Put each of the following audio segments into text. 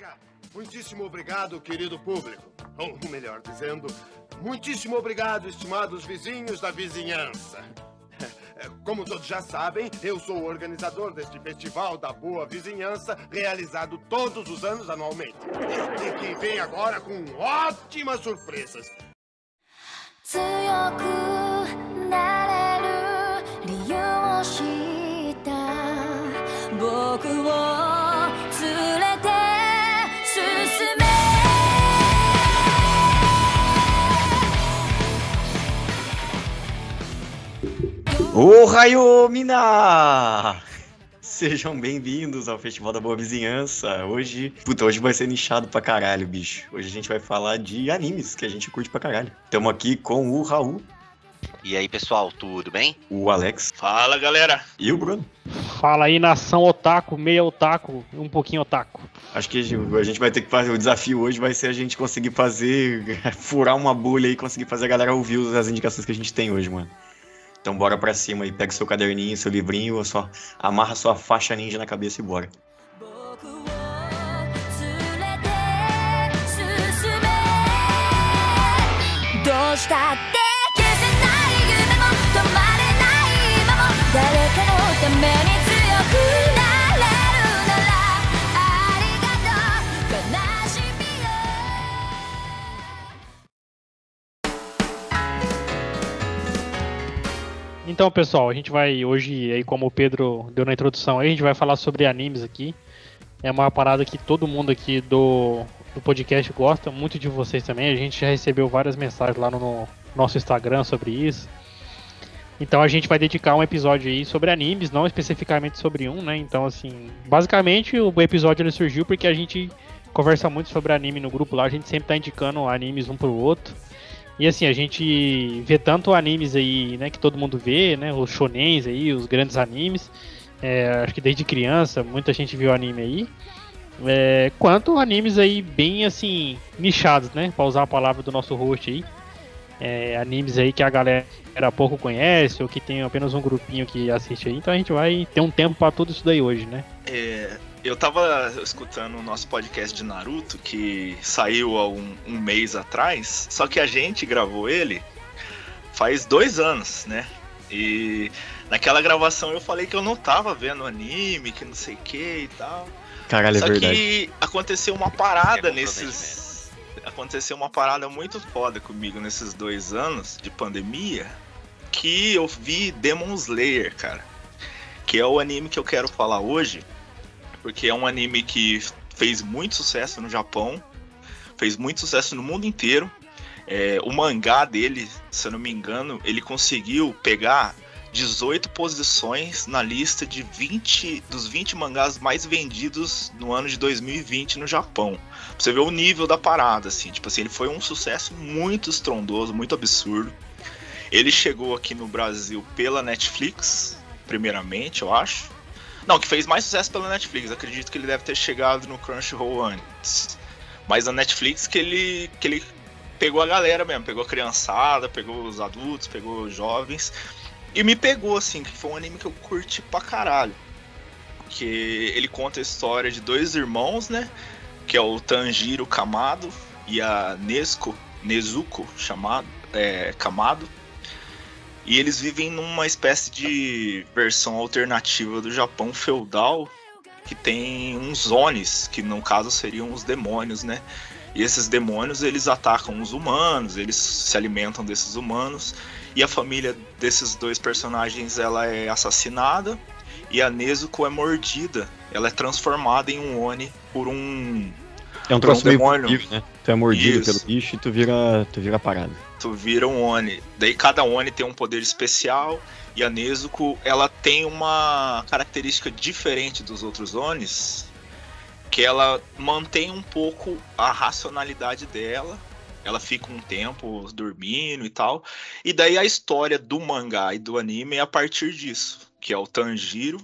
Obrigado. Muitíssimo obrigado, querido público. Ou melhor dizendo, muitíssimo obrigado, estimados vizinhos da vizinhança. Como todos já sabem, eu sou o organizador deste Festival da Boa Vizinhança, realizado todos os anos anualmente. E que vem agora com ótimas surpresas. 強くなれる理由を知 Ô Raio Mina! Sejam bem-vindos ao Festival da Boa Vizinhança. Hoje, puta, hoje vai ser nichado pra caralho, bicho. Hoje a gente vai falar de animes que a gente curte pra caralho. Tamo aqui com o Raul, E aí, pessoal, tudo bem? o Alex Fala, galera. e o Bruno. Fala aí, nação otaku, meia otaku, um pouquinho otaku. Acho que a gente vai ter que fazer. O desafio hoje vai ser a gente conseguir fazer. furar uma bolha e conseguir fazer a galera ouvir as indicações que a gente tem hoje, mano. Então bora pra cima aí, pega seu caderninho, seu livrinho, só amarra sua faixa ninja na cabeça e bora. 僕 Então, pessoal, a gente vai hoje, aí como o Pedro deu na introdução, aí a gente vai falar sobre animes aqui. É uma parada que todo mundo aqui do, do podcast gosta, muito de vocês também. A gente já recebeu várias mensagens lá no, no nosso Instagram sobre isso. Então a gente vai dedicar um episódio aí sobre animes, não especificamente sobre um, né? Então, assim, basicamente o episódio ele surgiu porque a gente conversa muito sobre anime no grupo lá, a gente sempre tá indicando animes um pro outro. E assim, a gente vê tanto animes aí, né, que todo mundo vê, né, os shonens aí, os grandes animes. É, acho que desde criança muita gente viu anime aí. É, quanto animes aí bem assim, nichados, né, pra usar a palavra do nosso host aí. É, animes aí que a galera pouco conhece ou que tem apenas um grupinho que assiste aí. Então a gente vai ter um tempo pra tudo isso daí hoje, né? É, eu tava escutando o nosso podcast de Naruto, que saiu há um, um mês atrás, só que a gente gravou ele faz dois anos, né? E naquela gravação eu falei que eu não tava vendo anime, que não sei o que e tal. Caralho, é Só verdade. que aconteceu uma parada É nesses. Aconteceu uma parada muito foda comigo nesses dois anos de pandemia. Que eu vi Demon Slayer, cara. Que é o anime que eu quero falar hoje. Porque é um anime que fez muito sucesso no Japão. Fez muito sucesso no mundo inteiro. É, o mangá dele, se eu não me engano, ele conseguiu pegar 18 posições na lista de 20 dos 20 mangás mais vendidos no ano de 2020 no Japão. Pra você ver o nível da parada, assim. Tipo assim, ele foi um sucesso muito estrondoso, muito absurdo. Ele chegou aqui no Brasil pela Netflix, primeiramente, eu acho. Não, que fez mais sucesso pela Netflix. Acredito que ele deve ter chegado no Crunchyroll antes. Mas a Netflix que ele, que ele pegou a galera mesmo, pegou a criançada, pegou os adultos, pegou os jovens. E me pegou, assim, que foi um anime que eu curti pra caralho. Que ele conta a história de dois irmãos, né? Que é o Tanjiro Kamado e a Nesco, Nezuko chamado, é, Kamado. E eles vivem numa espécie de versão alternativa do Japão feudal, que tem uns Onis, que no caso seriam os demônios, né? E esses demônios, eles atacam os humanos, eles se alimentam desses humanos. E a família desses dois personagens, ela é assassinada. E a Nezuko é mordida. Ela é transformada em um Oni por um... É um por um troço meio demônio. vampiro, né? Tu é mordido Isso. pelo bicho e tu vira, tu vira parado. Tu vira um Oni. Daí cada Oni tem um poder especial. E a Nezuko, ela tem uma característica diferente dos outros Onis. Que ela mantém um pouco a racionalidade dela. Ela fica um tempo dormindo e tal. E daí a história do mangá e do anime é a partir disso. Que é o Tanjiro.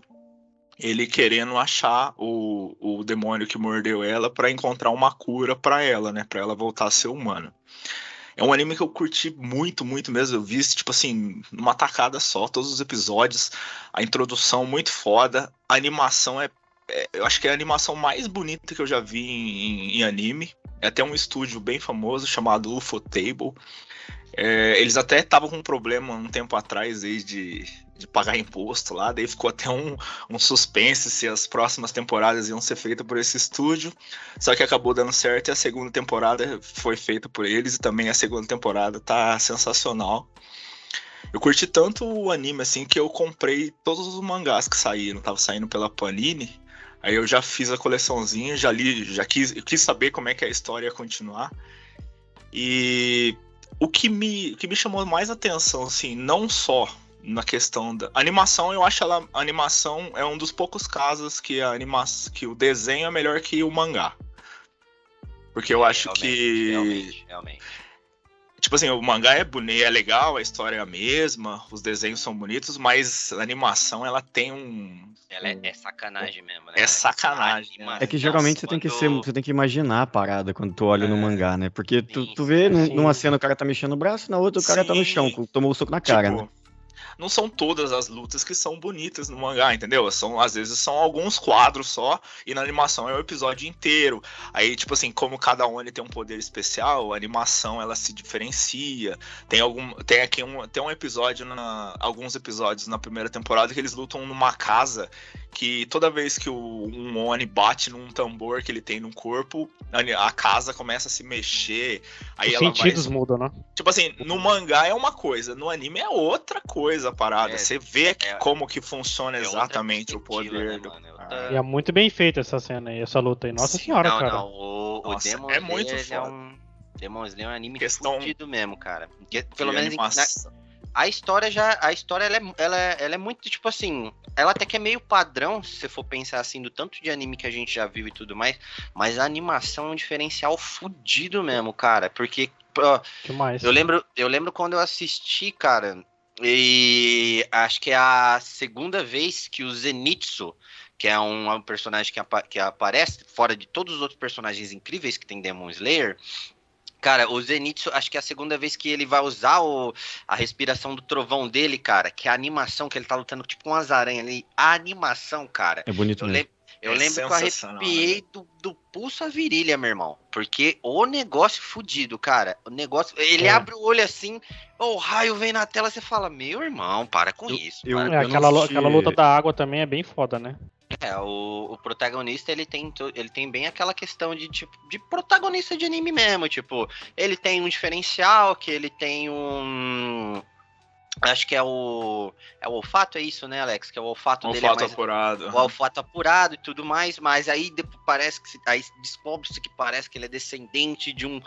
Ele querendo achar o, o demônio que mordeu ela pra encontrar uma cura pra ela, né? Pra ela voltar a ser humana. É um anime que eu curti muito, muito mesmo. Eu vi, tipo assim, numa tacada só, todos os episódios. A introdução muito foda. A animação é é- eu acho que é a animação mais bonita que eu já vi em, em anime. É até um estúdio bem famoso chamado UFO Table. É, eles até estavam com um problema um tempo atrás aí de, de pagar imposto lá, daí ficou até um, um suspense se as próximas temporadas iam ser feitas por esse estúdio. Só que acabou dando certo e a segunda temporada foi feita por eles e também a segunda temporada tá sensacional. Eu curti tanto o anime assim que eu comprei todos os mangás que saíram, tava saindo pela Panini. Aí eu já fiz a coleçãozinha, já li, já quis, quis saber como é que a história ia continuar. E o que me, o que me chamou mais atenção, assim, não só na questão da animação, eu acho ela a animação é um dos poucos casos que a animação, que o desenho é melhor que o mangá. Porque eu acho Realmente, que Realmente, realmente. Tipo assim, o mangá é bonito, é legal, a história é a mesma, os desenhos são bonitos, mas a animação ela tem um. Ela é, é sacanagem mesmo, né? É sacanagem, A animação, É que geralmente você tem que ser, você tem que imaginar a parada quando tu olha no É. mangá, né? Porque tu, Sim, tu vê sim. numa cena o cara tá mexendo o braço, na outra o cara tá no Sim. chão, tomou o soco na cara, né? Não são todas as lutas que são bonitas no mangá, entendeu? São, às vezes são alguns quadros só, e na animação é o episódio inteiro. Aí, tipo assim, como cada Oni tem um poder especial, a animação ela se diferencia. Tem algum. Tem aqui um, tem um episódio, na, alguns episódios na primeira temporada que eles lutam numa casa que toda vez que o, um Oni bate num tambor que ele tem no corpo, a, casa começa a se mexer. Aí Os ela vai sentidos mudam, né? Tipo assim, no mangá é uma coisa, no anime é outra coisa a parada. É, Você vê que- é- como que funciona É exatamente o poder né, do. mano? É Ah, E é muito bem feita essa cena aí, essa luta aí. Nossa Sim, senhora, não, cara. não, o, o Nossa, Demon é muito Slayer é foda. um. Demon Slayer é um anime Questão fudido mesmo, cara. Porque, pelo menos em- na- a história já. A história ela é, ela, é, ela é muito, tipo assim. Ela até que é meio padrão, se você for pensar assim, do tanto de anime que a gente já viu e tudo mais. Mas a animação é um diferencial fudido mesmo, cara. Porque. ó, eu lembro, eu lembro quando eu assisti, cara, e acho que é a segunda vez que o Zenitsu, que é um, um personagem que, apa- que aparece fora de todos os outros personagens incríveis que tem Demon Slayer. Cara, o Zenitsu, acho que é a segunda vez que ele vai usar o, a respiração do trovão dele, cara, que é a animação que ele tá lutando tipo com umas aranhas ali. A animação, cara. É bonito Eu, lem- eu É lembro que eu arrepiei do, do pulso à virilha, meu irmão. Porque o negócio fudido, cara. O negócio. Ele É. abre o olho assim, o raio vem na tela, você fala, meu irmão, para com Eu- isso. eu- para." É, aquela, assisti- aquela luta da água também é bem foda, né? É, o, o protagonista, ele tem, ele tem bem aquela questão de, tipo, de protagonista de anime mesmo, tipo, ele tem um diferencial, que ele tem um... Acho que é o... É o olfato, é isso, né, Alex? Que é o olfato, dele é Olfato mais... apurado. o olfato apurado e tudo mais, mas aí parece que aí descobre-se que parece que ele é descendente de um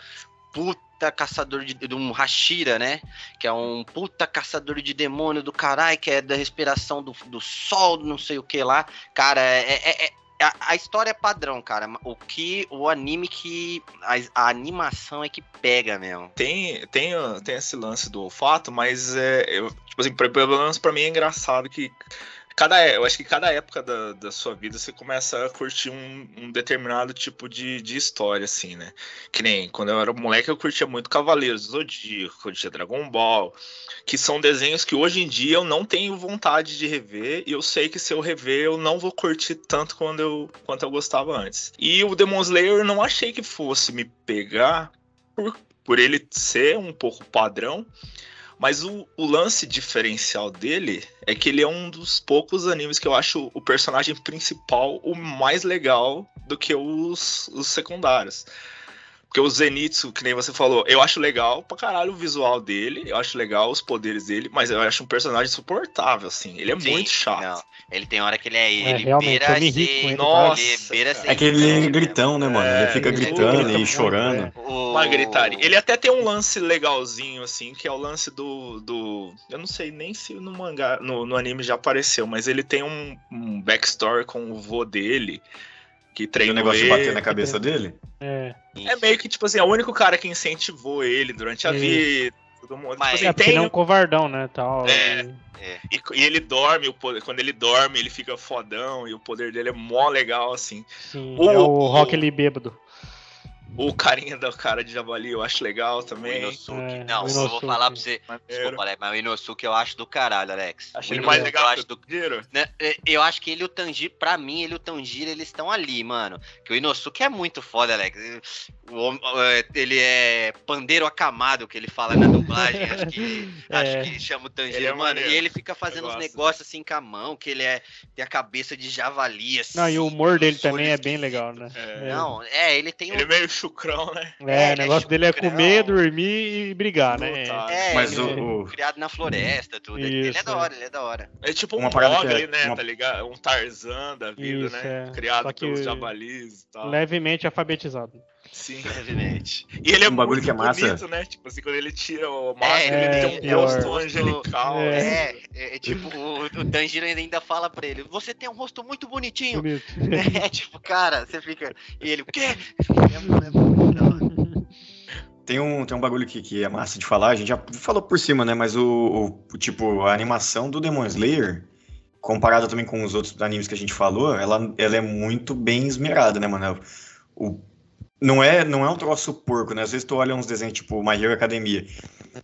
puta caçador de, de um Hashira, né? Que é um puta caçador de demônio do caralho, que é da respiração do, do sol, não sei o que lá. Cara, é, é- é- a, história é padrão, cara. O que o anime que a, a animação é que pega mesmo. Tem, tem, tem esse lance do olfato, mas é. Eu, tipo assim, pelo menos pra mim é engraçado que. Cada, é- eu acho que cada época da, da sua vida você começa a curtir um, um determinado tipo de, de história, assim, né? Que nem quando eu era moleque eu curtia muito Cavaleiros do Zodíaco, curtia Dragon Ball, que são desenhos que hoje em dia eu não tenho vontade de rever, e eu sei que se eu rever eu não vou curtir tanto quando eu, quanto eu gostava antes. E o Demon Slayer eu não achei que fosse me pegar por, por ele ser um pouco padrão, mas o, o lance diferencial dele é que ele é um dos poucos animes que eu acho o personagem principal o mais legal do que os, os secundários. Porque o Zenitsu, que nem você falou, eu acho legal pra caralho o visual dele, eu acho legal os poderes dele, mas eu acho um personagem insuportável, assim. Ele é Sim, muito chato. não. Ele tem hora que ele é. Ele realmente, beira eu me irrito ser- ele, Nossa, ele beira ser É ele é mesmo. gritão, né, mano? É, ele fica ele gritando grita e chorando. é. O- Uma gritaria. Ele até tem um lance legalzinho, assim, que é o lance do. do eu não sei nem se no mangá, no, no anime já apareceu, mas ele tem um, um backstory com o vô dele, que Tem o treinou negócio de ele. bater na cabeça dele? É, É meio que, tipo assim, é o único cara que incentivou ele durante a vida. Todo mundo. Mas- tipo é assim, porque tem, ele é um covardão, né? Tal, É. e- e, e ele dorme, o poder- quando ele dorme, ele fica fodão, e o poder dele é mó legal, assim. Sim, O- é o o- Rock Lee bêbado. O carinha da cara de javali eu acho legal O também. Inosuke. É, não, o eu vou Inosuke. falar pra você. Maneiro. Desculpa, Alex, mas o Inosuke eu acho do caralho, Alex. Achei O ele mais Inosuke legal eu que acho o do né, é, Eu acho que ele e o Tanjiro, pra mim, ele e o Tanjiro, eles estão ali, mano. Que o Inosuke é muito foda, Alex. O é, ele é pandeiro acamado, que ele fala na dublagem. acho que, acho É. que chama o Tanjiro, Ele é mano. E ele fica fazendo uns negócios assim com a mão, que ele é, tem a cabeça de javali, assim. Não, e o humor dele também é bem legal, né? É. Não, é, ele tem um. Ele é meio chucrão, né? É, É, o negócio dele é comer, dormir e brigar, né? Lutar. É, Mas o, é o- criado na floresta, tudo. Ele- ele é Isso, da é. hora, ele é da hora. É tipo um Mogli, é- né? uma- Tá ligado? Um Tarzan da vida, Isso, né? é. Criado Só que pelos javalis e tal. Levemente alfabetizado. Sim. Evidente. E ele é Um bagulho muito que é massa. bonito, né? Tipo assim, quando ele tira o máscara, É, ele tem um pior. rosto angelical. É. assim. É, é, tipo, o, o Tanjiro ainda fala pra ele: Você tem um rosto muito bonitinho. Bonito. É tipo, cara, você fica. E ele, o quê? É, é muito. Tem um, tem um bagulho que, que é massa de falar, a gente já falou por cima, né? Mas o, o- o tipo, a animação do Demon Slayer, comparada também com os outros animes que a gente falou, ela, ela é muito bem esmerada, né, mano? O, não, é, não é um troço porco, né? Às vezes tu olha uns desenhos tipo My Hero Academia,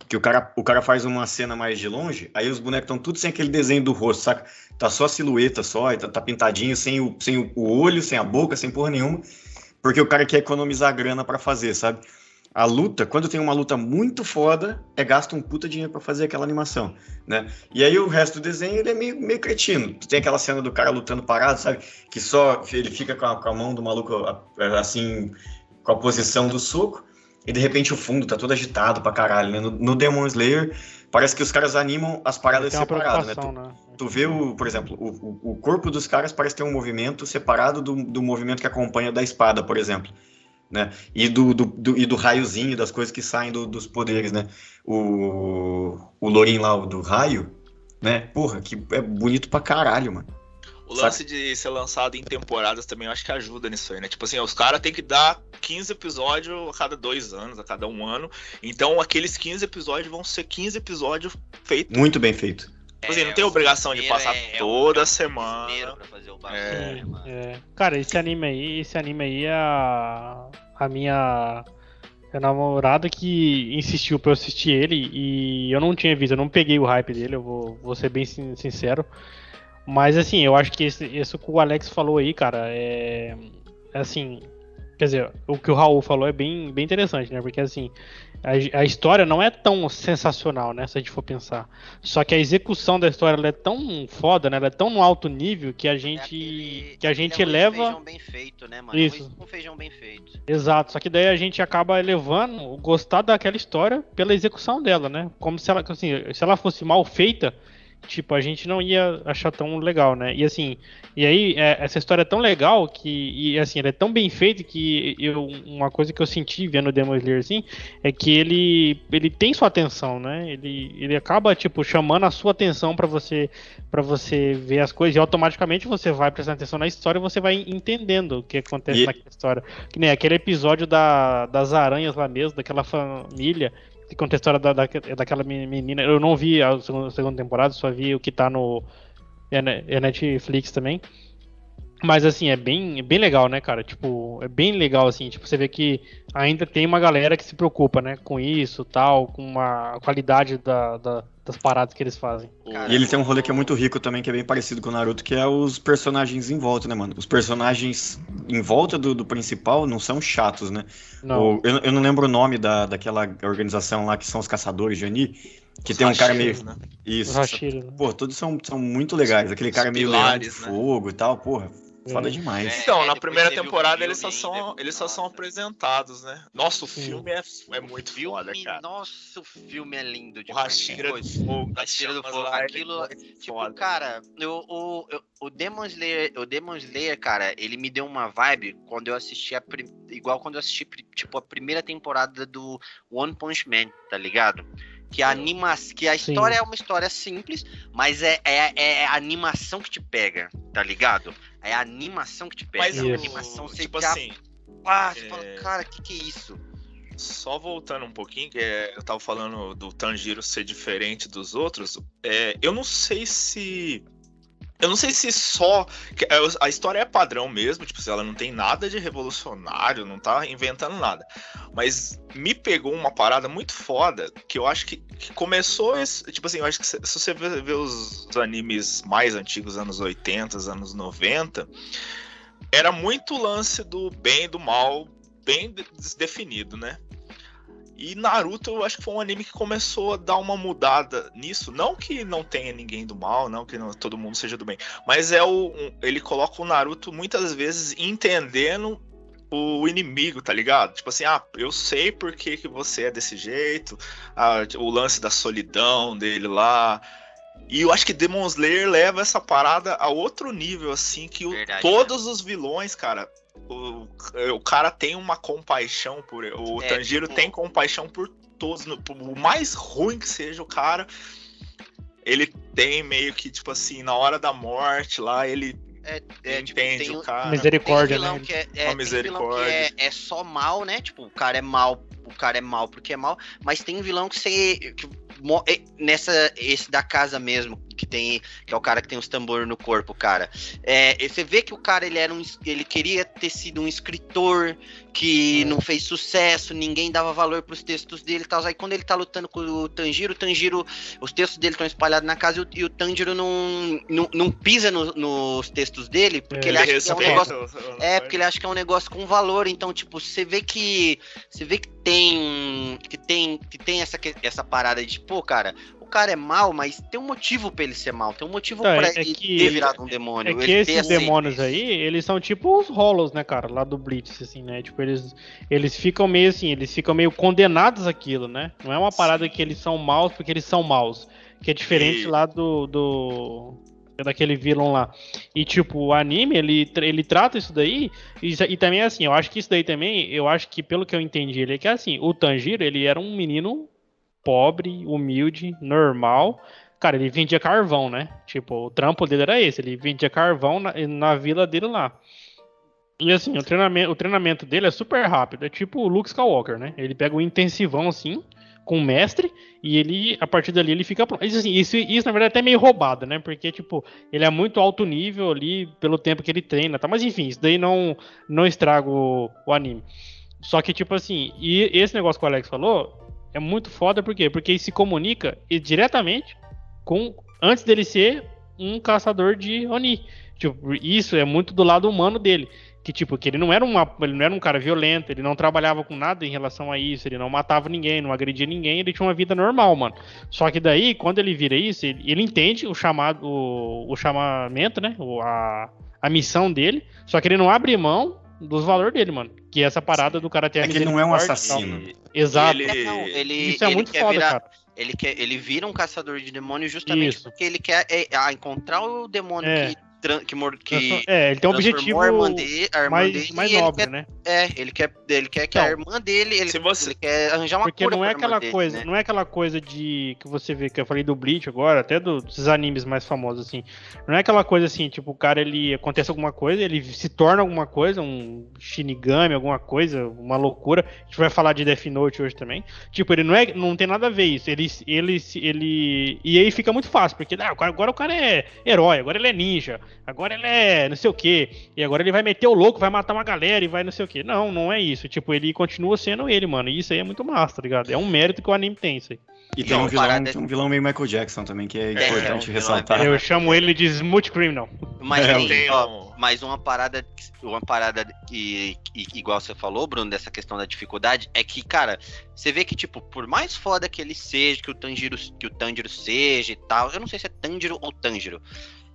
que o cara, o cara faz uma cena mais de longe, aí os bonecos estão tudo sem aquele desenho do rosto, saca? Tá só a silhueta só, tá, tá pintadinho, sem o, sem o- olho, sem a boca, sem porra nenhuma, porque o cara quer economizar grana pra fazer, sabe? A luta, quando tem uma luta muito foda, é gasta um puta dinheiro pra fazer aquela animação, né? E aí o resto do desenho, ele é meio, meio cretino. Tu tem aquela cena do cara lutando parado, sabe? Que só ele fica com a, com a mão do maluco assim, com a posição do soco, e de repente o fundo tá todo agitado pra caralho, né? No, no Demon Slayer, parece que os caras animam as paradas separadas, né? Tu, né? tu vê, o, por exemplo, o, o- o corpo dos caras parece ter um movimento separado do, do movimento que acompanha da espada, por exemplo. Né? E, do, do, do- e do raiozinho, das coisas que saem do- dos poderes, né? O, o Lorin lá, o do raio, né? Porra, que é bonito pra caralho, mano. O lance de ser lançado em temporadas também eu acho que ajuda nisso aí, né? Tipo assim, os caras têm que dar 15 episódios a cada dois anos, a cada um ano. Então aqueles 15 episódios vão ser 15 episódios feitos. Muito bem feito. Tipo assim, não É, tem o obrigação de passar é- é toda é um semana. Pra fazer o bagulho, É. né, mano? É. Cara, esse anime aí, esse anime aí é a, a minha a namorada que insistiu pra eu assistir ele e eu não tinha visto, eu não peguei o hype dele, eu vou, vou ser bem sin- sincero. Mas assim, eu acho que esse, isso que o Alex falou aí, cara, é é assim, quer dizer, o que o Raul falou é bem, bem interessante, né? Porque assim, a, a história não é tão sensacional, né? Se a gente for pensar. Só que a execução da história ela é tão foda, né? Ela é tão no alto nível que a É gente aquele- que a gente eleva feijão bem feito, né, mano? Isso. Arroz com feijão bem feito. Exato, só que daí a gente acaba elevando o gostar daquela história pela execução dela, né? Como se ela, assim, se ela fosse mal feita, tipo, a gente não ia achar tão legal, né? E assim, e aí é, essa história é tão legal que, e assim, ela é tão bem feita que eu, uma coisa que eu senti vendo o Demon Slayer, assim, é que ele, ele tem sua atenção, né? Ele, ele acaba, tipo, chamando a sua atenção pra você para você ver as coisas e automaticamente você vai prestando atenção na história e você vai entendendo o que acontece E- naquela história. Que nem aquele episódio da, das aranhas lá mesmo, daquela família, que conta a história da, da, daquela menina. Eu não vi a segunda, segunda temporada, só vi o que tá no. É, ne- Netflix também. Mas assim, é bem, é bem legal, né, cara? Tipo, é bem legal, assim, tipo, você vê que ainda tem uma galera que se preocupa, né, com isso tal, com a qualidade da, da- das paradas que eles fazem. Cara, E ele tem um rolê que é muito rico também, que é bem parecido com o Naruto, que é os personagens em volta, né, mano? Os personagens em volta do, do principal não são chatos, né? Não. O- eu, eu não lembro o nome da, daquela organização lá que são os caçadores de Ani, que tem um cara meio. Né? Isso. Os Hashira, né? Pô, todos são, são muito legais. Aquele Os cara meio leão de pilares, né? fogo e tal, porra. Foda É. demais. É, Então, na primeira o temporada eles só são, ainda, eles só são apresentados, né? Nossa, o Sim. filme é, é muito Filme, foda, cara. nossa, o filme é lindo O demais. Rashira do Fogo, Rashira do Fogo, aquilo, é Tipo, foda. cara, eu- o, o, o Demon Slayer, o Demon Slayer, cara, ele me deu uma vibe quando eu assisti a igual quando eu assisti tipo a primeira temporada do One Punch Man, tá ligado? Que a anima, que a Sim. história é uma história simples, mas é, é, é a animação que te pega, tá ligado? É a animação que te pega. Mas a Isso. animação você tipo assim, ah, você é- fala, cara, que que é isso? Só voltando um pouquinho, que é, eu tava falando do Tanjiro ser diferente dos outros, é, eu não sei se Eu não sei se só. é, A história é padrão mesmo, tipo, ela não tem nada de revolucionário, não tá inventando nada. Mas me pegou uma parada muito foda que eu acho que, que começou esse. Tipo assim, eu acho que se, se você ver, os, animes mais antigos, anos 80, anos 90, era muito lance do bem e do mal bem de- definido, né? E Naruto, eu acho que foi um anime que começou a dar uma mudada nisso. Não que não tenha ninguém do mal, não que não, todo mundo seja do bem. Mas é o. um- ele coloca o Naruto muitas vezes entendendo o inimigo, tá ligado? Tipo assim, ah, eu sei por que, que você é desse jeito. ah, o lance da solidão dele lá. E eu acho que Demon Slayer leva essa parada a outro nível, assim, que o- Verdade, todos os vilões, cara. O, o cara tem uma compaixão por o É, Tanjiro tipo- tem compaixão por todos, no- por o mais ruim que seja o cara, ele tem meio que tipo assim, na hora da morte lá, ele É, é, tipo, entende tem o um- cara. Misericórdia, tem vilão né? que é, é, vilão que misericórdia. é, é só mal, né? Tipo, o cara é mal, o cara é mal porque é mal, mas tem vilão que você que é, nessa esse da casa mesmo, que tem que é o cara que tem os tambores no corpo, cara. É, você vê que o cara ele era um ele queria ter sido um escritor que não fez sucesso, ninguém dava valor pros textos dele tal. Aí quando ele tá lutando com o Tanjiro, o Tanjiro, os textos dele estão espalhados na casa e o, e o Tanjiro não, não, não pisa no- nos textos dele, porque É. ele acha que é um negócio é, porque ele acha que é um negócio com valor, então, tipo, você vê que. Você vê que tem. Que tem, que tem essa, essa parada de, pô, cara, o cara é mal, mas tem um motivo pra ele ser mal, tem um motivo Tá, pra é ele que- ter virado um demônio. É que esses demônios aí, eles são tipo os Hollows, né, cara? Lá do Blitz, assim, né? Tipo, eles, eles ficam meio assim, eles ficam meio condenados àquilo, né? Não é uma parada que eles são maus porque eles são maus. Que é diferente E- lá do. do daquele vilão lá. E tipo, o anime, ele, ele trata isso daí. E, e também assim, eu acho que isso daí também, eu acho que pelo que eu entendi, ele é que assim, o Tanjiro, ele era um menino pobre, humilde, normal. Cara, ele vendia carvão, né? Tipo, o trampo dele era esse, ele vendia carvão na, na vila dele lá. E assim, o treinamento, o treinamento dele é super rápido, é tipo o Luke Skywalker, né? Ele pega um intensivão assim, com o mestre, e ele, a partir dali, ele fica pronto. Isso, assim, isso, isso, na verdade, é até meio roubado, né? Porque, tipo, ele é muito alto nível ali pelo tempo que ele treina, tá? Mas enfim, isso daí não, não estraga o, o anime. Só que, tipo assim, e esse negócio que o Alex falou é muito foda, por quê? Porque ele se comunica diretamente com. Antes dele ser um caçador de Oni. Tipo, isso é muito do lado humano dele. Que, tipo, que ele não era uma, ele não era um cara violento, ele não trabalhava com nada em relação a isso, ele não matava ninguém, não agredia ninguém, ele tinha uma vida normal, mano. Só que daí, quando ele vira isso, ele, ele entende o chamado, o, o chamamento, né? O, a, a missão dele, só que ele não abre mão dos valores dele, mano. Que é essa parada do cara ter É que ele não é um e tal. assassino. Exato. Ele- É, não, ele, Isso é ele muito quer foda, virar, cara. Ele, quer, ele vira um caçador de demônios justamente Isso. porque ele quer é, ah, encontrar o demônio É. que, que, mor- que É, ele tem um objetivo a irmã dele, a irmã mais, dele mais nobre, quer, né? é, ele quer, ele quer que a Então, irmã dele, ele, se você- ele quer arranjar uma Porque cura não é aquela dele, coisa, né? não é aquela coisa de que você vê que eu falei do Bleach agora, até do- dos animes mais famosos assim. Não é aquela coisa assim, tipo, o cara ele acontece alguma coisa, ele se torna alguma coisa, um Shinigami, alguma coisa, uma loucura. A gente vai falar de Death Note hoje também. Tipo, ele não é, não tem nada a ver isso. Ele ele ele e aí fica muito fácil, porque ah, agora o cara é herói, agora ele é ninja, agora ele é não sei o quê, e agora ele vai meter o louco, vai matar uma galera e vai não sei o quê. Não, não é isso. Tipo, ele continua sendo ele, mano. E isso aí é muito massa, tá ligado? É um mérito que o anime tem, isso aí. E tem um vilão, parada- tem um vilão meio Michael Jackson também, que é, É, importante é um vilão, ressaltar. é Eu chamo ele de Smooth Criminal. Mas É, tem, ó, mas uma parada, uma parada que, que- igual você falou, Bruno, dessa questão da dificuldade, é que, cara, você vê que, tipo, por mais foda que ele seja, que o Tanjiro, que o Tanjiro seja e tal, eu não sei se é Tanjiro ou Tanjiro.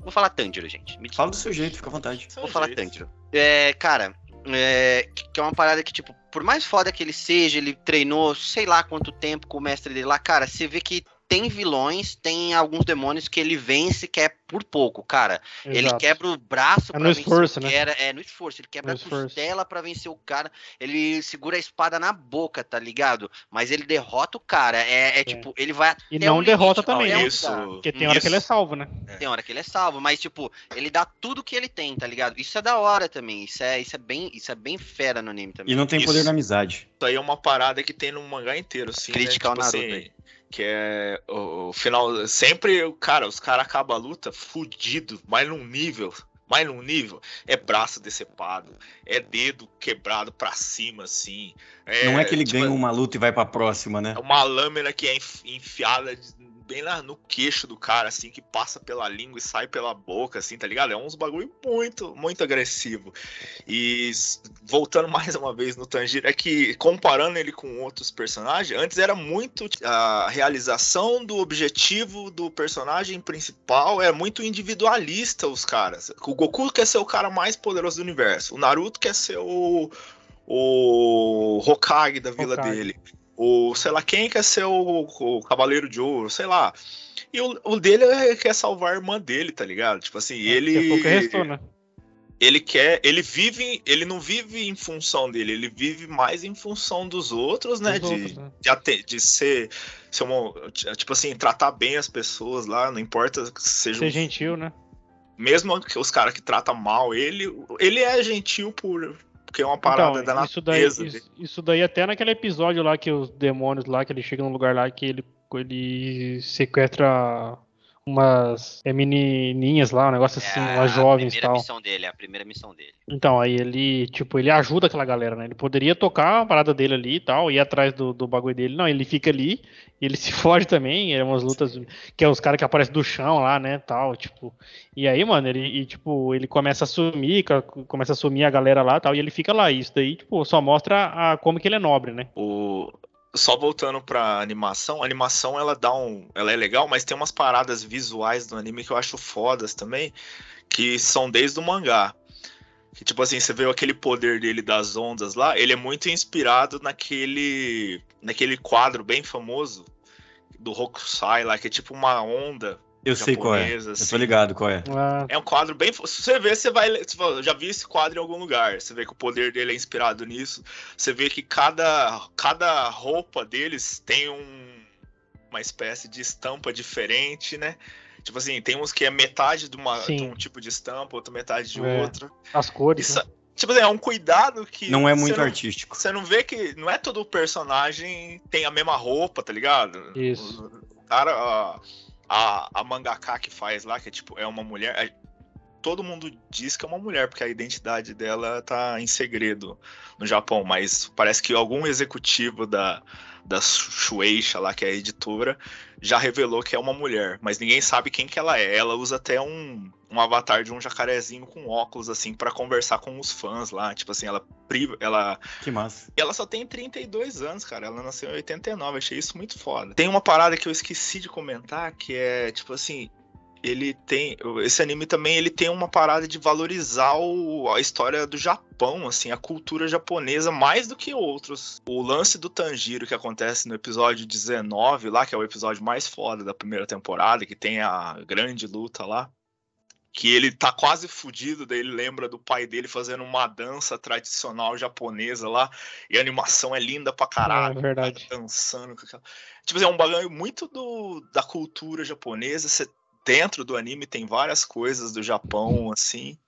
Vou falar Tanjiro, gente. Me Fala do seu jeito, fica à vontade. Vou falar Tanjiro. É, cara, é, que que é uma parada que, tipo, por mais foda que ele seja, ele treinou sei lá quanto tempo com o mestre dele lá, cara, você vê que tem vilões, tem alguns demônios que ele vence que é por pouco, cara. Ele Exato. quebra o braço É pra no vencer esforço, o né? cara. É no esforço. Ele quebra No a esforço. costela pra vencer o cara. Ele segura a espada na boca, tá ligado? Mas ele derrota o cara. É, é tipo, ele vai E não derrota limite, também, né? onde Isso. Porque tem hora que ele é Isso. salvo, né? Tem hora que ele é salvo, mas tipo, ele dá tudo que ele tem, tá ligado? Isso é da hora também. Isso é, isso é bem, isso é bem fera no anime também. E não tem Isso. poder na amizade. Isso aí é uma parada que tem no mangá inteiro, assim. Criticar né? o Tipo Naruto assim, Que é o, o final. Sempre, cara, os caras acabam a luta fudido, mas num nível. Mais num nível, é braço decepado, é dedo quebrado pra cima, assim. Não é que ele tipo, ganha uma luta e vai pra próxima, né? é uma lâmina que é enf- enfiada bem lá no queixo do cara, assim, que passa pela língua e sai pela boca, assim, tá ligado? É uns bagulho muito, muito agressivo. E voltando mais uma vez no Tanjiro, é que comparando ele com outros personagens, antes era muito a realização do objetivo do personagem principal, é muito individualista os caras. O Goku quer ser o cara mais poderoso do universo, o Naruto quer ser o o Hokage da vila Hokage. dele. O, sei lá, quem quer ser o, o Cavaleiro de Ouro, sei lá. E o, o dele é, quer salvar a irmã dele, tá ligado? Tipo assim, que ele. restou, né? Ele quer. Ele vive. Ele não vive em função dele, ele vive mais em função dos outros, né? Dos de, outros, né? de, ate- de ser. ser uma, tipo assim, tratar bem as pessoas lá, não importa que seja Ser um gentil, né? mesmo que os caras que tratam mal ele, ele é gentil por porque é uma parada Então, da isso daí, natureza. isso, isso daí até naquele episódio lá que os demônios lá, que ele chega num lugar lá que ele, ele sequestra umas é, menininhas lá, um negócio assim, é umas a jovens e primeira tal. missão dele, é a primeira missão dele. Então, aí ele, tipo, ele ajuda aquela galera, né? Ele poderia tocar a parada dele ali e tal, ir atrás do, do bagulho dele. Não, ele fica ali, ele se foge também, é umas lutas que é os caras que aparecem do chão lá, né, tal, tipo. E aí, mano, ele, e, tipo, ele começa a sumir, co- começa a sumir a galera lá, tal, e ele fica lá. E Isso daí, tipo, só mostra a, como que ele é nobre, né? O só voltando pra animação, a animação ela dá um, ela é legal, mas tem umas paradas visuais do anime que eu acho fodas também, que são desde o mangá. Que tipo assim, você vê aquele poder dele das ondas lá, ele é muito inspirado naquele naquele quadro bem famoso do Hokusai lá, que é tipo uma onda Eu sei qual é. japonesa, Eu assim. tô ligado qual é. Ah, É um quadro bem. Se você ver, você vai. Eu já vi esse quadro em algum lugar. Você vê que o poder dele é inspirado nisso. Você vê que cada, cada roupa deles tem um, uma espécie de estampa diferente, né? Tipo assim, tem uns que é metade de, uma, de um tipo de estampa, outra metade de É. outra. as cores, Isso, né? tipo assim, é um cuidado que. Não é você muito não- artístico. Você não vê que. Não é todo personagem tem a mesma roupa, tá ligado? Isso. O cara, a, a, a mangaka que faz lá, que é tipo, é uma mulher. é- todo mundo diz que é uma mulher, porque a identidade dela tá em segredo no Japão, mas parece que algum executivo da, da Shueisha lá, que é a editora, já revelou que é uma mulher, mas ninguém sabe quem que ela é. Ela usa até um, um avatar de um jacarezinho com óculos, assim, pra conversar com os fãs lá. Tipo assim, ela priva, ela Que massa. e ela só tem 32 anos, cara. Ela nasceu em 89. Achei isso muito foda. Tem uma parada que eu esqueci de comentar, que é, tipo assim, ele tem. Esse anime também ele tem uma parada de valorizar o- a história do Japão, assim, a cultura japonesa, mais do que outros. O lance do Tanjiro que acontece no episódio 19, lá, que é o episódio mais foda da primeira temporada, que tem a grande luta lá. Que ele tá quase fudido, daí ele lembra do pai dele fazendo uma dança tradicional japonesa lá, e a animação é linda pra caralho. É verdade. Dançando com aquela. Tipo assim, é um bagulho muito do, da cultura japonesa. Você, dentro do anime tem várias coisas do Japão, assim.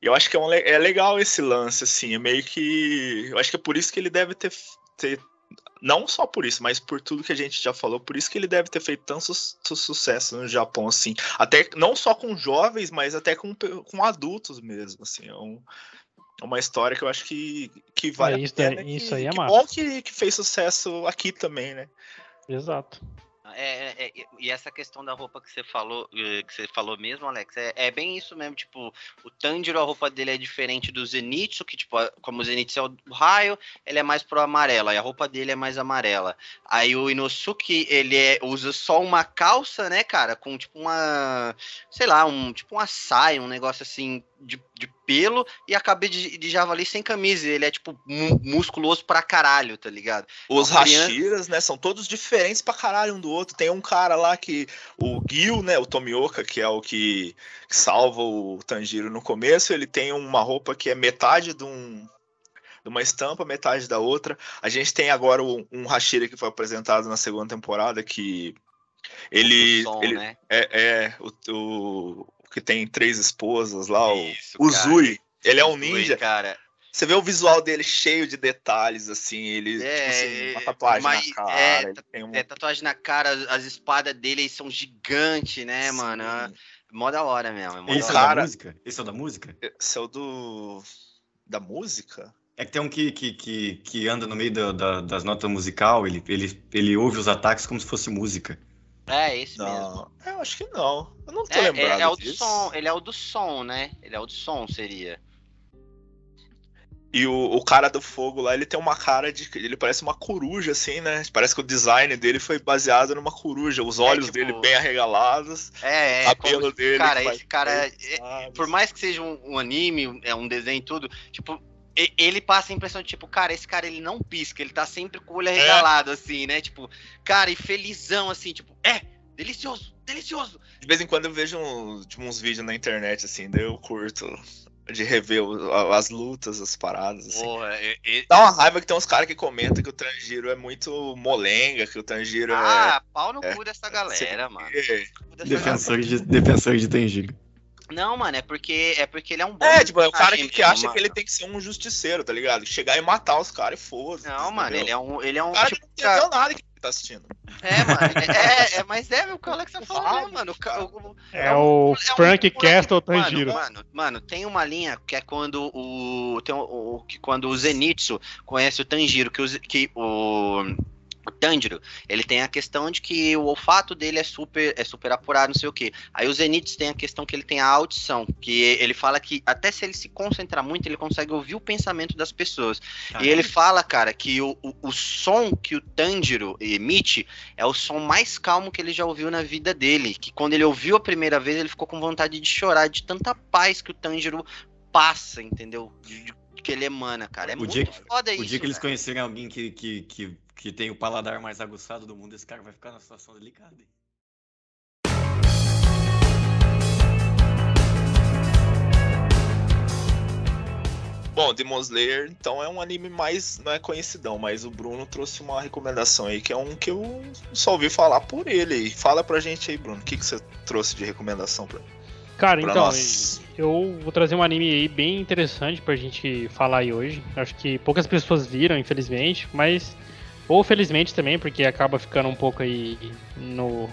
E eu acho que é, um é legal esse lance, assim. É meio que. Eu acho que é por isso que ele deve ter, ter. Não só por isso, mas por tudo que a gente já falou, por isso que ele deve ter feito tanto su- sucesso no Japão, assim. Até não só com jovens, mas até com, com adultos mesmo, assim. É um- é uma história que eu acho que, que vale É, a isso pena. aí- isso que, aí é que massa. bom que, que fez sucesso aqui também, né? Exato. É, é, é, e essa questão da roupa que você falou, eh, que você falou mesmo, Alex, é, é bem isso mesmo. Tipo, o Tanjiro, a roupa dele é diferente do Zenitsu, que, tipo, como o Zenitsu é o raio, ele é mais pro amarelo, aí a roupa dele é mais amarela. Aí o Inosuke, ele é, usa só uma calça, né, cara, com tipo uma, sei lá, um tipo uma saia, um negócio assim de, de pelo, e a cabeça de, de javali sem camisa. Ele é, tipo, mu- musculoso pra caralho, tá ligado? Os Uma criança- Hashiras, né, são todos diferentes pra caralho um do outro. Tem um cara lá que. O Gil, né? O Tomioka, que é o que, que salva o Tanjiro no começo, ele tem uma roupa que é metade de um. Uma estampa, metade da outra. A gente tem agora um, um Hashira que foi apresentado na segunda temporada, que ele. Som, ele né? é, é o que tem três esposas lá, o, Isso, o cara. Zui. Ele é um Zui, ninja. cara. Você vê o visual dele cheio de detalhes, assim, ele, É, tipo assim, uma é, tatuagem mas- na cara, é, tem um... É, tatuagem na cara, as espadas dele são gigantes, né, mano? É Mó da hora mesmo. É Esse da é cara- da música? Esse é o da música? Esse é o do... da música? É que tem um que, que, que, que anda no meio da- da- das notas musical, ele, ele, ele ouve os ataques como se fosse música. É, esse mesmo. Não, eu acho que não. Eu não tô É, lembrado é, é o do disso. som, ele é o do som, né? Ele é o do som, seria. E o, o cara do fogo lá, ele tem uma cara de. Ele parece uma coruja, assim, né? Parece que o design dele foi baseado numa coruja. Os olhos tipo- dele bem arregalados. É, é. o cabelo como- dele. Cara, esse cara, é- por mais que seja um, um anime, é um desenho e tudo, tipo, ele passa a impressão de, tipo, cara, esse cara ele não pisca, ele tá sempre com o olho arregalado, assim, né? Tipo, cara, e felizão, assim, tipo, é, delicioso, delicioso. De vez em quando eu vejo um- tipo, uns vídeos na internet, assim, daí eu curto de rever as lutas, as paradas, assim. Porra, e- e- Dá uma raiva que tem uns caras que comentam que o Tanjiro é muito molenga, que o Tanjiro ah, pau no é, cu dessa galera, mano. é. Cu dessa Defensor de, defensor de Tenjiro. Não, mano, é porque é porque ele é um bom É, tipo, é o cara que, que mesmo, acha que ele mano. tem que ser um justiceiro, tá ligado? Chegar e matar os caras e foda. Não, mano, ele é um, ele é um O cara tipo, que não entendeu cara, nada que ele tá assistindo. é, mano, é, é, mas é o que o Alex tá falando, né, mano, o, o- É, É um- o é um Frank moleque- Castle Mano, Tanjiro. Mano, mano, tem uma linha que é quando o. Tem o, o- que quando o Zenitsu conhece o Tanjiro, que o, que o, o Tanjiro, ele tem a questão de que o olfato dele é super, é super apurado, não sei o que. Aí o Zenitsu tem a questão que ele tem a audição, que ele fala que até se ele se concentrar muito, ele consegue ouvir o pensamento das pessoas. E ele fala, cara, que o, o, o som que o Tanjiro emite é o som mais calmo que ele já ouviu na vida dele. Que quando ele ouviu a primeira vez, ele ficou com vontade de chorar, de tanta paz que o Tanjiro passa, entendeu? De, que ele emana, cara. É O muito dia- foda O isso. dia que eles cara. conhecerem alguém que, que, que, que tem o paladar mais aguçado do mundo, esse cara vai ficar numa situação delicada. hein? Bom, Demon Slayer, então é um anime mais, não é conhecidão, mas o Bruno trouxe uma recomendação aí, que é um que eu só ouvi falar por ele aí. Fala pra gente aí, Bruno, o que, que você trouxe de recomendação pra, Cara, pra então, nós? eu vou trazer um anime aí bem interessante pra gente falar aí hoje. Acho que poucas pessoas viram, infelizmente, mas. Ou felizmente também, porque acaba ficando um pouco aí no.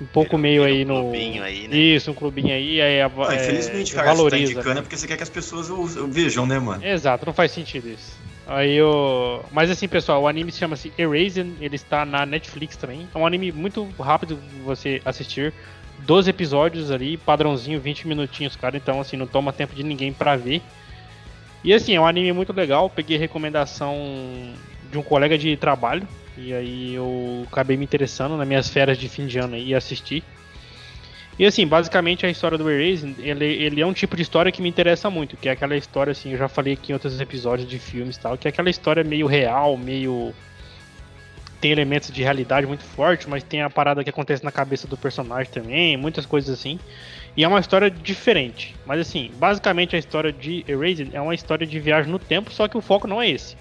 Um pouco Vira- meio vira aí um no. clubinho aí, né? Isso, um clubinho aí, aí a- Ah, é, infelizmente, cara, você tá valoriza. indicando né? é porque você quer que as pessoas vejam, né, mano? Exato, não faz sentido isso. Aí eu. Mas assim, pessoal, o anime se chama-se Erased, ele está na Netflix também. É um anime muito rápido você assistir. 12 episódios ali, padrãozinho, 20 minutinhos, cara. Então, assim, não toma tempo de ninguém pra ver. E assim, é um anime muito legal. Peguei recomendação de um colega de trabalho. E aí eu acabei me interessando nas minhas férias de fim de ano e assisti. E assim, basicamente a história do Erased, ele, ele é um tipo de história que me interessa muito, que é aquela história assim, eu já falei aqui em outros episódios de filmes e tal, que é aquela história meio real, meio tem elementos de realidade muito forte, mas tem a parada que acontece na cabeça do personagem também, muitas coisas assim. E é uma história diferente. Mas assim, basicamente a história de Erased é uma história de viagem no tempo, só que o foco não é esse.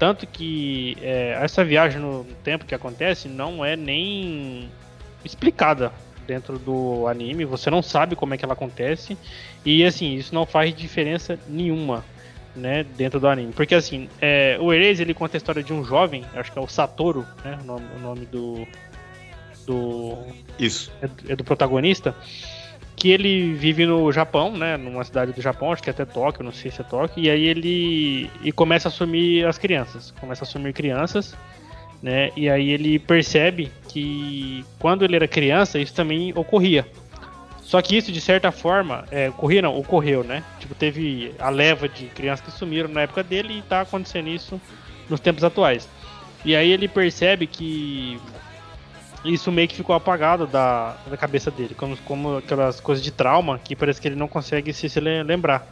Tanto que é, essa viagem no tempo que acontece não é nem explicada dentro do anime, você não sabe como é que ela acontece. E assim, isso não faz diferença nenhuma né, dentro do anime. Porque assim, é, o Erase ele conta a história de um jovem, acho que é o Satoru, né, o nome, o nome do, do Isso. é é do protagonista, que ele vive no Japão, né, numa cidade do Japão, acho que é até Tóquio, não sei se é Tóquio, e aí ele e começa a assumir as crianças, começa a assumir crianças, né, e aí ele percebe que quando ele era criança isso também ocorria. Só que isso, de certa forma, é, ocorria não, ocorreu, né? Tipo, teve a leva de crianças que sumiram na época dele e tá acontecendo isso nos tempos atuais. E aí ele percebe que isso meio que ficou apagado da, da cabeça dele, como, como aquelas coisas de trauma que parece que ele não consegue se, se le- lembrar.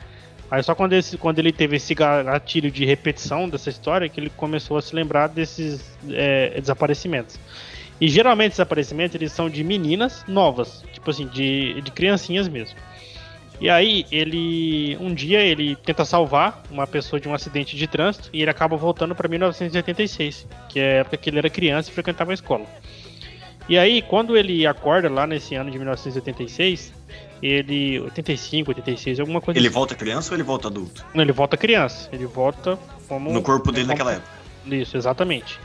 Aí só quando, esse, quando ele teve esse gatilho de repetição dessa história que ele começou a se lembrar desses é, desaparecimentos. E geralmente desaparecimentos eles são de meninas novas, tipo assim, de, de criancinhas mesmo. E aí ele um dia ele tenta salvar uma pessoa de um acidente de trânsito e ele acaba voltando para 1986, que é a época que ele era criança e frequentava a escola. E aí, quando ele acorda lá nesse ano de 1986, Ele. 85, 86, alguma coisa Ele assim. volta criança ou ele volta adulto? Não, ele volta criança. Ele volta como. No corpo dele como- naquela época. Isso, exatamente.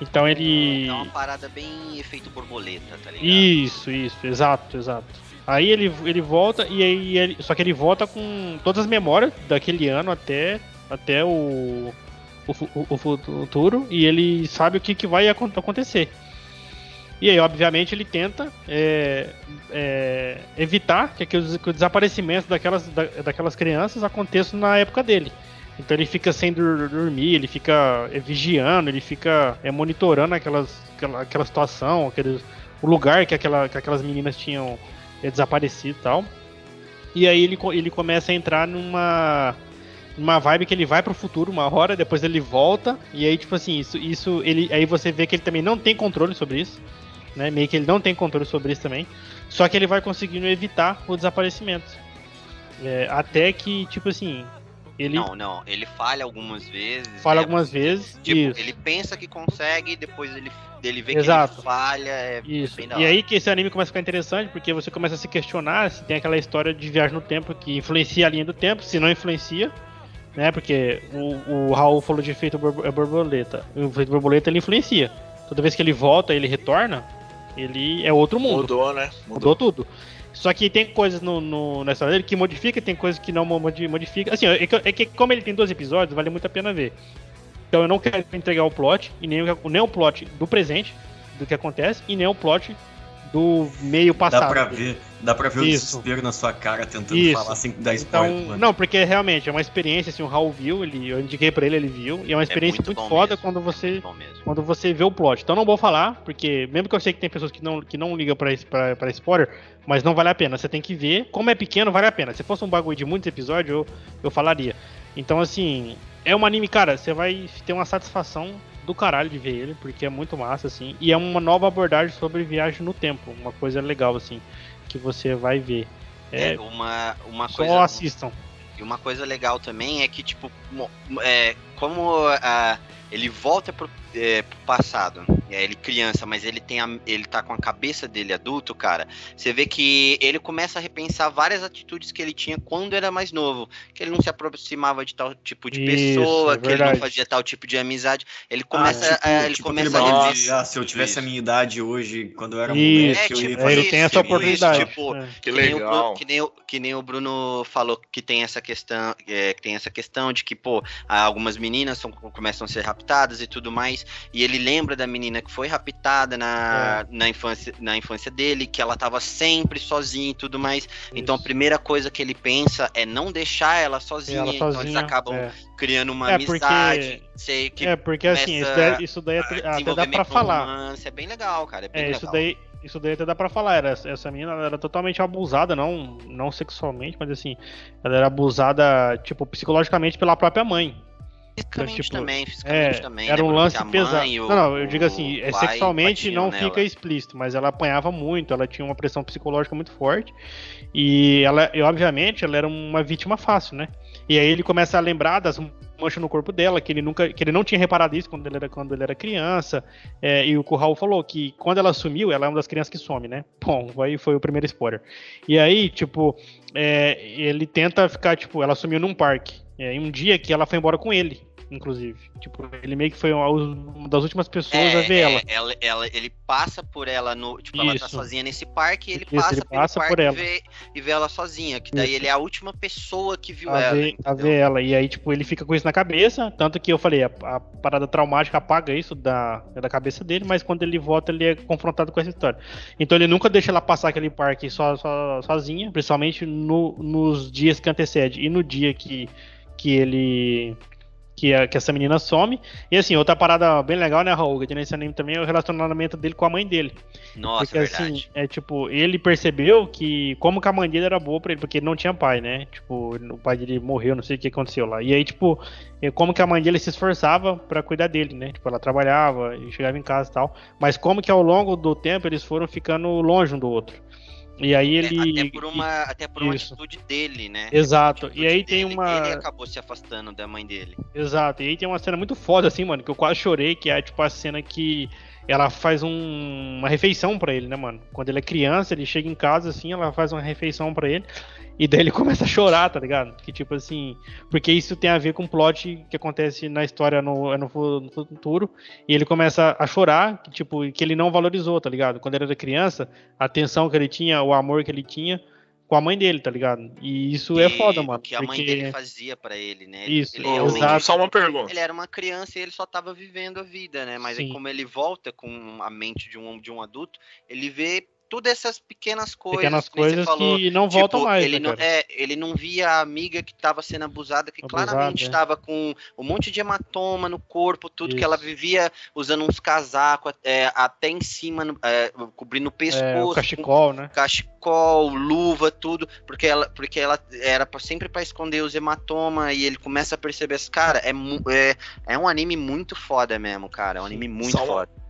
Então ele. É uma parada bem efeito borboleta, tá ligado? Isso, isso, exato, exato. Aí ele, ele volta e aí ele, só que ele volta com todas as memórias daquele ano até até o o, o, o futuro e ele sabe o que, que vai acon- acontecer. E aí, obviamente, ele tenta é, é, evitar que, que, os, que o desaparecimento daquelas, da- daquelas crianças aconteça na época dele. Então ele fica sem dormir, ele fica é, vigiando, ele fica é, monitorando aquelas, aquela, aquela situação, aqueles, o lugar que, aquela, que aquelas meninas tinham é, desaparecido e tal. E aí ele, ele começa a entrar numa, numa vibe que ele vai pro futuro uma hora, depois ele volta, e aí, tipo assim, isso, isso ele, aí você vê que ele também não tem controle sobre isso. Né? Meio que ele não tem controle sobre isso também. Só que ele vai conseguindo evitar o desaparecimento. É, até que, tipo assim, ele Não, não, ele falha algumas vezes. fala né? algumas vezes. Tipo, isso. ele pensa que consegue, depois ele, ele vê Exato. que ele falha. É Isso. E aí que esse anime começa a ficar interessante, porque você começa a se questionar se tem aquela história de viagem no tempo que influencia a linha do tempo, se não influencia, né? Porque o, o Raul falou de efeito é borboleta. O efeito borboleta ele influencia. Toda vez que ele volta, ele retorna, ele é outro mundo. Mudou, né? Mudou tudo. Só que tem coisas no, no, na história dele que modifica, tem coisas que não modi- modifica. Assim, é que, é que como ele tem 12 episódios, vale muito a pena ver. Então eu não quero entregar o plot, e nem, o- nem o plot do presente, do que acontece, e nem o plot do meio passado. Dá pra ver, dá pra ver o Isso. desespero na sua cara tentando Isso. falar sem dar spoiler. Então, mano. não, porque realmente é uma experiência, assim, o Raul viu, ele, eu indiquei pra ele, ele viu, e é uma experiência muito, bom foda mesmo, quando você muito bom mesmo. quando você vê o plot. Então não vou falar, porque mesmo que eu sei que tem pessoas que não, que não ligam pra, pra, pra spoiler, mas não vale a pena. Você tem que ver. Como é pequeno, vale a pena. Se fosse um bagulho de muitos episódios, eu, eu falaria. Então, assim, é um anime, cara, você vai ter uma satisfação do caralho de ver ele, porque é muito massa, assim. E é uma nova abordagem sobre viagem no tempo. Uma coisa legal, assim, que você vai ver. É, É, uma, uma só coisa. assistam. E uma coisa legal também é que, tipo, é, como ele volta pro, é, pro passado, é, ele criança, mas ele tem a- ele tá com a cabeça dele adulto, cara, você vê que ele começa a repensar várias atitudes que ele tinha quando era mais novo. Que ele não se aproximava de tal tipo de Isso, pessoa, é que ele não fazia tal tipo de amizade. Ele começa, tipo, a, ele tipo começa aquele a rever- ah, se eu tivesse a Isso. minha idade hoje, quando eu era Isso, moleque, eu ia tipo É, fazer ele isso, tem essa isso, oportunidade. tipo, É. Que nem o legal. Bru- que, nem o, que nem o Bruno falou que tem essa questão, é, que tem essa questão de que, pô, ah, algumas meninas são- começam a ser raptadas e tudo mais, e ele lembra da menina que foi raptada na, É. na, infância, na infância dele, que ela tava sempre sozinha e tudo mais. Então a Isso. primeira coisa que ele pensa é não deixar ela sozinha, Ela então eles sozinha, acabam é. criando uma É, porque- amizade, sei que É, porque assim, isso daí, isso daí a até, dá pra falar. romance, é bem legal, cara, é bem É, legal. isso daí, isso daí até dá pra falar. Era, essa menina era totalmente abusada, não, não sexualmente, mas assim, ela era abusada, tipo, psicologicamente pela própria mãe. Fisicamente tipo, também, fisicamente É, também. era né, um lance mãe, pesado. o- Não, não, eu digo assim, é, sexualmente não nela. fica explícito, mas ela apanhava muito, ela tinha uma pressão psicológica muito forte. E ela, e obviamente, ela era uma vítima fácil, né? E aí ele começa a lembrar das manchas no corpo dela, que ele nunca, que ele não tinha reparado isso quando ele era, quando ele era criança. É, e o Raul falou que quando ela sumiu, ela é uma das crianças que some, né? Bom, aí foi o primeiro spoiler. E aí, tipo, é, ele tenta ficar, tipo, ela sumiu num parque. É, e um dia que ela foi embora com ele, inclusive. Tipo, ele meio que foi uma, das últimas pessoas a ver é, ela. ela, ela- Ele passa por ela no. Tipo, ela tá Isso. sozinha nesse parque e ele Isso, passa ele passa por ela. E, vê, e vê ela sozinha. Que daí Isso. ele é a última pessoa que viu a ela. ver, a ver ela. E aí, tipo, ele fica com isso na cabeça. Tanto que eu falei, a, a parada traumática apaga isso da, da cabeça dele, mas quando ele volta, ele é confrontado com essa história. Então ele nunca deixa ela passar aquele parque só, só- sozinha, principalmente no- nos dias que antecede e no dia que, que ele. Que, a- que essa menina some. E assim, outra parada bem legal, né, Raul? Que tem nesse anime também é o relacionamento dele com a mãe dele. Nossa, Porque assim, verdade. é tipo, ele percebeu que como que a mãe dele era boa pra ele, porque ele não tinha pai, né? Tipo, o pai dele morreu, não sei o que aconteceu lá. E aí, tipo, é como que a mãe dele se esforçava pra cuidar dele, né? Tipo, ela trabalhava e chegava em casa e tal. Mas como que ao longo do tempo eles foram ficando longe um do outro. E aí É, ele. até por uma, até por uma Isso. atitude dele, né? Exato. E aí tem dele, uma. Ele acabou se afastando da mãe dele. Exato. E aí tem uma cena muito foda, assim, mano, que eu quase chorei, que é tipo a cena que ela faz um- uma refeição pra ele, né, mano? Quando ele é criança, ele chega em casa assim, ela faz uma refeição pra ele. E daí ele começa a chorar, tá ligado? Que tipo assim. Porque isso tem a ver com o plot que acontece na história no, é no fu- no futuro. E ele começa a chorar, que, tipo, que ele não valorizou, tá ligado? Quando ele era criança, a atenção que ele tinha, o amor que ele tinha com a mãe dele, tá ligado? E isso é foda, mano. O que a mãe porque- dele fazia pra ele, né? Isso, ele exato. Só uma pergunta. Ele era uma criança e ele só tava vivendo a vida, né? Mas aí como ele volta com a mente de um, de um adulto, ele vê todas essas pequenas coisas. Pequenas que coisas falou. que não Tipo, voltam mais, ele né, não, é, ele não via a amiga que estava sendo abusada, que Abusada, claramente é. estava com um monte de hematoma no corpo, tudo que ela Isso. vivia usando uns casacos é, até em cima, no- é, cobrindo o pescoço, É, o com cachecol, né? cachecol, luva, tudo, porque ela, porque ela era pra- sempre pra esconder os hematomas e ele começa a perceber, assim, cara, é, é, é um anime muito foda mesmo, cara, é um anime muito Só uma- foda.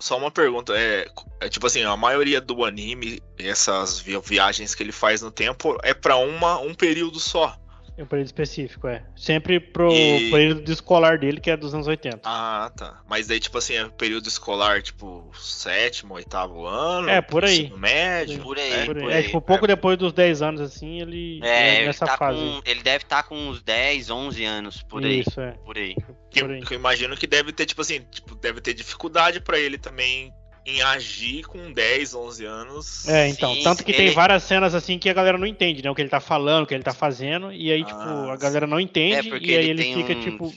Só uma pergunta, é, é tipo assim, a maioria do anime, essas vi- viagens que ele faz no tempo, é pra uma, um período só. É um período específico, é. Sempre pro E- período escolar dele, que é dos anos 80. Ah, tá. Mas daí, tipo assim, é período escolar, tipo, sétimo, oitavo ano? É, por aí. ensino médio? Por aí, é? Por aí. por É, tipo, pouco depois dos 10 anos, assim, ele É, ele, nessa tá fase. com, ele deve estar com uns 10, 11 anos, por aí, Isso, é. por aí. Que, por aí. que eu imagino que deve ter, tipo assim, tipo, deve ter dificuldade pra ele também em agir com 10, 11 anos. É, então. Sim, tanto que tem ele- várias cenas assim que a galera não entende, né? O que ele tá falando, o que ele tá fazendo. E aí, tipo, Ah, a galera não entende. É, porque e aí ele ele tem fica, uns- tipo.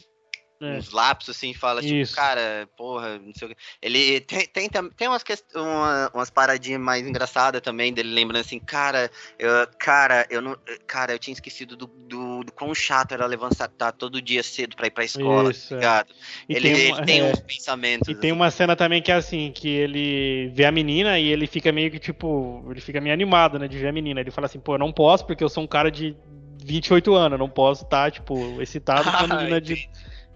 É. uns lapsos assim, fala, tipo, Isso. cara, porra, não sei o que. Ele tem, tem, tem umas, uma- umas paradinhas mais engraçadas também dele, lembrando assim, cara, eu, cara, eu não. Cara, eu tinha esquecido do, do, do quão chato era levantar todo dia cedo pra ir pra escola, Isso, tá é. ligado? Ele tem, ele uma, tem é, uns pensamentos. e tem uma cena também que é assim, que ele vê a menina e ele fica meio que, tipo, ele fica meio animado, né, de ver a menina. Ele fala assim, pô, eu não posso porque eu sou um cara de 28 anos, eu não posso estar, tipo, excitado com a menina de...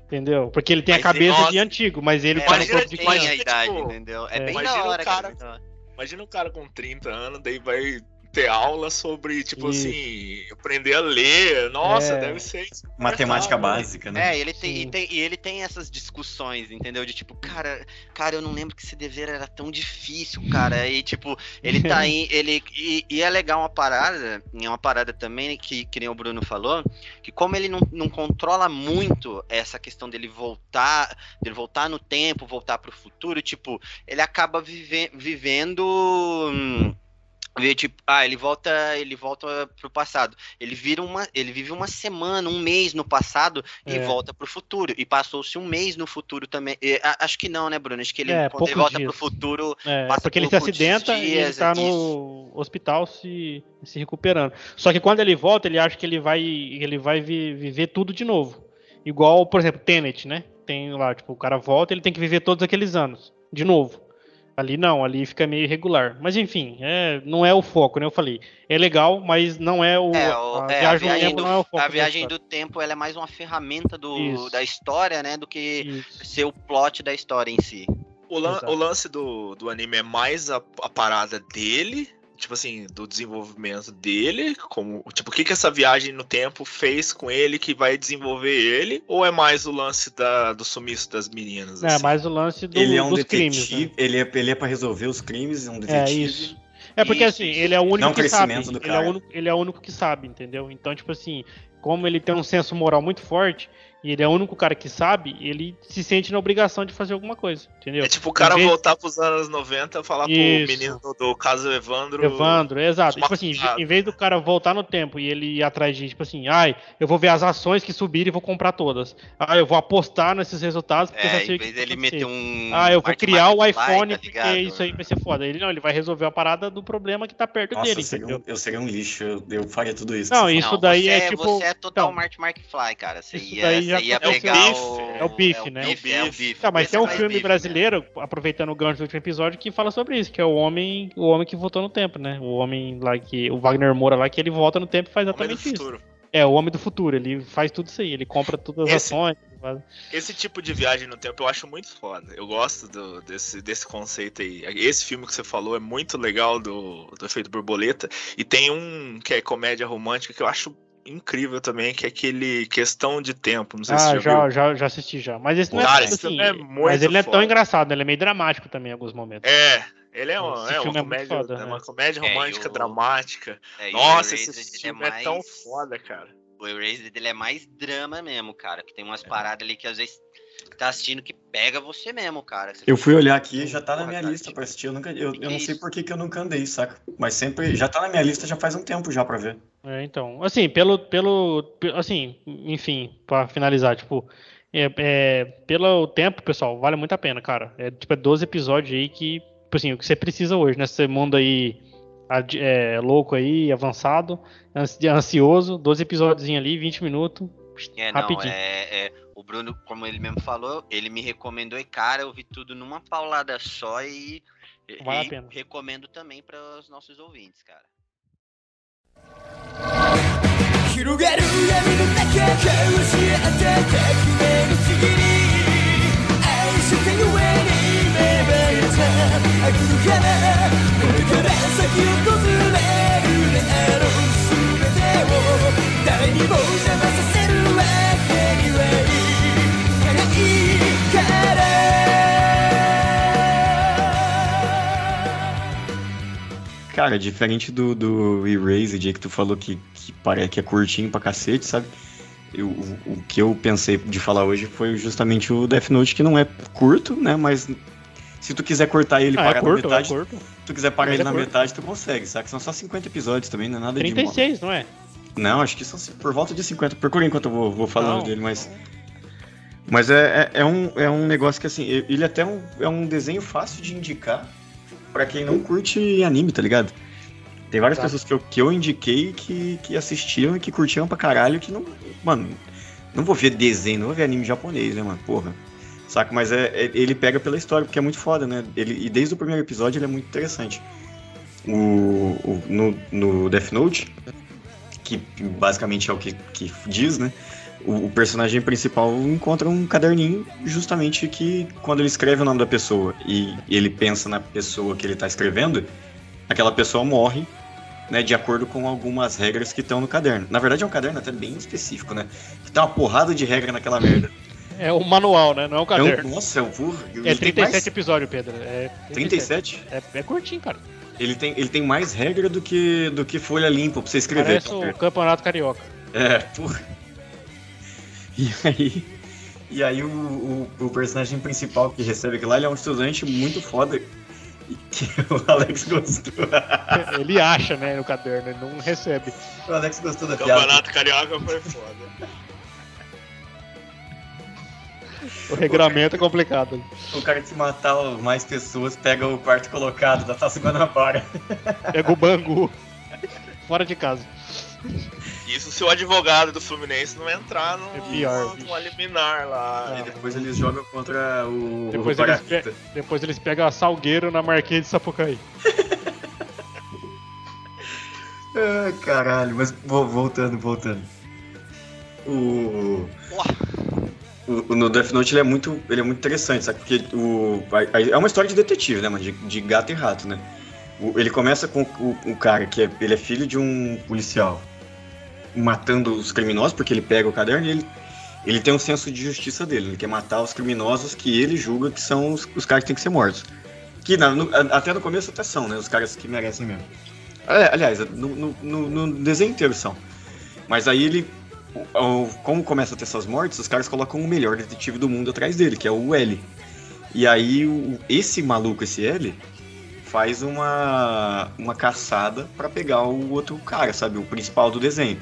Entendeu? Porque ele tem a Mas, cabeça nossa, de antigo, mas ele É, tá no imagina corpo de criança. a idade, tipo, entendeu? É, é. bem Imagina da o hora, cara- cara. Imagina um cara com 30 anos, daí vai ter aula sobre, tipo Isso. assim, aprender a ler. Nossa, É. deve ser. Matemática básica, né? É, ele tem, e tem, e ele tem essas discussões, entendeu? De tipo, cara, cara, eu não lembro que esse dever era tão difícil, cara. E tipo, ele tá aí, ele. E, e é legal uma parada, e é uma parada também que, que nem o Bruno falou, que como ele não, não controla muito essa questão dele voltar, dele voltar no tempo, voltar pro futuro, tipo, ele acaba vive, vivendo. hum, vê, Tipo, ah, ele volta, ele volta pro passado. Ele vira uma, ele vive uma semana, um mês no passado e É. volta pro futuro. E passou-se um mês no futuro também. E, a- acho que não, né, Bruno? Acho que ele É, quando ele volta dias. pro futuro, É, Passa porque ele por se muitos acidenta e ele dias, tá isso. no hospital se, se recuperando. Só que quando ele volta, ele acha que ele vai, ele vai vi- viver tudo de novo. Igual, por exemplo, Tenet, né? Tem lá, tipo, o cara volta, ele tem que viver todos aqueles anos, de novo. Ali não, ali fica meio irregular. Mas enfim, é, não é o foco, né? Eu falei. É legal, mas não é o. é, o- a é, a viagem no viagem, tempo do, não é o foco. a viagem do tempo ela é mais uma ferramenta do, Isso. da história, né? Do que Isso. ser o plot da história em si. O, lan- o lance do, do anime é mais a, a parada dele, tipo assim, do desenvolvimento dele, como, tipo, o que que essa viagem no tempo fez com ele que vai desenvolver ele, ou é mais o lance da, do sumiço das meninas? É, assim? mais o lance do, Ele é um dos detetive, crimes. Né? ele, é, ele é pra resolver os crimes, é um É detetive. isso. É porque Isso, assim, ele é o único Não o que sabe. Ele é, o único, ele é o único que sabe, entendeu? Então, tipo assim, como ele tem um senso moral muito forte, e ele é o único cara que sabe, ele se sente na obrigação de fazer alguma coisa, entendeu? É tipo o cara vez- voltar pros anos 90 e falar Isso. pro menino do, do caso Evandro. Evandro, exato. Tipo assim, em vez do cara voltar no tempo e ele ir atrás de, tipo assim, ai, eu vou ver as ações que subirem e vou comprar todas. Ah, eu vou apostar nesses resultados porque eu É, já sei em que vez vai dele meter um. Ah, eu vou criar o iPhone tá porque ligado? isso aí vai ser foda. Ele não, ele vai resolver a parada do problema que tá perto Nossa, dele, eu seria, um, eu seria um lixo, eu, eu faria tudo isso. Não, que você isso Não, daí você é tipo- Você é total então, Marty McFly, cara. Você isso ia, daí já ia aconteceu. pegar É o o. bife, é o bife, né? bife, é o bife. Tá, mas Esse tem é um filme bife, né? brasileiro, aproveitando o gancho do último episódio, que fala sobre isso, que é o homem, o homem que voltou no tempo, né? O homem lá que. O Wagner Moura lá, que ele volta no tempo e faz Homem do exatamente isso. futuro. É, o homem do futuro, ele faz tudo isso aí, ele compra todas as Esse- ações. faz- Esse tipo de viagem no tempo eu acho muito foda. Eu gosto do- desse, desse conceito aí. Esse filme que você falou é muito legal do, do efeito borboleta. E tem um que é comédia romântica que eu acho incrível também, que é aquele Questão de Tempo. Não sei se Ah, você já, já, viu. já, já assisti já. Mas esse não é Cara, esse assim. é muito mas ele não é tão foda. engraçado, né? ele é meio dramático também em alguns momentos. É, ele é, uma, é uma é comédia, foda, é uma comédia É, e romântica o- dramática. É, Nossa, esse filme é, mais- tão foda, cara. O Erased ele é mais drama mesmo, cara. Que tem umas paradas ali que às vezes tá assistindo que pega você mesmo, cara. Você Eu fui olhar aqui, já tá na minha cara, lista tipo, pra assistir. Eu, nunca, eu, eu não é sei por que, que eu nunca andei, saca? Mas sempre. Já tá na minha lista já faz um tempo já pra ver. É, então, assim, pelo, pelo, pe- assim, enfim, pra finalizar, tipo, é, é, pelo tempo, pessoal, vale muito a pena, cara. É, tipo, é 12 episódios aí que, tipo assim, o que você precisa hoje, nesse mundo aí é, louco aí, avançado, ansi- ansioso, 12 episódios ali, 20 minutos, É, não, rapidinho. é, é, o Bruno, como ele mesmo falou, ele me recomendou e, cara, eu vi tudo numa paulada só e, Vale a e pena. recomendo também para os nossos ouvintes, cara. 広がる闇の中交わし合った革命の次に愛してゆえに芽生えた悪の花これから先訪れるであろう全てを誰にも邪魔させ Cara, diferente do, do Erased que tu falou que, que parece que é curtinho pra cacete, sabe? Eu- o, que eu pensei de falar hoje foi justamente o Death Note, que não é curto, né? Mas se tu quiser cortar ele Ah, parar é curto, na é metade, curto. se tu quiser parar Mas ele é na curto. metade, tu consegue, sabe? São só 50 episódios também, não é nada de... mo- 36, não é? Não, acho que são por volta de 50. Procura enquanto eu vou, vou falando Não. dele, mas... Mas é, é, é um, é um negócio que, assim, ele até é um, é um desenho fácil de indicar pra quem não curte anime, tá ligado? Tem várias Tá. pessoas que eu, que eu indiquei que, que assistiram e que curtiam pra caralho, que não... Mano, não vou ver desenho, não vou ver anime japonês, né, mano? Porra. Saca? Mas é, é- ele pega pela história, porque é muito foda, né? Ele, e desde o primeiro episódio ele é muito interessante. O, o- no, no Death Note, que basicamente é o que, que diz, né? O, o personagem principal encontra um caderninho justamente que quando ele escreve o nome da pessoa e ele pensa na pessoa que ele tá escrevendo, aquela pessoa morre, né, de acordo com algumas regras que estão no caderno. Na verdade é um caderno até bem específico, né? Que tem uma porrada de regra naquela merda. É o manual, né? Não é o É um, caderno. nossa, é um porra. É ele tem 37 mais- episódios, Pedro. É 37? É, é curtinho, cara. Ele tem, ele tem mais regra do que, do que folha limpa pra você escrever. Parece o Campeonato Carioca. É, porra. E aí. E aí o, o, o personagem principal que recebe aquilo lá, ele é um estudante muito foda. Que o Alex gostou. Ele acha, né, no caderno, ele não recebe. O Alex gostou da piada. Campeonato Carioca foi foda. O regulamento é complicado. O cara que matar mais pessoas pega o quarto colocado da Taça Guanabara. Pega o Bangu. Fora de casa. Isso se o advogado do Fluminense não entrar no, É pior, no liminar lá. Ah. E depois eles jogam contra o. Depois o eles, pe- depois eles pegam a Salgueiro na Marquês de Sapucaí. Ai, caralho, mas vo- voltando, voltando. O. o- o- no Death Note ele é muito, ele é muito interessante, sabe? Porque o, a- a- é uma história de detetive, né, mano? De, de gato e rato, né? O- ele começa com o, o cara que é, ele é filho de um policial matando os criminosos, porque ele pega o caderno e ele, ele tem um senso de justiça dele. Ele quer matar os criminosos que ele julga que são os, os caras que têm que ser mortos. Que na- no- até no começo até são, né? Os caras que merecem mesmo. Ali- Aliás, no, no- no- desenho inteiro são. Mas aí ele. Como começa a ter essas mortes, os caras colocam o melhor detetive do mundo atrás dele, que é o L. E aí o- esse maluco, esse L, faz uma, uma caçada pra pegar o outro cara, sabe? O principal do desenho.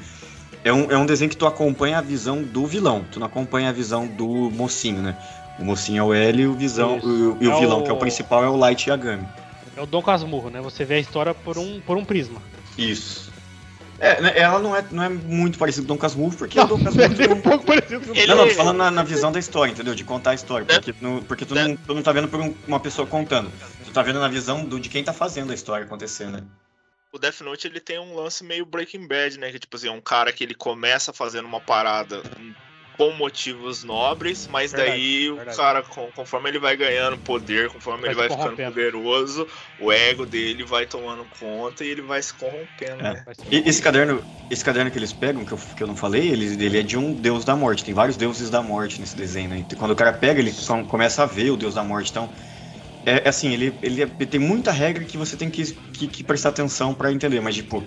É um, é um desenho que tu acompanha a visão do vilão, tu não acompanha a visão do mocinho, né? O mocinho é o L e o, visão, o- e o É vilão, o- que é o principal, é o Light Yagami. É o Dom Casmurro, né? Você vê a história por um, por um prisma. Isso. É, né, ela não é, não é muito parecida com o Dom Casmurro, porque o Dom Não, Casmurro... é um pouco parecido com Ele- Não, não, tô falando na, na visão da história, entendeu? De contar a história. É. Porque, tu- porque tu, não, tu não tá vendo por um- uma pessoa contando. Tu tá vendo na visão do, de quem tá fazendo a história acontecer, né? O Death Note ele tem um lance meio Breaking Bad, né? Que tipo assim, é um cara que ele começa fazendo uma parada com motivos nobres, mas Verdade, daí o verdade. cara, com- conforme ele vai ganhando poder, conforme Vai ele se vai ficando poderoso, o ego dele vai tomando conta e ele vai se corrompendo. É. né? E- Esse caderno, esse caderno que eles pegam, que eu, que eu não falei, ele, ele é de um deus da morte. Tem vários deuses da morte nesse desenho. Né? Quando o cara pega, ele com- começa a ver o deus da morte. Então, é é assim, ele, ele, é- tem muita regra que você tem que, que, que prestar atenção pra entender. Mas, tipo,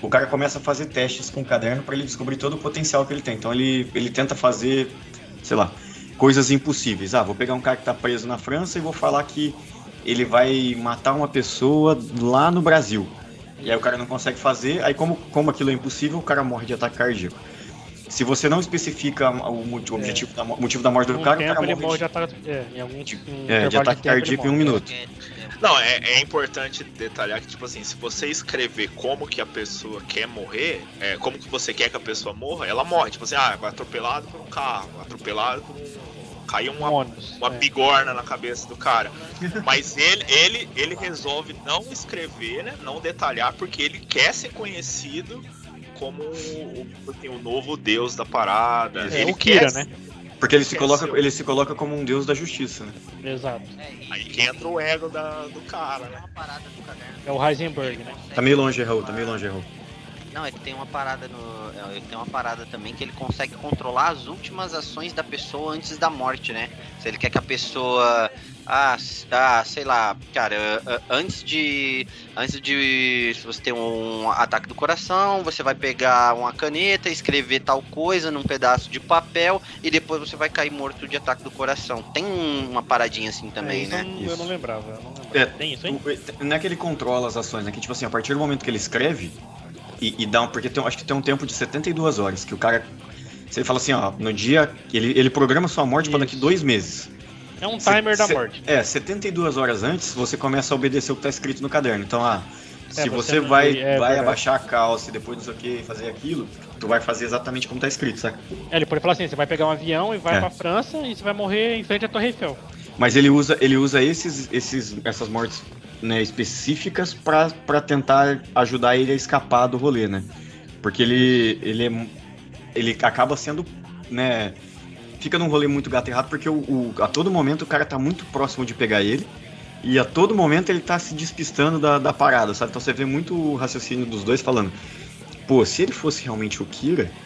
o cara começa a fazer testes com o caderno pra ele descobrir todo o potencial que ele tem. Então, ele, ele tenta fazer, sei lá, coisas impossíveis. Ah, vou pegar um cara que tá preso na França e vou falar que ele vai matar uma pessoa lá no Brasil. E aí o cara não consegue fazer, aí como, como aquilo é impossível, o cara morre de ataque cardíaco. Se você não especifica o, o objetivo da, mo- motivo da morte do um cara, o tempo cara ele morre morre de de, ataque. É, em algum um é, de intervalo ataque cardíaco em um minuto. Não, é, é importante detalhar que, tipo assim, se você escrever como que a pessoa quer morrer, é, como que você quer que a pessoa morra, ela morre. Tipo assim, ah, vai atropelado por um carro, atropelado por um. Caiu Um uma, uma é. bigorna na cabeça do cara. Mas ele, ele, ele resolve não escrever, né? Não detalhar, porque ele quer ser conhecido como o, assim, o novo deus da parada. É, ele o Kira, quer né? Porque ele se, Quer coloca, ser ele se coloca como um deus da justiça, né? Exato. Aí que entra o ego da, do cara, né? Uma parada do caderno. É o Heisenberg, né? Tá meio longe, Raul, tá meio longe, Raul. Não, é que tem uma parada no. é, Tem uma parada também que ele consegue controlar as últimas ações da pessoa antes da morte, né? Se ele quer que a pessoa. Ah, ah sei lá, cara, antes de. Antes de. Se você tem um ataque do coração, você vai pegar uma caneta, escrever tal coisa num pedaço de papel e depois você vai cair morto de ataque do coração. Tem um- uma paradinha assim também, É, isso né? Eu não, eu Isso. não lembrava. Eu não lembrava. É, Tem isso, hein? O- Não é que ele controla as ações, né? Que tipo assim, a partir do momento que ele escreve e, e dá um. Porque tem, acho que tem um tempo de 72 horas que o cara. Você fala assim, ó, no dia. Ele, ele programa sua morte pra daqui dois meses. É um Se- timer da morte. É, 72 horas antes você começa a obedecer o que tá escrito no caderno. Então, ah, se É, você você vai, é vai verdade. abaixar a calça e depois não sei o que, fazer aquilo, tu vai fazer exatamente como tá escrito, saca? É, ele pode falar assim: você vai pegar um avião e vai É. pra França e você vai morrer em frente à Torre Eiffel. Mas ele usa, ele usa esses, esses, essas mortes né, específicas pra tentar ajudar ele a escapar do rolê, né? Porque ele, ele, é, ele acaba sendo, né? Fica num rolê muito gato e rato porque o, o- a todo momento o cara tá muito próximo de pegar ele e a todo momento ele tá se despistando da, da parada, sabe? Então você vê muito o raciocínio dos dois falando, pô, se ele fosse realmente o Kira,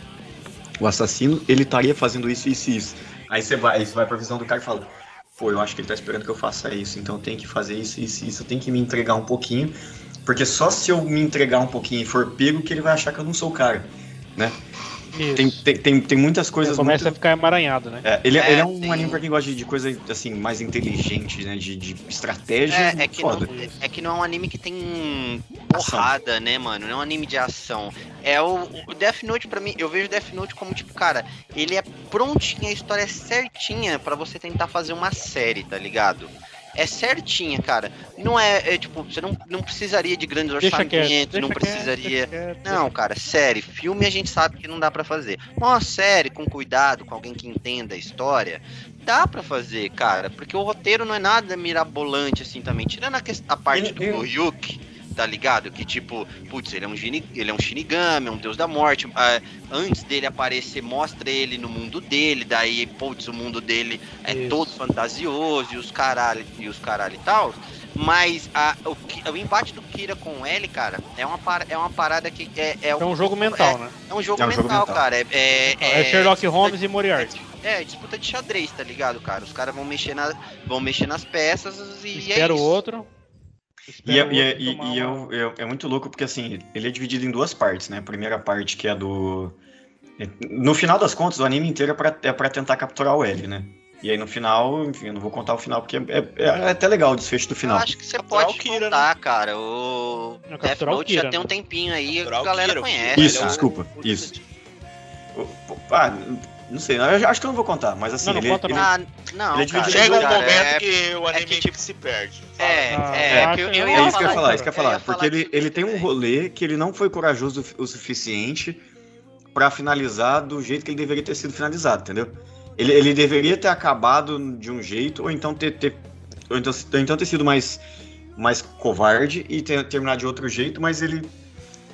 o assassino, ele estaria fazendo isso, isso e isso. Aí você vai, aí você vai pra visão do cara e fala, pô, eu acho que ele tá esperando que eu faça isso, então eu tenho que fazer isso, isso, isso, eu tenho que me entregar um pouquinho, porque só se eu me entregar um pouquinho e for pego que ele vai achar que eu não sou o cara, né? Tem, tem, tem, tem muitas coisas começa a muito... ficar emaranhado, né? É, ele, é- É, ele é um tem- anime pra quem gosta de, de coisa, assim, mais inteligente, né, de, de estratégia, É, é que, não, é que não é um anime que tem porrada, né, mano? Não é um anime de ação. É o, o Death Note, pra mim, eu vejo Death Note como, tipo, cara, ele é prontinho, a história é certinha pra você tentar fazer uma série, tá ligado? É certinha, cara. Não é, é, tipo, você não, não precisaria de grandes Deixa quieto. orçamentos, Deixa não quieto, precisaria. quieto, Não, cara, série, filme a gente sabe que não dá pra fazer. Uma série com cuidado, com alguém que entenda a história, dá pra fazer, cara, porque o roteiro não é nada mirabolante assim também, tirando a, a parte Ele- do Ryuk, tá ligado? Que tipo, putz, ele é um gini, ele é um Shinigami, é um deus da morte. ah, antes dele aparecer, mostra ele no mundo dele, daí, putz, o mundo dele é Isso. todo fantasioso e os caralho e os caralho e tal. Mas a, o, o embate do Kira com o L, cara, é uma, par- é uma parada que é, é, É um jogo mental, né? é um jogo, É um jogo mental, mental. cara. É, é, É, Sherlock disputa Holmes e Moriarty. É, disputa de xadrez, tá ligado, cara? Os caras vão mexer, na, vão mexer nas peças e Espera é o isso. outro. E, é, e, é, e- e uma- eu- eu- é muito louco porque assim, ele é dividido em duas partes, né? A primeira parte que é do. é- No final das contas, o anime inteiro é pra, é pra tentar capturar o L, né? E aí no final, enfim, eu não vou contar o final porque é, é- é até legal o desfecho do Eu final. acho que você Capturar pode Kira, contar, cara. O Não, Death Note Kira, já tem um né? tempinho aí, Capturar a o galera Kira, conhece. Isso, cara. desculpa, isso. Ah, não sei, eu acho que eu não vou contar, mas assim, Não, não ele, conta ele- não. Ah, não, Ele é cara, Chega um cara, momento é- que o anime que, tipo, se perde. É, Ah, é, eu que eu, eu é ia É isso que eu ia falar, cara, isso que eu ia eu falar. ia Porque ele, ele tem um rolê que ele não foi corajoso o suficiente pra finalizar do jeito que ele deveria ter sido finalizado, entendeu? Ele, ele deveria ter acabado de um jeito, ou então ter, ter, ou então, ou então ter sido mais, mais covarde e ter, terminar de outro jeito, mas ele,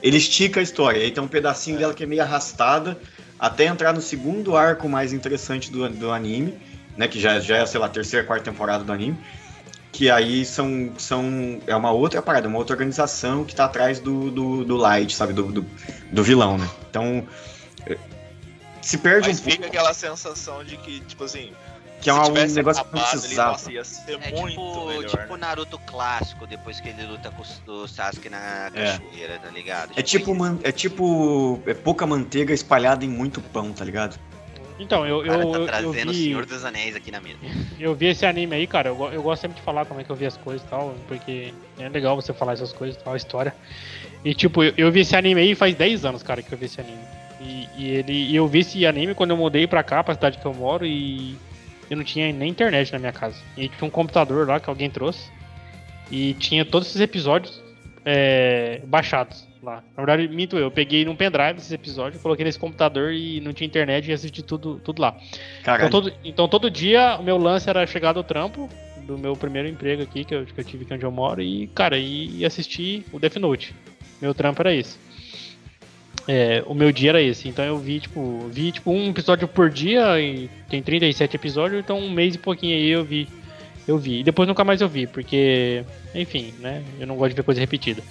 ele estica a história. Aí tem um pedacinho dela que é meio arrastada até entrar no segundo arco mais interessante do, do anime, né? Que já, já é, sei lá, a terceira, quarta temporada do anime. Que aí são, são. É uma outra parada, uma outra organização que tá atrás do, do, do Light, sabe? Do, do, do vilão, né? Então. eh, Se perde Mas um fica pouco. aquela sensação de que, tipo assim, Que é um tivesse negócio que não precisava. nossa, ia ser É muito tipo, melhor. tipo né? Naruto clássico, depois que ele luta com o- o Sasuke na cachoeira, tá ligado? É tipo, man- é tipo. É pouca manteiga espalhada em muito pão, tá ligado? Então, eu, O cara eu, tá eu, trazendo o vi, Senhor dos Anéis aqui na mesa. eu vi esse anime aí, cara. Eu, eu gosto sempre de falar como é que eu vi as coisas e tal, porque é legal você falar essas coisas e tal, a história. E tipo, eu, eu vi esse anime aí faz 10 anos, cara, que eu vi esse anime. E, e ele, e eu vi esse anime quando eu mudei pra cá, pra cidade que eu moro, e eu não tinha nem internet na minha casa. E tinha um computador lá que alguém trouxe. E tinha todos esses episódios é, baixados lá. Na verdade, minto eu, eu peguei num pendrive esses episódios, coloquei nesse computador e não tinha internet e assisti tudo, tudo lá. Caralho. Então todo, então todo dia o meu lance era chegar do trampo, do meu primeiro emprego aqui, que eu, que eu tive aqui onde eu moro, e, cara, e, e assistir o Death Note. Meu trampo era esse. É, o meu dia era esse. Então eu vi, tipo, vi tipo um episódio por dia, e tem 37 episódios, então um mês e pouquinho aí eu vi. Eu vi. E depois nunca mais eu vi, porque, enfim, né? Eu não gosto de ver coisa repetida.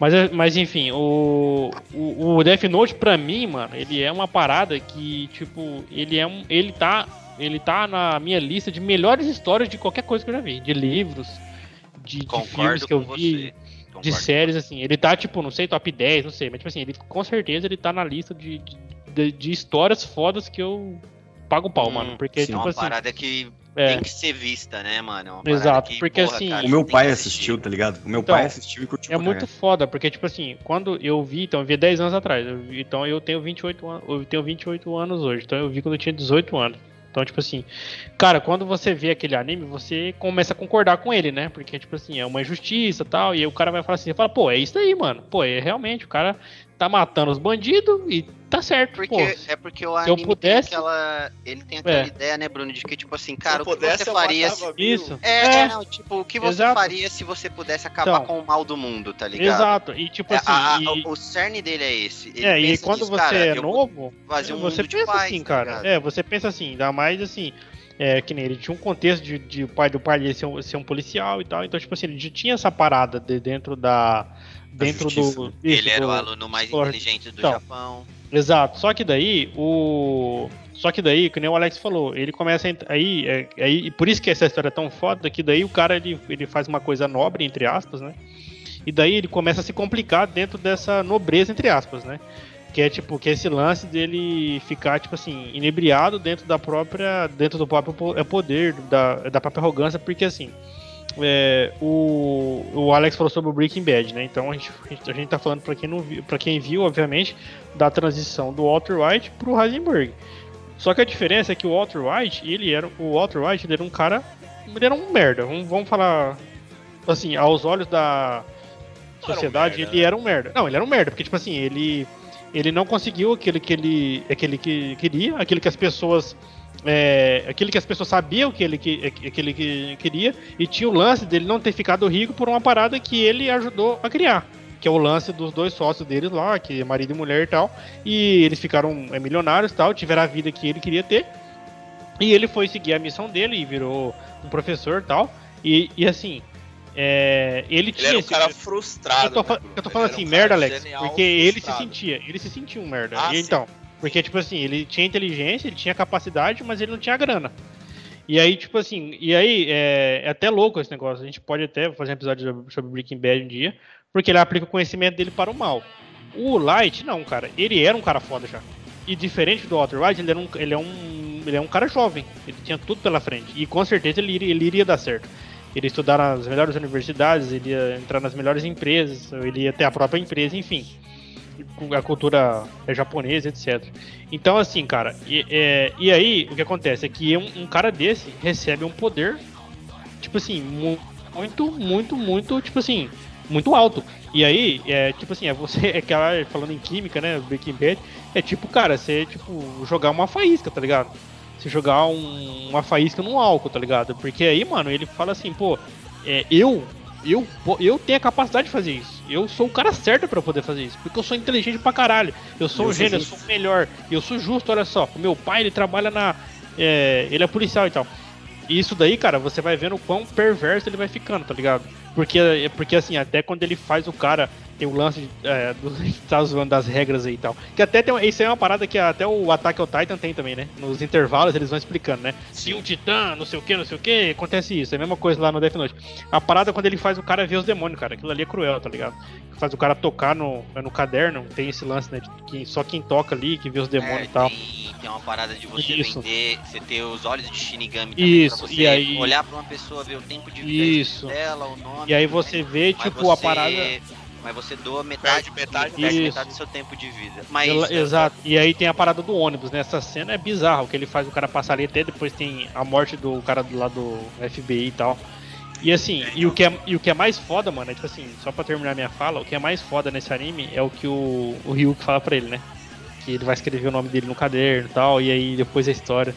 Mas, é- mas enfim, o, o, o Death Note, pra mim, mano, ele é uma parada que, tipo, ele é um. Ele tá. Ele tá na minha lista de melhores histórias de qualquer coisa que eu já vi. De livros, de, de filmes que eu vi, você. De séries, assim. Ele tá, tipo, não sei, top 10, não sei, mas tipo assim, ele com certeza ele tá na lista de, de, de- histórias fodas que eu pago pau, Hum, mano. Porque, sim. É tipo uma assim. parada que É, tem que ser vista, né, mano? É uma parada Exato, que, porque, porra, assim, cara, O meu pai assistiu, tá ligado? O meu Então, pai assistiu e curtiu É muito caralho. foda, porque, tipo assim, quando eu vi, então eu vi 10 anos atrás, eu vi- então eu tenho 28 anos, eu tenho 28 anos hoje, então eu vi quando eu tinha 18 anos. Então, tipo assim, cara, quando você vê aquele anime, você começa a concordar com ele, né? Porque, tipo assim, é uma injustiça tal, e o cara vai falar assim, fala, pô, é isso aí, mano. Pô, é realmente, o cara tá matando os bandidos e tá certo, Porque, pô. é porque o anime pudesse- tem aquela. Ele tem aquela É. ideia, né, Bruno, de que, tipo assim, cara, eu o que pudesse, você faria. se-. Isso. É, É. não, tipo, o que você Exato. faria se você pudesse acabar Então. com o mal do mundo, tá ligado? Exato, e tipo É, assim, a- a- e- o cerne dele é esse. Ele é, e quando você cara, é novo, fazer um você mundo de pensa paz, assim, tá cara. é, você pensa assim, ainda mais assim, é, que nem ele tinha um contexto de, de o pai do pai dele ser um, ser um policial e tal, então, tipo assim, ele já tinha essa parada de dentro da. Dentro do. isso, Ele era do- o aluno mais Lord. inteligente do Então. Japão. Exato. Só que daí, o. Só que daí, que nem o Alex falou, ele começa a ent- aí, é, aí, e por isso que essa história é tão foda, que daí o cara ele, ele faz uma coisa nobre, entre aspas, né? E daí ele começa a se complicar dentro dessa nobreza, entre aspas, né? Que é tipo, que é esse lance dele ficar, tipo assim, inebriado dentro da própria. dentro do próprio é, poder, da, da própria arrogância, porque assim. é, o, o Alex falou sobre o Breaking Bad, né? Então a gente, a gente, tá falando pra quem não viu, para quem viu, obviamente, da transição do Walter White pro Heisenberg. Só que a diferença é que o Walter White, ele era o Walter White, ele era um cara, ele era um merda. Vamos, vamos falar assim, aos olhos da um sociedade, merda, ele né? era um merda. Não, ele era um merda, porque tipo assim, ele ele não conseguiu aquilo que ele aquele que queria, aquilo que as pessoas é, aquilo que as pessoas sabiam que ele que aquele que queria e tinha o lance dele não ter ficado rico por uma parada que ele ajudou a criar. Que é o lance dos dois sócios deles lá, que é marido e mulher e tal. E eles ficaram é, milionários e tal, tiveram a vida que ele queria ter. E ele foi seguir a missão dele e virou um professor e tal. E, e assim, é, ele Ele tinha. era um esse- cara frustrado. eu tô, né, eu tô Ele falando assim, um merda, Alex, porque ele se sentia, ele se sentia um merda. Ah, E então, porque tipo assim, ele tinha inteligência, ele tinha capacidade, mas ele não tinha grana. E aí, tipo assim, e aí é, é até louco esse negócio. A gente pode até fazer um episódio sobre- Breaking Bad um dia, porque ele aplica o conhecimento dele para o mal. O Light, não, cara, ele era um cara foda já. E diferente do Walter White, ele, era um, ele, é um, ele é um cara jovem. Ele tinha tudo pela frente. E com certeza ele ele iria dar certo. Ele ia estudar nas melhores universidades, ele ia entrar nas melhores empresas, ele ia ter a própria empresa, enfim. A cultura é japonesa, etc. Então, assim, cara, e, é, e aí o que acontece é que um, um cara desse recebe um poder, tipo assim, mu- muito, muito, muito, tipo assim, muito alto. E aí, é tipo assim, é você, é aquela, falando em química, né, Breaking Bad, é tipo, cara, você, tipo, jogar uma faísca, tá ligado? Você jogar um- uma faísca num álcool, tá ligado? Porque aí, mano, ele fala assim, pô, é, eu, eu, eu tenho a capacidade de fazer isso. Eu sou o cara certo pra poder fazer isso. Porque eu sou inteligente pra caralho. Eu sou Eu um gênio, eu sou o melhor. Eu sou justo, olha só. O meu pai, ele trabalha na. é, ele é policial e tal. E isso daí, cara, você vai vendo o quão perverso ele vai ficando, tá ligado? Porque, porque assim, até quando ele faz o cara, tem o lance é, do, tá zoando das regras aí e tal. Que até tem, isso aí é uma parada que até o Attack on Titan tem também, né? Nos intervalos eles vão explicando, né? Se um titã, não sei o que, não sei o que, acontece isso. É a mesma coisa lá no Death Note. A parada é quando ele faz o cara ver os demônios, cara. Aquilo ali é cruel, tá ligado? Faz o cara tocar no, no caderno, tem esse lance, né? Que só quem toca ali, que vê os demônios É, e tal. tem, tem uma parada de você Isso. vender, você ter os olhos de Shinigami também, Isso, pra você e aí- olhar pra uma pessoa, ver o tempo de vida Isso. dela, o nome. E aí você vê, mas tipo, você- a parada. Mas você doa metade, Perde metade, perde metade do seu tempo de vida. Mas Ela- é, exato. E aí tem a parada do ônibus, né? Essa cena é bizarra, o que ele faz o cara passar ali até depois tem a morte do cara do lado do FBI e tal. E assim, e, o que é, e o que é mais foda, mano, é tipo assim, só pra terminar minha fala, o que é mais foda nesse anime é o que o, o Ryuk fala pra ele, né? Que ele vai escrever o nome dele no caderno e tal, e aí depois a história.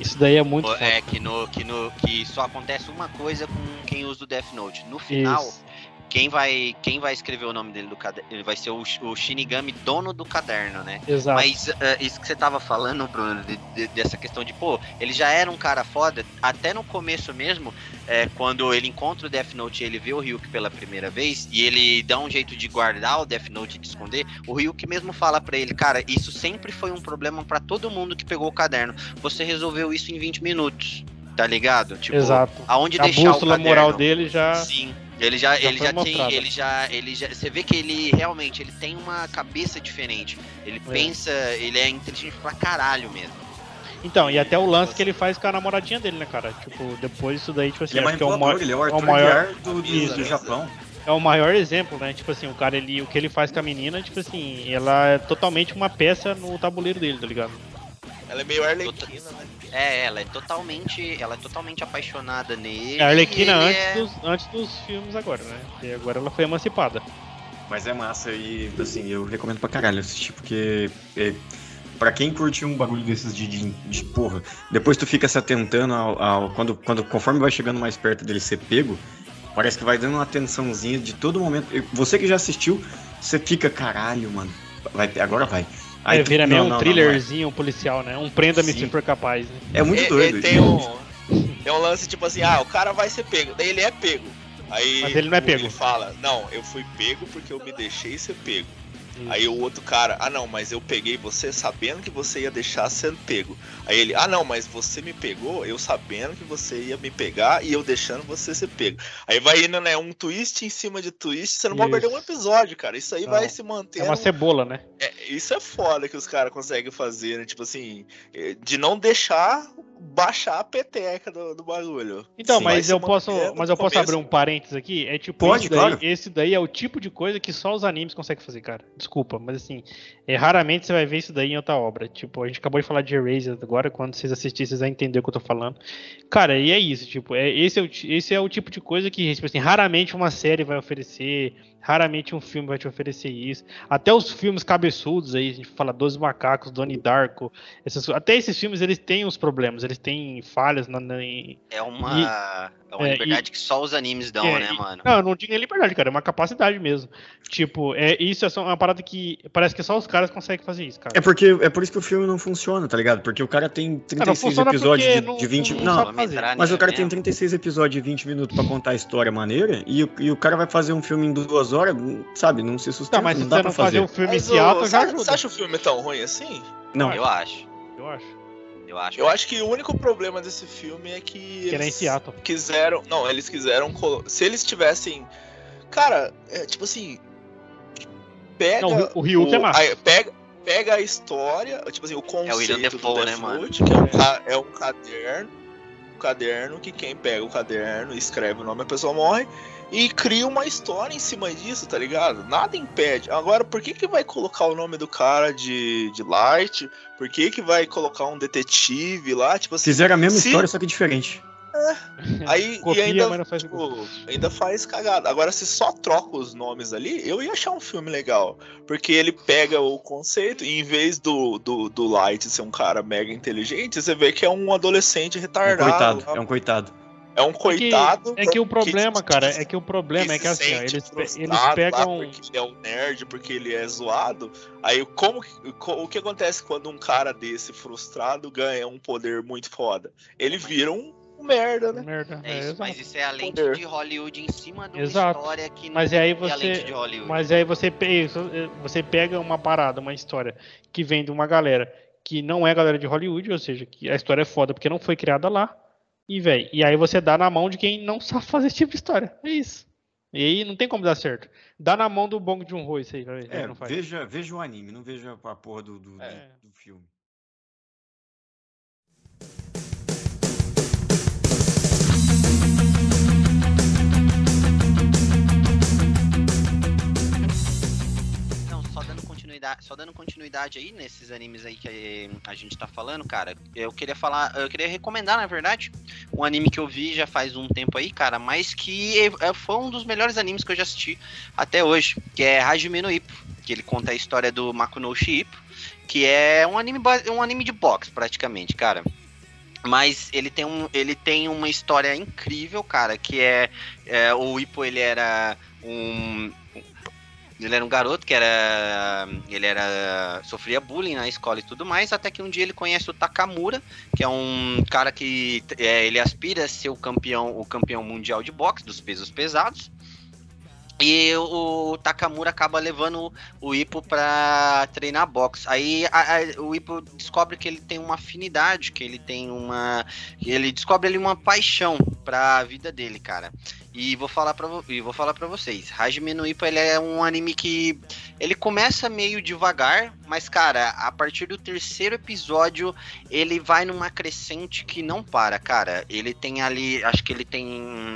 Isso daí é muito foda. é que, no, que, no, que só acontece uma coisa com quem usa o Death Note. No final, Isso. Quem vai, quem vai escrever o nome dele do caderno, ele vai ser o, o Shinigami dono do caderno, né? Exato. Mas eh, isso que você tava falando, Bruno, de- de- dessa questão de, pô, ele já era um cara foda, até no começo mesmo, é, quando ele encontra o Death Note e ele vê o Ryuk pela primeira vez, e ele dá um jeito de guardar o Death Note e de esconder, o Ryuk mesmo fala pra ele, cara, isso sempre foi um problema pra todo mundo que pegou o caderno. Você resolveu isso em 20 minutos, tá ligado? Tipo, Exato. aonde A deixar o bússola caderno. moral dele já. Sim. Ele já, já ele já tem, mostrado. ele já, ele já, você vê que ele realmente, ele tem uma cabeça diferente. Ele É. pensa, ele é inteligente pra caralho mesmo. Então, e até o lance que ele faz com a namoradinha dele, né, cara? Tipo, depois isso daí, tipo assim, Ele é acho que é o maior, ele é o é o maior- do, do, Isso. do Japão. é o maior exemplo, né? Tipo assim, o cara, ele, o que ele faz com a menina, tipo assim, ela é totalmente uma peça no tabuleiro dele, tá ligado? Ela é meio arlequina, né? É, ela é totalmente, ela é totalmente apaixonada nele. É a Arlequina antes, é- dos, antes dos filmes agora, né? E agora ela foi emancipada. Mas é massa e, assim, eu recomendo pra caralho assistir, porque é, pra quem curte um bagulho desses de, de, de porra, depois tu fica se atentando ao, ao- quando, quando, conforme vai chegando mais perto dele ser pego, parece que vai dando uma atençãozinha de todo momento. Você que já assistiu, você fica, caralho, mano, vai, agora vai. Aí tu- vira meio um não, não, thrillerzinho policial, né? Um prenda-me se for capaz. Né? é. É muito E- doido. e tem um, tem um lance tipo assim, ah, o cara vai ser pego. Daí ele é pego. Aí Mas ele não é pego. Ele fala, não, eu fui pego porque eu me deixei ser pego. Isso. Aí o outro cara, ah não, mas eu peguei você sabendo que você ia deixar sendo pego. Aí ele, ah não, mas você me pegou, eu sabendo que você ia me pegar e eu deixando você ser pego. Aí vai indo, né, um twist em cima de twist, você não vai Isso. perder um episódio, cara. Isso aí Não. vai se É mantendo. uma cebola, né? É, isso é foda que os caras conseguem fazer, né? Tipo assim, é, de não deixar baixar a peteca do, do bagulho. Então, Sim, mas eu posso, mas eu posso abrir um parênteses aqui? É tipo, Pode, esse, daí, claro. esse daí é o tipo de coisa que só os animes conseguem fazer, cara. Desculpa, mas assim, é, raramente você vai ver isso daí em outra obra. Tipo, a gente acabou de falar de Erased agora, quando vocês assistirem, vocês vão entender o que eu tô falando. Cara, e é isso, tipo, é, esse, é o, esse é o tipo de coisa que, tipo assim, raramente uma série vai oferecer, raramente um filme vai te oferecer isso. Até os filmes cabeçudos aí, a gente fala Doze Macacos, Donnie Darko, essas, até esses filmes eles têm os problemas, eles têm falhas na, na- em- É uma, é uma é, liberdade que só os animes dão, É, né, e- mano? Não, eu não digo nem liberdade, cara. É uma capacidade mesmo. Tipo, é, isso é só uma parada que parece que só os caras conseguem fazer isso, cara. É porque é por isso que o filme não funciona, tá ligado? Porque o cara tem 36 funciona episódios de, não- de 20 não Não, entrar mas o cara tem mesmo. 36 episódios de 20 minutos pra contar a história maneira e, o- e o cara vai fazer um filme em duas horas, sabe? Não se sustenta, Tá, mas se não dá você pra não fazer fazer. um filme Mas, ô, alto, já ajuda. Você acha o filme tão ruim assim? Não, Eu acho, Eu acho. eu acho. Eu acho que o único problema desse filme é que Que era em eles Seattle. quiseram. Não, eles quiseram. colo- Se eles tivessem. Cara, é tipo assim. Pega. Não, o- o Ryuk é massa. a- pega, pega a história, tipo assim, o conceito William do Dafoe, né, que é um, é um caderno. Caderno que quem pega o caderno, escreve o nome, a pessoa morre. E cria uma história em cima disso, tá ligado? Nada impede. Agora, por que que vai colocar o nome do cara de, de Light? Por que que vai colocar um detetive lá? Tipo assim, fizeram a mesma se- história, só que diferente. Aí Copia, e ainda, mas não faz tipo, ainda faz cagada. Agora, se só troca os nomes ali, eu ia achar um filme legal. Porque ele pega o conceito e em vez do, do, do Light ser um cara mega inteligente, você vê que é um adolescente É um retardado. coitado, lá. é um coitado. É um coitado. É que, é que o problema, cara, é que o problema é que assim, ó, eles, eles pegam. Porque ele é um nerd, porque ele é zoado. Aí, como que- co- o que acontece quando um cara desse frustrado ganha um poder muito foda? Ele vira um merda, né? Merda. É é, isso, exato. mas isso é a lente Poder. de Hollywood em cima de uma Exato. história que não Mas aí é a lente você. de Hollywood. Mas aí você, eh, você pega uma parada, uma história que vem de uma galera que não é galera de Hollywood, ou seja, que a história é foda porque não foi criada lá. E, velho, e aí você dá na mão de quem não sabe fazer esse tipo de história. É isso. E aí não tem como dar certo. Dá na mão do Bong Joon-ho isso aí, pra ver. É, não faz. veja, veja o anime, não veja a porra do, do, do- É. do filme. Continuidade, só dando continuidade aí nesses animes aí que eh, a gente tá falando, cara. Eu queria falar, eu queria recomendar, na verdade, um anime que eu vi já faz um tempo aí, cara, mas que eh, foi um dos melhores animes que eu já assisti até hoje, que é Hajime no Ippo, que ele conta a história do Makunoshi Ippo, que é um anime um anime de boxe praticamente, cara. Mas ele tem, um, ele tem uma história incrível, cara, que é, é, o Ippo ele era um ele era um garoto que era ele era sofria bullying na escola e tudo mais, até que um dia ele conhece o Takamura, que é um cara que é, ele aspira a ser o campeão, o campeão mundial de boxe dos pesos pesados. E o Takamura acaba levando o Ippo pra treinar boxe. Aí a- a- o Ippo descobre que ele tem uma afinidade, que ele tem uma. Ele descobre ali uma paixão pra vida dele, cara. E vou falar vo- e vou falar pra vocês. Hajime no Ippo ele é um anime que. Ele começa meio devagar, mas, cara, a partir do terceiro episódio, ele vai numa crescente que não para, cara. Ele tem ali. Acho que ele tem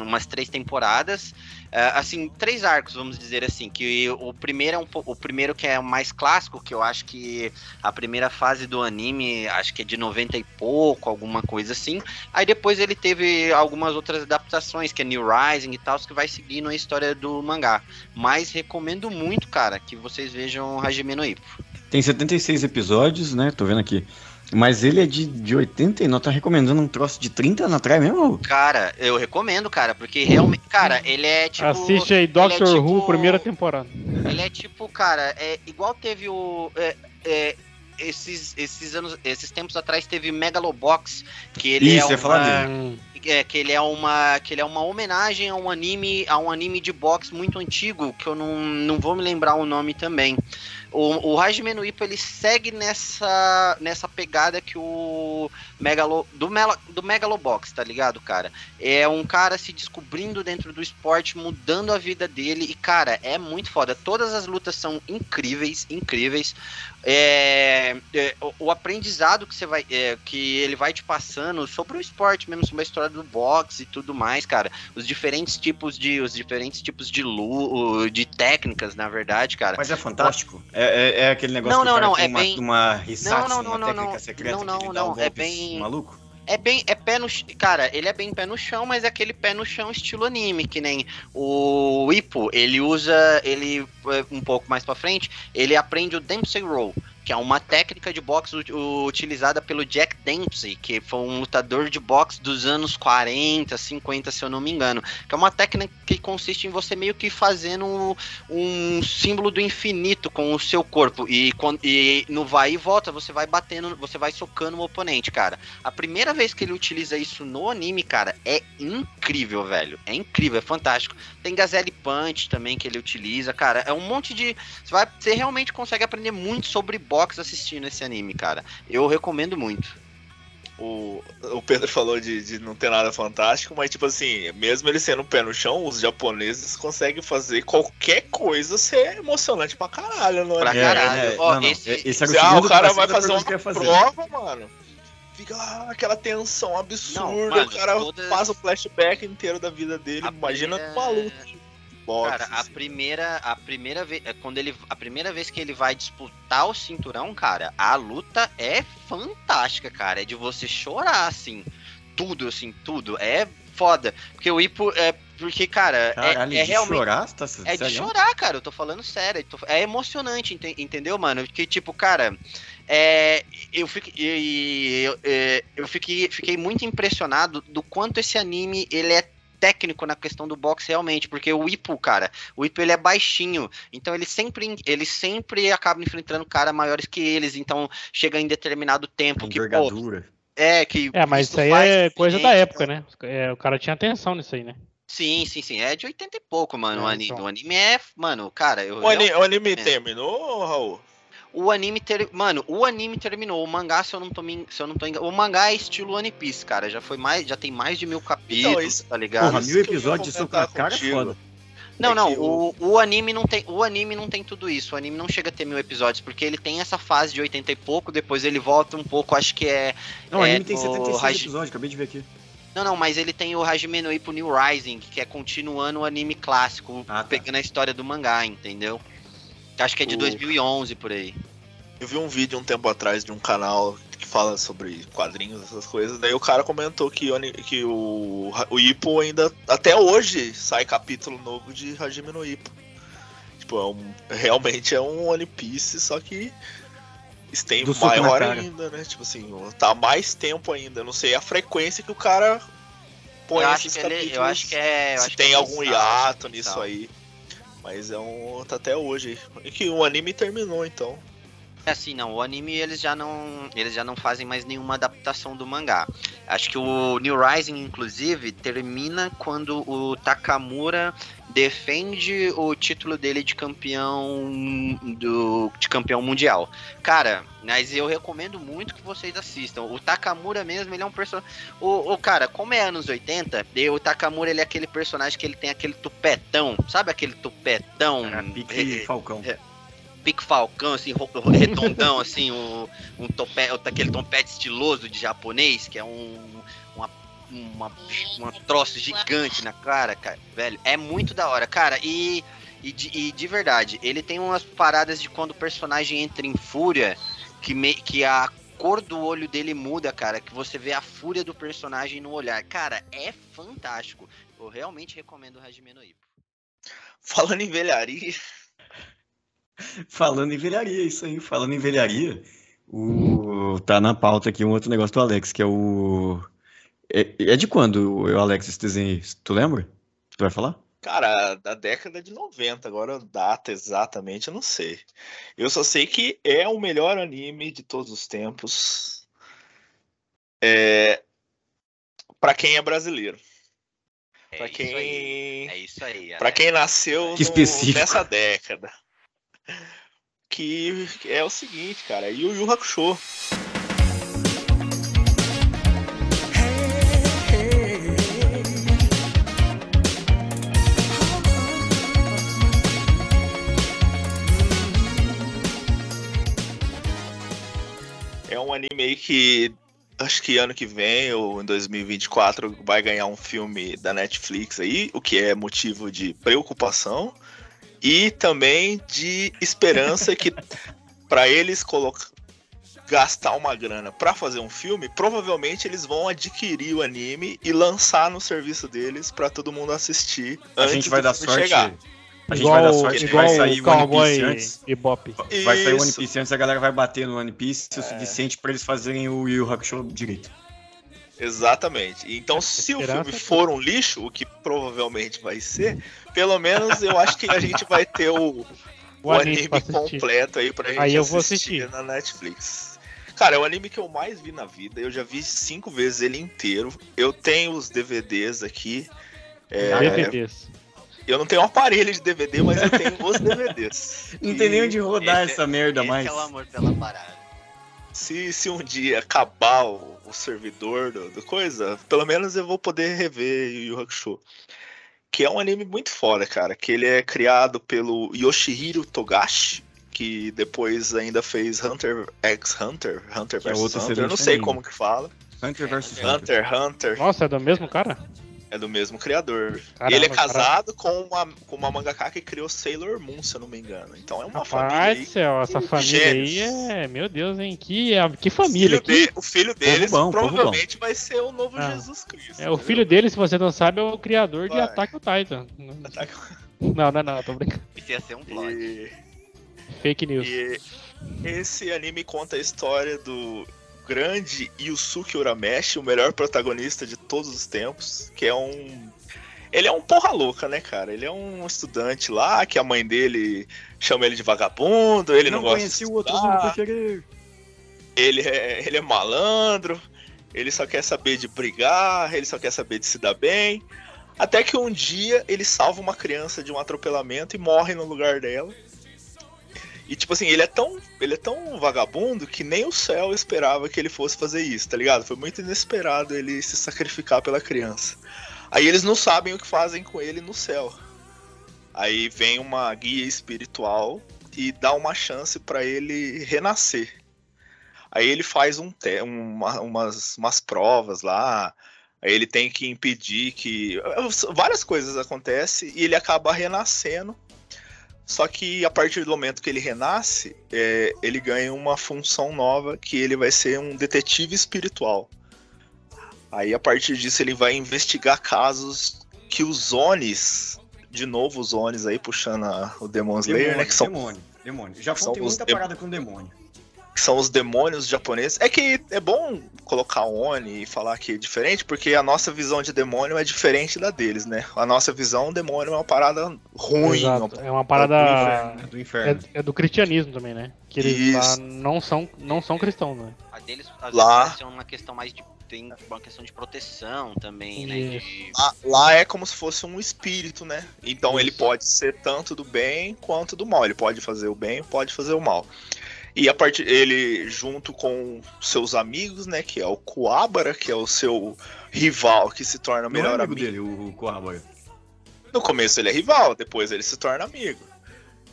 umas três temporadas. É, assim, três arcos, vamos dizer assim, que o primeiro é um o primeiro que é o mais clássico, que eu acho que a primeira fase do anime, acho que é de 90 e pouco, alguma coisa assim. Aí depois ele teve algumas outras adaptações, que é New Rising e tal, que vai seguindo a história do mangá. Mas recomendo muito, cara, que vocês vejam Hajime no Ippo. Tem 76 episódios, né? Tô vendo aqui. Mas ele é de, de 89, tá recomendando um troço de 30 anos atrás mesmo? Cara, eu recomendo, cara, porque realmente, cara, ele é tipo Assiste aí é Doctor Who, tipo- primeira temporada. Ele é tipo, cara, é igual teve o. é, é, esses, esses anos, esses tempos atrás teve Megalobox, que ele Isso, é uma, é, que ele é uma que ele é uma homenagem a um anime a um anime de boxe muito antigo que eu não, não vou me lembrar o nome também o, o Hajime ele segue nessa nessa pegada que o Megalo do, Melo, do Megalobox tá ligado cara? É um cara se descobrindo dentro do esporte mudando a vida dele e cara é muito foda. Todas as lutas são incríveis incríveis é, é, o, o aprendizado que você vai é, que ele vai te passando sobre o esporte mesmo sobre a história do boxe e tudo mais cara os diferentes tipos de os diferentes tipos de lu de técnicas na verdade cara Mas é fantástico? É, é, é aquele negócio Não, que o não, não, é uma, bem- uma Hisatsu, Não, não, uma não, técnica não. secreta Não, não, não, um é bem- maluco? É bem, é pé no, cara, ele é bem pé no chão, mas é aquele pé no chão estilo anime, que nem o Ippo, ele usa, ele é, um pouco mais pra frente, ele aprende o Dempsey Roll, que é uma técnica de boxe ut- utilizada pelo Jack Dempsey, que foi um lutador de boxe dos anos 40, 50, se eu não me engano, que é uma técnica que consiste em você meio que fazendo um símbolo do infinito com o seu corpo e, e no vai e volta você vai batendo, você vai socando o oponente, cara. A primeira vez que ele utiliza isso no anime, cara, é incrível, velho. É incrível, é fantástico. Tem Gazelle Punch também que ele utiliza, cara. É um monte de. Você, vai, você realmente consegue aprender muito sobre boxe assistindo esse anime, cara. Eu recomendo muito. O, o Pedro falou de, de não ter nada fantástico, mas tipo assim, mesmo ele sendo um pé no chão, os japoneses conseguem fazer qualquer coisa ser emocionante pra caralho, não é? Pra É, caralho. é, Ó, não, não, esse- é- esse era o Se, ah, segundo o cara vai da fazer uma que prova, mano. Fica lá aquela tensão absurda, Não, mano, o cara todas- passa o flashback inteiro da vida dele. A Imagina primeira- uma luta boxe. Cara, a assim. primeira, a primeira vez, é quando ele, a primeira vez que ele vai disputar o cinturão, cara, a luta é fantástica, cara, é de você chorar assim, tudo assim, tudo é foda, porque o Ipo é porque cara, é- Caralho, é, de realmente chorar? Você tá é de sério? chorar, cara. Eu tô falando sério. eu tô- É emocionante, ente- entendeu, mano? Porque, tipo, cara, é, eu, fiquei, e- eu, é, eu fiquei, fiquei muito impressionado do quanto esse anime ele é técnico na questão do boxe realmente, porque o Ipo, cara, o Ipo ele é baixinho, então ele sempre ele sempre acaba enfrentando caras maiores que eles, então chega em determinado tempo que pô, Envergadura. é que É, mas isso aí é coisa da época, né? É, o cara tinha atenção nisso aí, né? Sim, sim, sim, é de 80 e pouco, mano, É, o anime. então. O anime é, mano, cara, eu O, ani- o anime terminou, Raul? O anime ter... Mano, o anime terminou. O mangá, se eu não tô me... se eu não tô engan... O mangá é estilo One Piece, cara. Já foi mais. Já tem mais de mil capítulos, isso- tá ligado? Porra, isso mil episódios na comentar cara é foda. Não, é não, o, o anime não tem. O anime não tem tudo isso. O anime não chega a ter mil episódios, porque ele tem essa fase de 80 e pouco, depois ele volta um pouco, acho que é. Não, o É, anime tem o 76 Haj- episódios, acabei de ver aqui. Não, não, mas ele tem o Hajime no Ippo New Rising, que é continuando o anime clássico, Ah, tá. pegando a história do mangá, entendeu? Acho que é de O- 2011 por aí. Eu vi um vídeo um tempo atrás de um canal que fala sobre quadrinhos, essas coisas. Daí o cara comentou que, que o, o Ippo ainda. Até hoje sai capítulo novo de Hajime no Ippo. Tipo, é um, realmente é um One Piece, só que tem Do maior ainda, né? Tipo assim, tá mais tempo ainda. Eu Não sei a frequência que o cara põe Eu acho, esses que ele, capítulos. eu acho que é. eu se acho que tem é algum hiato nisso aí. Mas é um. tá até hoje. E que o anime terminou, então. É assim, não, o anime eles já não, eles já não fazem mais nenhuma adaptação do mangá. Acho que o New Rising inclusive termina quando o Takamura defende o título dele de campeão do de campeão mundial. Cara, mas eu recomendo muito que vocês assistam. O Takamura mesmo, ele é um personagem o, o cara, como é anos 80, e o Takamura ele é aquele personagem que ele tem aquele tupetão, sabe aquele tupetão? Era pique Falcão. é. Pique falcão, assim, redondão, assim, um, um topé, aquele topete estiloso de japonês, que é um, uma, uma, uma troço gigante na cara, cara, velho, é muito da hora, cara, e, e, de, e de verdade, ele tem umas paradas de quando o personagem entra em fúria, que, me, que a cor do olho dele muda, cara, que você vê a fúria do personagem no olhar, cara, é fantástico, eu realmente recomendo o Hajime no Ippo. Falando em velharia. Falando em velharia, isso aí. Falando em velharia, o... tá na pauta aqui um outro negócio do Alex, que é o. É, é de quando, o Alex, esse desenho? Tu lembra? Tu vai falar? Cara, da década de 90, agora a data exatamente eu não sei. Eu só sei que é o melhor anime de todos os tempos. É... Para quem é brasileiro. É Pra isso aí, quem, é isso aí. pra Alex. quem nasceu Que no- nessa década. Que é o seguinte, cara, Yu Yu Hakusho. É um anime aí que acho que ano que vem ou em 2024 vai ganhar um filme da Netflix aí, o que é motivo de preocupação e também de esperança que para eles colocar gastar uma grana para fazer um filme, provavelmente eles vão adquirir o anime e lançar no serviço deles para todo mundo assistir. A antes gente vai do dar sorte. chegar. A gente vai dar Igual- sorte que igual vai sair o One Piece antes. e Bop. Vai sair o One Isso. Piece antes, a galera vai bater no One Piece o suficiente pra eles fazerem o Yu Hakusho direito. Exatamente. Então, se o filme é for um lixo, o que provavelmente vai ser, pelo menos eu acho que a gente vai ter o, o, anime, pra assistir. completo aí pra gente Aí eu vou assistir, assistir. na Netflix. Cara, é o anime que eu mais vi na vida. Eu já vi cinco vezes ele inteiro. Eu tenho os DVDs aqui. É, DVDs. Eu não tenho um aparelho de DVD, mas eu tenho os DVDs. Não tem E nem onde rodar esse- essa merda Esse mais. é o amor pela parada. Se, se um dia acabar o, o servidor do, do coisa, pelo menos eu vou poder rever Yu Yu Hakusho. Que é um anime muito foda, cara. Que ele é criado pelo Yoshihiro Togashi, que depois ainda fez Hunter x Hunter, Hunter é vs Hunter. Eu não sei anime. como que fala. Hunter vs Hunter. Hunter x Hunter Nossa, é do mesmo cara? É do mesmo criador. Caramba, e ele é casado com uma, com uma mangaka que criou Sailor Moon, se eu não me engano. Então é uma família Rapaz do céu, essa de família aí é. Meu Deus, hein? Que, que família. o filho, Que, de- o filho deles bom, provavelmente vai ser o novo Ah. Jesus Cristo. é, o entendeu? filho dele, se você não sabe, é o criador de Vai. Attack on Titan. Ataque- Não, não, não, tô brincando. Isso ia ser um plot. E, Fake news. e Esse anime conta a história do grande Yusuke Urameshi, o melhor protagonista de todos os tempos, que é um ele é um porra louca, né, cara? Ele é um estudante lá que a mãe dele chama ele de vagabundo, ele não, não gosta conheci de o outro estudar, mundo que eu cheguei. ele é, ele é malandro, ele só quer saber de brigar, ele só quer saber de se dar bem. Até que um dia ele salva uma criança de um atropelamento e morre no lugar dela. E tipo assim, ele é tão, ele é tão vagabundo que nem o céu esperava que ele fosse fazer isso, tá ligado? Foi muito inesperado ele se sacrificar pela criança. Aí eles não sabem o que fazem com ele no céu. Aí vem uma guia espiritual e dá uma chance pra ele renascer. Aí ele faz um uma- umas, umas provas lá. Aí ele tem que impedir que. Várias coisas acontecem e ele acaba renascendo. Só que a partir do momento que ele renasce, é, ele ganha uma função nova que ele vai ser um detetive espiritual. Aí a partir disso ele vai investigar casos que os Onis, de novo os Onis aí puxando a- o Demon Slayer, né? Que são demônio, demônio. Já são tem muita dem- parada com demônio. Que são os demônios japoneses. É que é bom colocar Oni e falar que é diferente, porque a nossa visão de demônio é diferente da deles, né? A nossa visão, demônio é uma parada ruim. Exato. uma- É uma parada. É do É, inferno. é do cristianismo também, né? Que eles Isso. lá não são, não são cristãos, né? A deles, às Lá- vezes, é uma questão mais de. Tem uma questão de proteção também, né? De, Lá, lá é como se fosse um espírito, né? Então ele Isso. pode ser tanto do bem quanto do mal. Ele pode fazer o bem, pode fazer o mal. E a partir ele junto com seus amigos, né, que é o Kuwabara, que é o seu rival que se torna o Melhor melhor amigo amigo. dele, o, Coabora. No começo ele é rival, depois ele se torna amigo.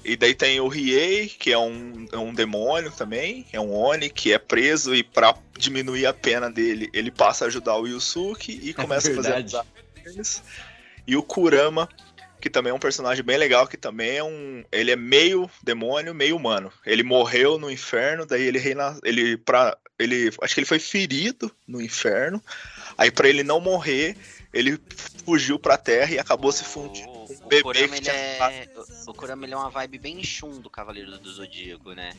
E daí tem o Riei, que é um, é um demônio também, é um Oni que é preso e pra diminuir a pena dele, ele passa a ajudar o Yusuke e começa a fazer verdade. amizade com eles. E o Kurama, que também é um personagem bem legal, que também é um, ele é meio demônio, meio humano. Ele morreu no inferno, daí ele reina, ele para ele, acho que ele foi ferido no inferno. Aí pra ele não morrer, ele fugiu pra terra e acabou se fundindo o, um o bebê Kurama, que ele tinha é, o, o Kurama ele é uma vibe bem chum do Cavaleiro do Zodíaco, né?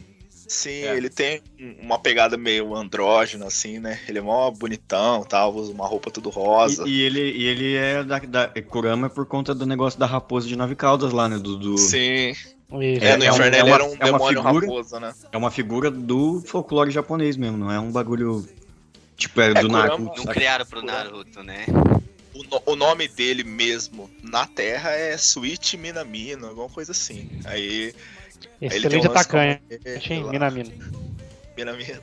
Sim, É. ele tem um- uma pegada meio andrógena, assim, né? Ele é mó bonitão tal, usa uma roupa tudo rosa. E, e ele, e ele é da, da Kurama por conta do negócio da raposa de nove caudas lá, né? Do, do- Sim, Isso. é, no é um- inferno é ele uma- era um é demônio figura- raposa, né? É uma figura do folclore japonês mesmo, não é um bagulho. Tipo, é, É, do Kurama- Naruto. Não saca? criaram pro. Naruto, né? O, no- o nome dele mesmo na Terra é Switch Minamino, alguma coisa assim. Aí. Excelente um atacante, hein. Minamino. Minamino.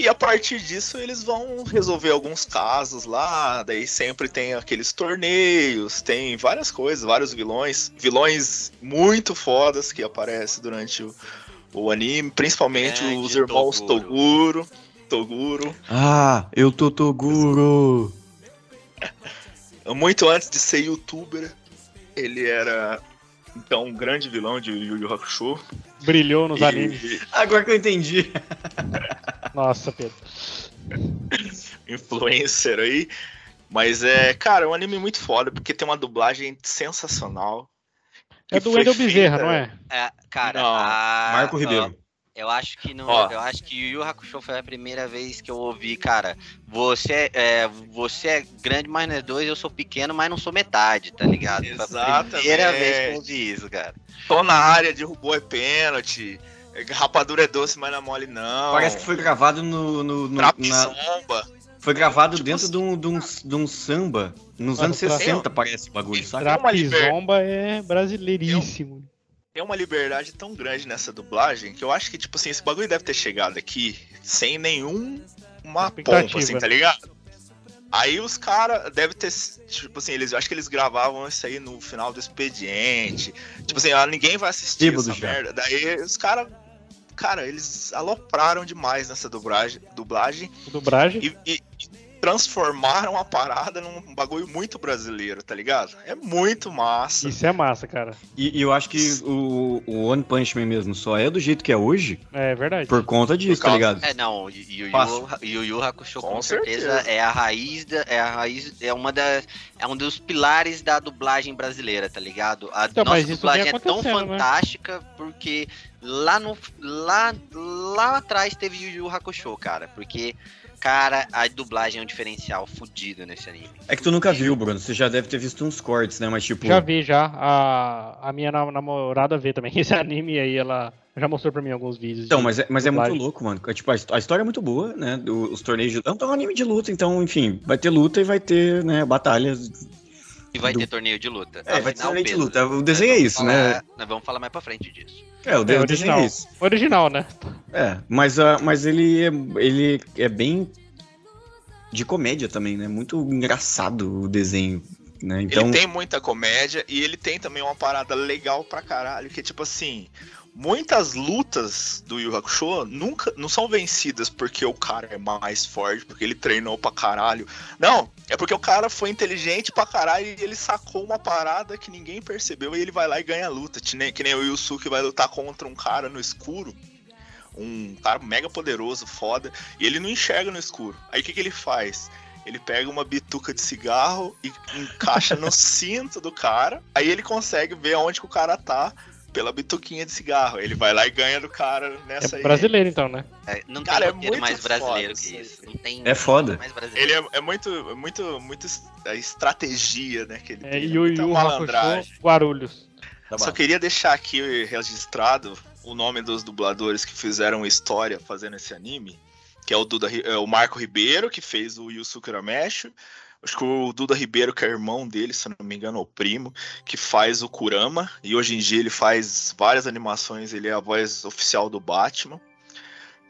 E a partir disso eles vão resolver alguns casos lá, daí sempre tem aqueles torneios, tem várias coisas, vários vilões, vilões muito fodas que aparecem durante o, o anime, principalmente Grande os irmãos Toguro. Toguro. Toguro. Ah, eu tô Toguro! Muito antes de ser youtuber, ele era então um grande vilão de Yu Yu Hakusho. Brilhou nos E- animes. Agora que eu entendi. Nossa, Pedro. influencer aí. Mas é, cara, é um anime muito foda, porque tem uma dublagem sensacional. É do Wendel Bezerra, feita- não é? É, cara, Não, a- Marco Ribeiro. Eu acho que no, Ó. eu acho que Yu Yu Hakusho foi a primeira vez que eu ouvi, cara. Você é, você é grande, mas não é dois. Eu sou pequeno, mas não sou metade, tá ligado? Foi a Exatamente. primeira vez que eu ouvi isso, cara. Tô na área, derrubou é pênalti. Rapadura é doce, mas não é mole não. Parece que foi gravado no. no, no- Trap na- zomba. foi gravado Tipo dentro de, um, de, um, de um samba. Nos anos no tra- 60, parece o bagulho, saca? Tra- uma liber- Trapzomba é brasileiríssimo. Tem uma liberdade tão grande nessa dublagem que eu acho que, tipo assim, esse bagulho deve ter chegado aqui sem nenhum uma pompa, assim, tá ligado? Aí os caras devem ter, tipo assim, eles, eu acho que eles gravavam isso aí no final do expediente. Tipo assim, ah, ninguém vai assistir Bêbado essa já. merda. Daí os caras, cara, eles alopraram demais nessa dublagem, dublagem Dublagem. e, e- transformaram a parada num bagulho muito brasileiro, tá ligado? É muito massa. Isso é massa, cara. E, e eu acho que o, o One Punch Man mesmo só é do jeito que é hoje É verdade. por conta disso, Por causa- tá ligado? É, não, o Yu Hakusho com, Com certeza, certeza. é a raiz da, é a raiz é uma das é um dos pilares da dublagem brasileira, tá ligado? A Então, nossa dublagem é tão né? fantástica porque lá no lá lá atrás teve Yu Yu Hakusho, cara, porque cara, a dublagem é um diferencial fudido nesse anime. É que tu nunca viu, Bruno. Você já deve ter visto uns cortes, né? Mas tipo. Já vi, já. A, a minha nam- namorada vê também esse anime aí, ela já mostrou pra mim alguns vídeos. Então, mas é, mas é muito louco, mano. É, Tipo, a, his- a história é muito boa, né? do- os torneios de. É um anime de luta, então, enfim, vai ter luta e vai ter, né, batalhas. E vai do- ter torneio de luta. É, vai ter torneio de luta. O desenho é isso, né? falar- Nós vamos falar mais pra frente disso. É, o, É, o desenho original. é isso. Original, né? É, mas, ah, mas ele, é, ele é bem de comédia também, né? Muito engraçado o desenho, né? Então, Ele tem muita comédia e ele tem também uma parada legal pra caralho, que é tipo assim, muitas lutas do Yu Hakusho nunca não são vencidas porque o cara é mais forte, porque ele treinou pra caralho. Não, é porque o cara foi inteligente pra caralho e ele sacou uma parada que ninguém percebeu e ele vai lá e ganha a luta. Que nem, que nem o Yusuke vai lutar contra um cara no escuro. Um cara mega poderoso, foda, e ele não enxerga no escuro. Aí o que, que ele faz? Ele pega uma bituca de cigarro e encaixa no cinto do cara. Aí ele consegue ver onde que o cara tá pela bituquinha de cigarro. Ele vai lá e ganha do cara nessa É aí. brasileiro, então, né? É, não Cara, é tem roteiro muito mais brasileiro foda que isso. Não tem É foda. mais brasileiro. Ele é, é muito, é muito, muito es- a estratégia, né? Que ele É tem. Yu muita Yu malandragem. Hakusho Guarulhos. tá Só queria deixar aqui registrado o nome dos dubladores que fizeram história fazendo esse anime, que é o, Duda, é o Marco Ribeiro, que fez o Yusuke Urameshi, acho que o Duda Ribeiro, que é irmão dele, se não me engano, é o primo, que faz o Kurama, e hoje em dia ele faz várias animações, ele é a voz oficial do Batman.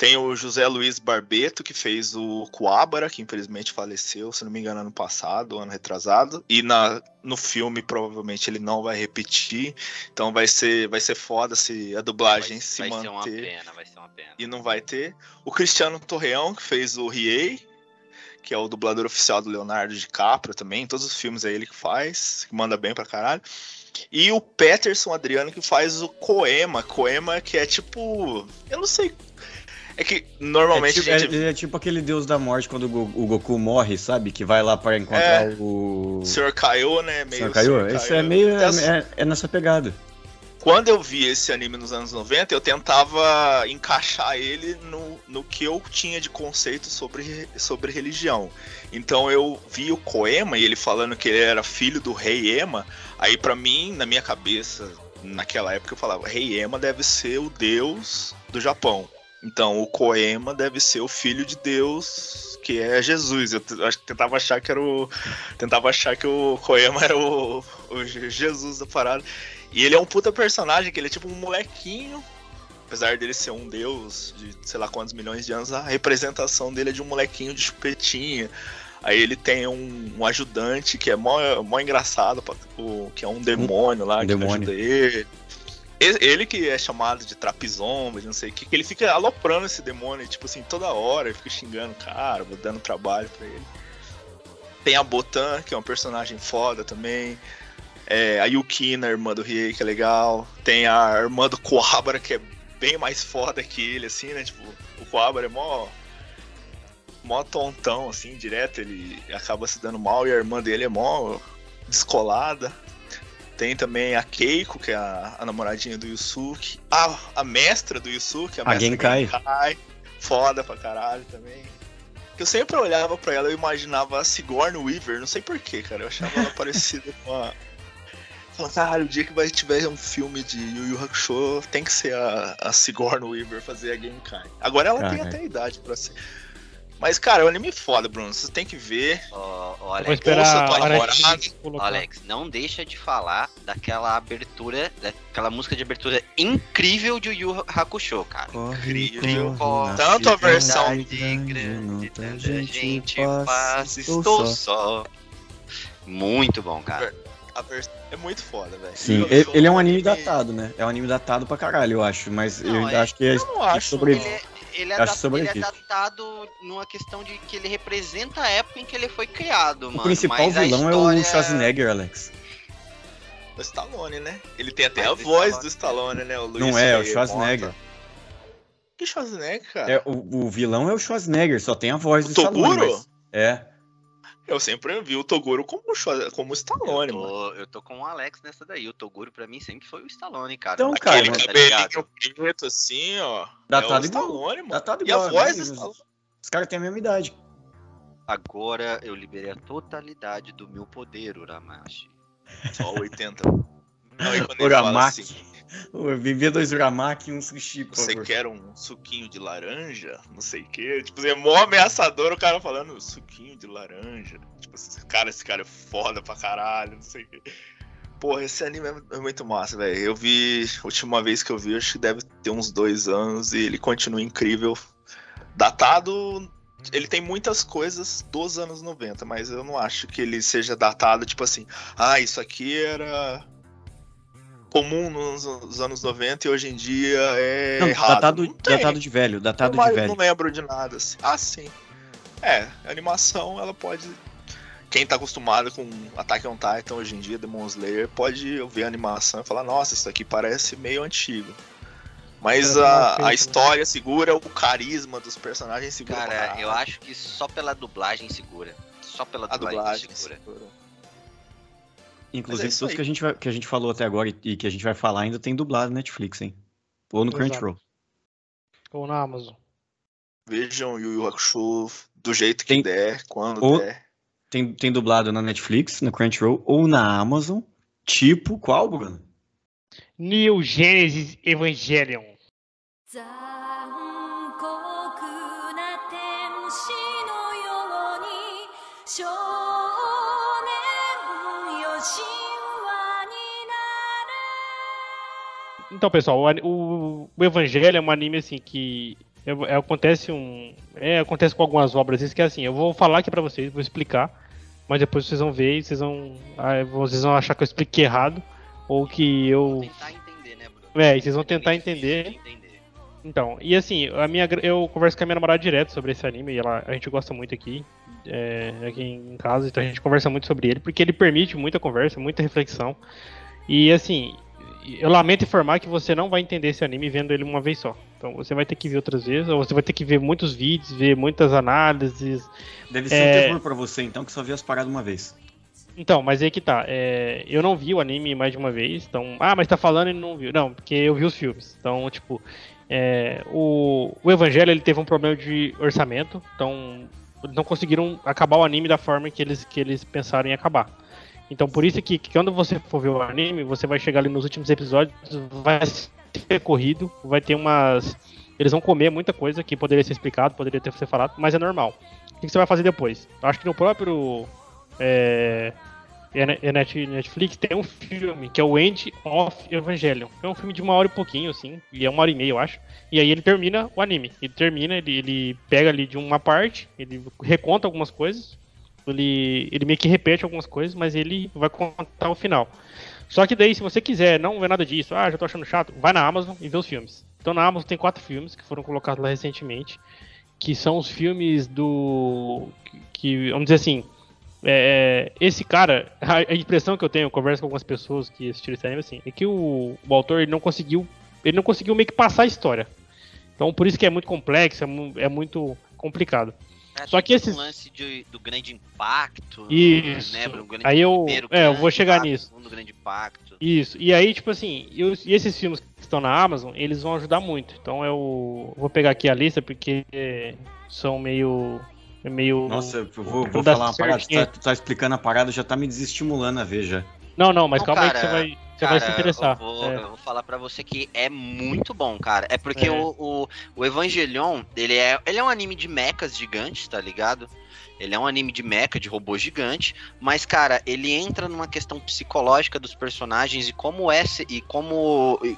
Tem o José Luiz Barbeto, que fez o Coabara, que infelizmente faleceu, se não me engano, ano passado, ano retrasado. E na, no filme, provavelmente, ele não vai repetir. Então vai ser, vai ser foda se a dublagem vai, se vai manter ser uma pena, vai ser uma pena. e não vai ter. O Cristiano Torreão, que fez o Riei, que é o dublador oficial do Leonardo DiCaprio também. Em todos os filmes é ele que faz, que manda bem pra caralho. E o Peterson Adriano, que faz o Coema. Coema que é tipo. Eu não sei. É que normalmente é, tipo, gente. é- é tipo aquele deus da morte quando o, Go- o Goku morre, sabe? Que vai lá pra encontrar É. o. O Senhor Kaiô, né? Meio Senhor Kaiô? Kaiô. é meio. É, é nessa pegada. Quando eu vi esse anime nos anos 90, eu tentava encaixar ele no, no que eu tinha de conceito sobre, sobre religião. Então eu vi o Koema e ele falando que ele era filho do rei Ema. Aí pra mim, na minha cabeça, naquela época eu falava, rei Ema deve ser o deus do Japão. Então o Koema deve ser o filho de Deus, que é Jesus. Eu tentava achar que era o tentava achar que o Koema era o, o Jesus da parada. E ele é um puta personagem, que ele é tipo um molequinho. Apesar dele ser um deus de sei lá quantos milhões de anos, a representação dele é de um molequinho de chupetinha. Aí ele tem um, um ajudante que é mó, mó engraçado, o, que é um demônio lá, um que demônio. ajuda ele. Ele ele que é chamado de trapizomba, de não sei o que, que ele fica aloprando esse demônio, tipo assim, toda hora, ele fica xingando o cara, dando trabalho pra ele. Tem a Botan, que é um personagem foda também. É, a Yukina, irmã do Riei, que é legal. Tem a irmã do Coabra, que é bem mais foda que ele, assim, né? Tipo, o Coabra é mó. mó tontão, assim, direto. Ele acaba se dando mal e a irmã dele é mó descolada. Tem também a Keiko, que é a, a namoradinha do Yusuke. A, a mestra do Yusuke, a, A mestra Genkai. Genkai. Foda pra caralho também. Eu sempre olhava pra ela e imaginava a Sigourney Weaver, não sei porquê, cara. Eu achava ela parecida com a. Falando, caralho, o dia que vai tiver um filme de Yu Yu Hakusho, tem que ser a, a Sigourney Weaver fazer a Genkai. Agora ela tem Caralho. até idade pra ser. Mas, cara, é um anime foda, Bruno. Você tem que ver. Ó, ó, Eu vou Alex, esperar ouça a colocar. Alex, não deixa de falar daquela abertura, daquela música de abertura incrível de Yu Yu Hakusho, cara. Incrível. corre, Tanto a versão Cidade grande, tanta gente passa, estou só. Muito bom, cara. É muito foda, velho. Sim, ele, ele é um anime datado, né? É um anime datado pra caralho, eu acho. Mas Não, eu é- acho que é Eu não acho. sobre- Ele é, ele é, Acho da- sobre ele é datado numa questão de que ele representa a época em que ele foi criado, O mano. principal mas a vilão é o história- Schwarzenegger, Alex. O Stallone, né? Ele tem até Mas a o voz Stallone- do Stallone, né? O Luiz Não é, é o Schwarzenegger. Mota. Que Schwarzenegger, cara? É, o, o vilão é o Schwarzenegger, só tem a voz O do Stallone. Toguro? mas- É. Eu sempre vi o Toguro como como Stallone, Eu mano. tô, eu tô com o Alex nessa daí. O Toguro pra mim sempre foi o Stallone, cara. Então, cara, Aquele mano, tá cabelinho preto assim, ó. Datado é o igual. Stallone, mano. Datado e a igual, voz né? Stallone. Os caras têm a mesma idade. Agora eu liberei a totalidade do meu poder, Uramashi. Só 80. Não, e quando ele fala Uramaki. assim, Viver dois Uramaki e um sushi, por você quer um suquinho de laranja? Não sei o quê. Tipo, é mó ameaçador o cara falando suquinho de laranja. Tipo, esse cara, esse cara é foda pra caralho, não sei o quê. Porra, esse anime é é muito massa, velho. Eu vi, a última vez que eu vi, acho que deve ter uns dois anos e ele continua incrível. Datado, ele tem muitas coisas dos anos 90, mas eu não acho que ele seja datado, tipo assim, ah, isso aqui era comum nos, nos anos 90 e hoje em dia é Não, errado. datado, Não datado de velho, datado Eu de não- velho. não lembro de nada assim. Ah, sim. É, a animação, ela pode. Quem tá acostumado com Attack on Titan hoje em dia, Demon Slayer, pode ver a animação e falar, nossa, isso aqui parece meio antigo. Mas É, a, perfeito, a né? história segura, o carisma dos personagens segura. Cara, eu acho que só pela dublagem segura. Só pela a dublagem, dublagem segura. segura. Inclusive, isso tudo que a, gente vai, que a gente falou até agora e, que a gente vai falar ainda tem dublado no Netflix, hein? Ou no Exato. Crunchyroll. Ou na Amazon. Vejam Yu Yu Hakusho do jeito que Tem- der, quando o- der. Tem, tem dublado na Netflix, no Crunchyroll ou na Amazon. Tipo, qual, Bruno? Neo Genesis Evangelion. Então, pessoal, o, o, Evangelho é um anime assim que é- é- acontece um, é, acontece com algumas obras isso que é assim. Eu vou falar aqui pra vocês, vou explicar, mas depois vocês vão ver e vocês vão, ah, vocês vão achar que eu expliquei errado ou que eu, tentar entender, né, Bruno? é, vocês vão tentar entender. de entender. Então, e assim, a minha, eu converso com a minha namorada direto sobre esse anime e ela, a gente gosta muito aqui, é, aqui em casa, então a gente conversa muito sobre ele, porque ele permite muita conversa, muita reflexão. E assim, eu lamento informar que você não vai entender esse anime vendo ele uma vez só. Então você vai ter que ver outras vezes, ou você vai ter que ver muitos vídeos, ver muitas análises. Deve ser É. um terror pra você, então, que só viu as paradas uma vez. Então, mas aí que tá. é, eu não vi o anime mais de uma vez, então. Ah, mas tá falando e não viu. Não, porque eu vi os filmes. Então, tipo, é, o, o Evangelho ele teve um problema de orçamento, então não conseguiram acabar o anime da forma que eles, que eles pensaram em acabar. Então, por isso que, que quando você for ver o anime, você vai chegar ali nos últimos episódios, vai ser corrido, vai ter umas. Eles vão comer muita coisa que poderia ser explicado, poderia ter sido falado, mas é normal. O que você vai fazer depois? Acho que no próprio. É, ne- net- Netflix tem um filme que é o End of Evangelion. É um filme de uma hora e pouquinho, assim, e é uma hora e meia, eu acho. E aí ele termina o anime. Ele termina, ele, ele pega ali de uma parte, ele reconta algumas coisas, ele, ele meio que repete algumas coisas, mas ele vai contar o final. Só que daí, se você quiser não ver nada disso, ah, já tô achando chato, vai na Amazon e vê os filmes. Então na Amazon tem quatro filmes que foram colocados lá recentemente, que são os filmes do. que, vamos dizer assim. é, esse cara, a, impressão que eu tenho, eu converso com algumas pessoas que assistiram esse anime, assim, é que o, o autor não conseguiu. Ele não conseguiu meio que passar a história. Então por isso que é muito complexo, é, mu- é muito complicado. É, Só que um lance de- do grande impacto. Isso. Né, grande- Aí eu- primeiro é, eu grande vou chegar impacto, nisso. segundo grande impacto. Isso. E aí, tipo assim, e, os- e esses filmes que estão na Amazon, eles vão ajudar muito. Então eu vou pegar aqui a lista porque são meio. é meio. Nossa, eu vou, vou falar uma parada. Tu certinho. tá, tu tá explicando a parada, já tá me desestimulando a ver já. Não, não, mas Não, calma aí que cara, você vai, você Cara, vai se interessar. Eu vou, É. eu vou falar pra você que é muito bom, cara. É porque É. o, o, o Evangelion, ele é, ele é um anime de mechas gigantes, tá ligado? Ele é um anime de mecha, de robô gigante, mas, cara, ele entra numa questão psicológica dos personagens e como é e como e,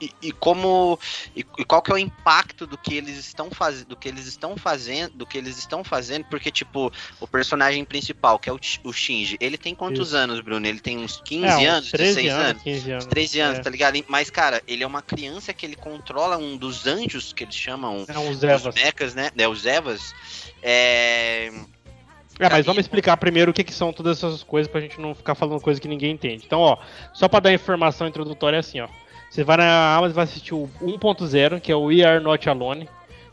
e- e como e, e qual que é o impacto do que eles estão fazendo, do que eles estão fazendo, do que eles estão fazendo, porque tipo, o personagem principal, que é o, o Shinji, ele tem quantos Isso. anos, Bruno? Ele tem uns 15 É, uns anos, 13 16 anos, 15 anos. 13 anos, é. tá ligado? Mas, cara, ele é uma criança que ele controla um dos anjos, que eles chamam É os os mechas, né? É, os Evas. É... É, mas vamos explicar primeiro o que, que são todas essas coisas pra gente não ficar falando coisa que ninguém entende. Então, ó, só pra dar informação introdutória é assim, ó. Você vai na Amazon e vai assistir o 1.0, que é o We Are Not Alone.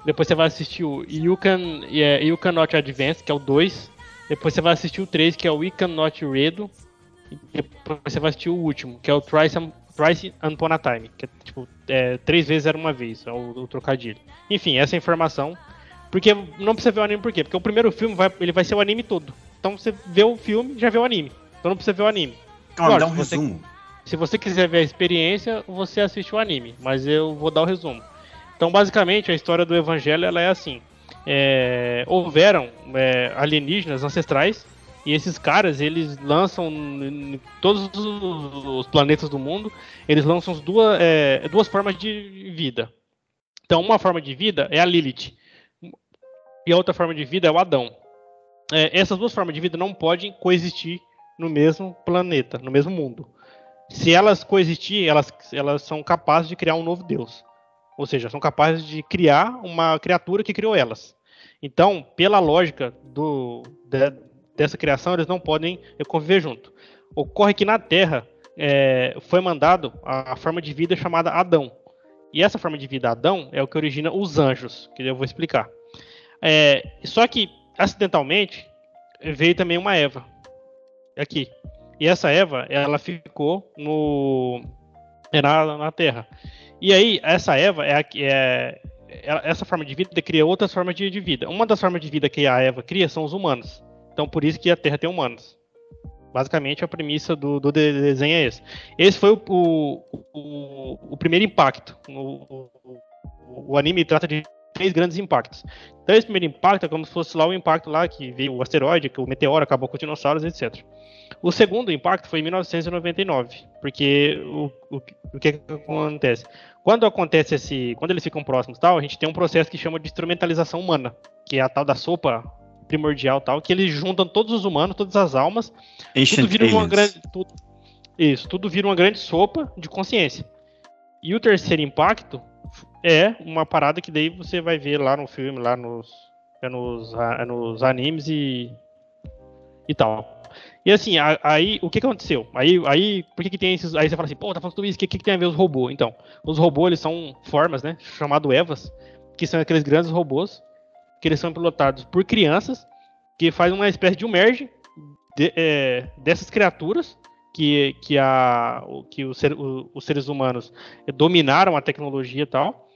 Depois você vai assistir o You Can, é, you Can Not Advance, que é o 2. Depois você vai assistir o 3, que é o We Can Not Redo. E depois você vai assistir o último, que é o Thrice, Thrice Upon a Time. Que é tipo, é, três vezes era uma vez, é o, o trocadilho. Enfim, essa é a informação. Porque não precisa ver o anime por quê? Porque o primeiro filme vai, ele vai ser o anime todo. Então você vê o filme, já vê o anime. Então não precisa ver o anime. Calma, dá um Lógico, você- resumo. Se você quiser ver a experiência, você assiste o anime, mas eu vou dar o resumo. Então, basicamente, a história do Evangelho ela é assim: é, houveram é, alienígenas ancestrais e esses caras eles lançam em todos os, planetas do mundo, eles lançam as duas, é, duas formas de vida. Então, uma forma de vida é a Lilith e a outra forma de vida é o Adão. É, essas duas formas de vida não podem coexistir no mesmo planeta, no mesmo mundo se elas coexistirem, elas, elas são capazes de criar um novo Deus. Ou seja, são capazes de criar uma criatura que criou elas. Então, pela lógica do, de- dessa criação, eles não podem conviver junto. Ocorre que na Terra é, foi mandado a, a forma de vida chamada Adão. E essa forma de vida Adão é o que origina os anjos, que eu vou explicar. É, só que, acidentalmente, veio também uma Eva. Aqui. E essa Eva, ela ficou no é na, na Terra. E aí, essa Eva é, a é essa forma de vida cria outras formas de, de vida. Uma das formas de vida que a Eva cria são os humanos. Então, por isso que a Terra tem humanos. Basicamente, a premissa do, do de- desenho é esse. Esse foi o, o, o- o primeiro impacto. O- o anime trata de três grandes impactos. Então, esse primeiro impacto é como se fosse lá o impacto lá que veio o asteroide, que o meteoro acabou com os dinossauros, etc. O segundo impacto foi em 1999, porque o, o, o que que acontece? Quando acontece esse, quando eles ficam próximos, e tal, a gente tem um processo que chama de instrumentalização humana, que é a tal da sopa primordial, tal, que eles juntam todos os humanos, todas as almas, tudo Ancient vira uma Aliens. grande, tudo, isso, tudo vira uma grande sopa de consciência. E o terceiro impacto é uma parada que daí você vai ver lá no filme, lá nos, é nos, é nos animes e e tal. E assim, aí o que, que aconteceu? Aí, aí, por que, que tem esses. Aí você fala assim, pô, tá falando tudo isso, o que, que, que tem a ver os robôs? Então, os robôs eles são formas, né? Chamado Evas, que são aqueles grandes robôs que eles são pilotados por crianças, que faz uma espécie de um merge de- é, dessas criaturas que, que, a, que os, ser- os seres humanos dominaram a tecnologia e tal,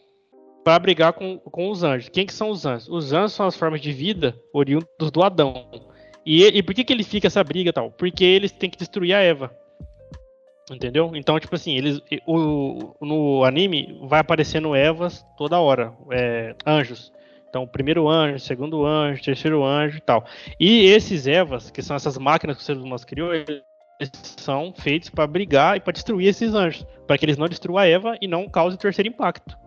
para brigar com, com os anjos. Quem que são os anjos? Os anjos são as formas de vida oriundos do Adão. E, e por que, que ele fica essa briga e tal? Porque eles têm que destruir a Eva. Entendeu? Então, tipo assim, eles, o, no anime vai aparecendo Evas toda hora, é, anjos. Então, primeiro anjo, segundo anjo, terceiro anjo e tal. E esses Evas, que são essas máquinas que os seres humanos criou, são feitos para brigar e para destruir esses anjos, para que eles não destruam a Eva e não causem terceiro impacto.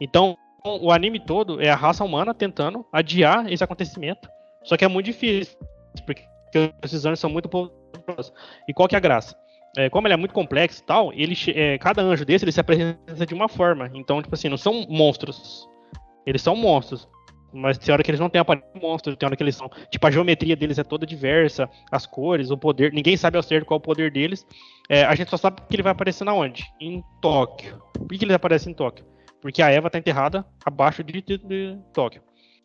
Então, o anime todo é a raça humana tentando adiar esse acontecimento. Só que é muito difícil, porque esses anjos são muito poderosos. E qual que é a graça? É, como ele é muito complexo e tal, ele, é, cada anjo desse ele se apresenta de uma forma. Então, tipo assim, não são monstros. Eles são monstros. Mas tem hora que eles não têm de monstro, tem hora que eles são. Tipo, a geometria deles é toda diversa, as cores, o poder. Ninguém sabe ao certo qual é o poder deles. É, a gente só sabe que ele vai aparecer na onde? Em Tóquio. Por que, ele aparece em Tóquio? Porque a Eva tá enterrada abaixo de, de- de Tóquio.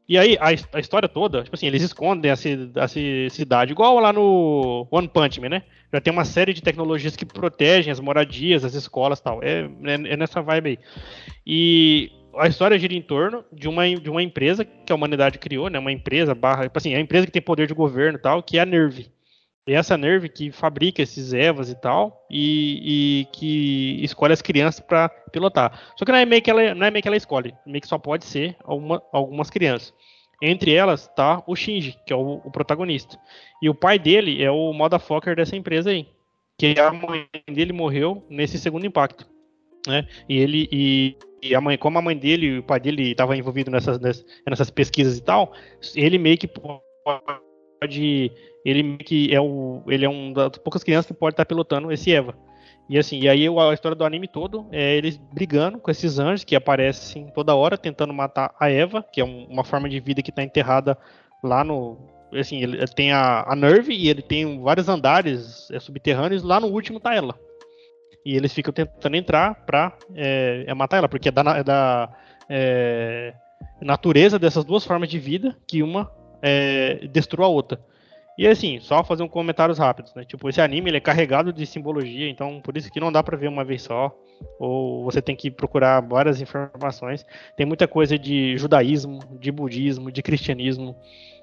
E aí, a, a história toda, tipo assim, eles escondem a, ci- a ci- cidade, igual lá no One Punch Man, né? Já tem uma série de tecnologias que protegem as moradias, as escolas e tal. É, é, é nessa vibe aí. E a história gira em torno de uma, de uma empresa que a humanidade criou, né? Uma empresa barra, tipo assim, é a empresa que tem poder de governo e tal, que é a Nerve. E essa Nerve que fabrica esses Evas e tal, e, e que escolhe as crianças para pilotar. Só que não é meio que ela, não é meio que ela escolhe, meio que só pode ser alguma- algumas crianças. Entre elas tá o Shinji, que é o, o protagonista. E o pai dele é o motherfucker dessa empresa aí. Que a mãe dele morreu nesse segundo impacto. Né? E ele e, e a mãe, como a mãe dele e o pai dele estavam envolvidos nessas, nessas, pesquisas e tal, ele meio que pode. Ele meio que é o. Ele é um das poucas crianças que pode estar pilotando esse Eva. E assim, e aí a história do anime todo é eles brigando com esses anjos que aparecem toda hora tentando matar a Eva, que é um- uma forma de vida que tá enterrada lá no. Assim, ele tem a, a Nerve e ele tem vários andares é, subterrâneos, lá no último tá ela. E eles ficam tentando entrar pra é, é matar ela, porque é da, é da é, natureza dessas duas formas de vida que uma é, destrua a outra. E assim, só fazer um comentários rápidos, né? Tipo, esse anime ele é carregado de simbologia, então por isso que não dá pra ver uma vez só, ou você tem que procurar várias informações. Tem muita coisa de judaísmo, de budismo, de cristianismo,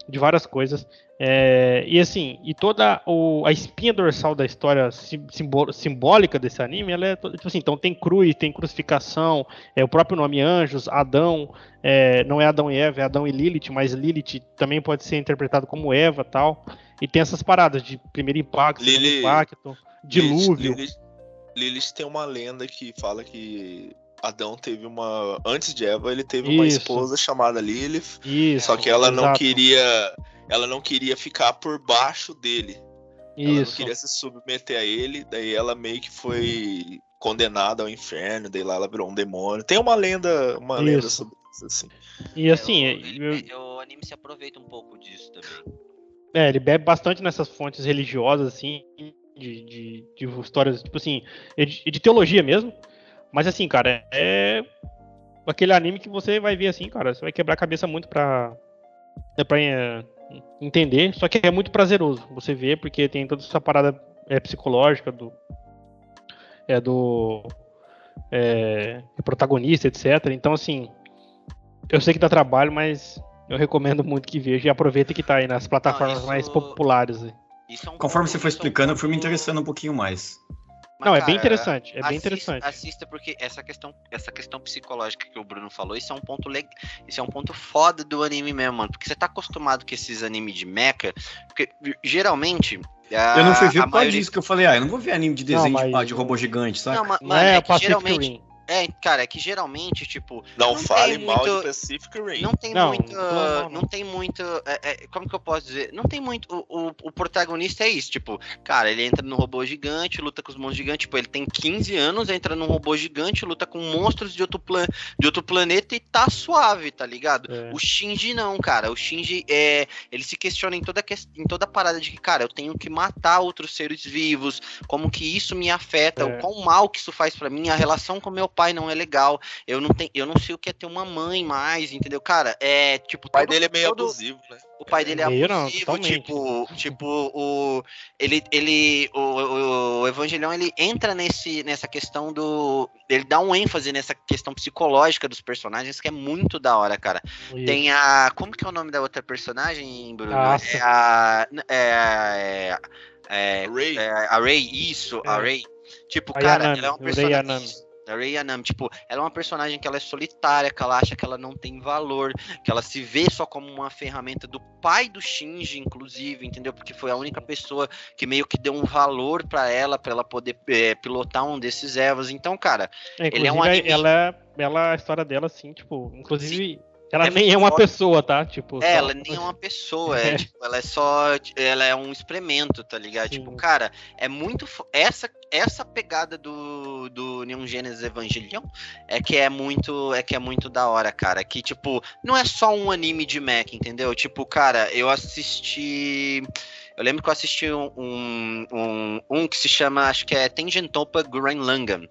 de várias coisas. É, e assim, e toda o- a espinha dorsal da história sim- simbó- simbólica desse anime, ela é tipo assim, então tem cruz, tem crucificação, é o próprio nome anjos, Adão, é, não é Adão e Eva, é Adão e Lilith, mas Lilith também pode ser interpretado como Eva tal. E tem essas paradas de primeiro impacto, segundo Lili- impacto, dilúvio. Lilith, Lilith tem uma lenda que fala que Adão teve uma. Antes de Eva, ele teve uma Isso. esposa chamada Lilith. Isso. Só que ela não exato. queria. Ela não queria ficar por baixo dele. Ela não Isso. queria se submeter a ele. Daí ela meio que foi condenada ao inferno. Daí lá ela virou um demônio. Tem uma lenda, uma lenda Isso. sobre isso, assim. E assim, É, é, o, eu- ele- o anime se aproveita um pouco disso também. É, ele bebe bastante nessas fontes religiosas, assim, de, de, de histórias, tipo assim, de, e de teologia mesmo. Mas assim, cara, é aquele anime que você vai ver assim, cara, você vai quebrar a cabeça muito pra, é, pra é, entender, só que é muito prazeroso você ver, porque tem toda essa parada é, psicológica do. É do. É, do protagonista, etc. Então, assim, eu sei que dá trabalho, mas eu recomendo muito que veja e aproveita que tá aí nas plataformas isso- mais populares. é um Conforme ponto- você foi é um explicando, eu fui me interessando um pouquinho mais. Mas, Não, é bem cara, interessante, é bem assista- interessante. Assista porque essa questão, essa questão psicológica que o Bruno falou, isso é um ponto legal, isso é um ponto foda do anime mesmo, mano, porque você tá acostumado com esses animes de mecha, porque geralmente a, eu não fui ver a por maioria disso que eu falei, ah, eu não vou ver anime de desenho Não, de- mas- de, robô gigante, saca? Não, ma- Não é é Pacific geralmente. É, cara, é que geralmente, tipo, Não, Não fale tem mal muito- de Pacific Rim. Não tem Não, muito. não não, Não, não. tem muito. é, é, como que eu posso dizer? Não tem muito. O, o, o protagonista é isso. Tipo, cara, ele entra no robô gigante, luta com os monstros gigantes. Tipo, ele tem 15 anos, entra num robô gigante, luta com monstros de outro, plan, de outro planeta e tá suave, tá ligado? É. O Shinji não, cara. O Shinji é. Ele se questiona em toda, em toda a parada de que, cara, eu tenho que matar outros seres vivos. Como que isso me afeta, É. o quão mal que isso faz pra mim, a relação com meu pai não é legal. Eu não, tenho, eu não sei o que é ter uma mãe mais, entendeu? Cara, é tipo. O pai todo- dele é meio todo- abusivo, né? O pai dele é Meio não, abusivo, totalmente. tipo, tipo, o. Ele. ele o, o, o Evangelion ele entra nesse, nessa questão do. Ele dá um ênfase nessa questão psicológica dos personagens, que é muito da hora, cara. Isso. Tem a. Como que é o nome da outra personagem, Bruno? Nossa. É a. É, é, Ray. é, a Ray, isso, a É. Ray. Tipo, A cara, Yanami, ela é Ray personagem. Yanami. A Ray Yanami, tipo, ela é uma personagem que ela é solitária, que ela acha que ela não tem valor, que ela se vê só como uma ferramenta do pai do Shinji, inclusive, entendeu? Porque foi a única pessoa que meio que deu um valor pra ela, pra ela poder é, pilotar um desses Evas. Então, cara, É, ele é um anime- ela, ela, a história dela, assim, tipo, inclusive, ela É nem é uma forte. pessoa, tá? Tipo, só- É, ela nem é uma pessoa, é, É. tipo, ela é só, ela é um experimento, tá ligado? Sim. Tipo, cara, é muito essa essa pegada do do Neon Genesis Evangelion é que é muito é que é muito da hora, cara, que tipo, não é só um anime de mecha, entendeu? Tipo, cara, eu assisti eu lembro que eu assisti um, um, um, um que se chama, acho que é Tengentopa Gurren Lagann,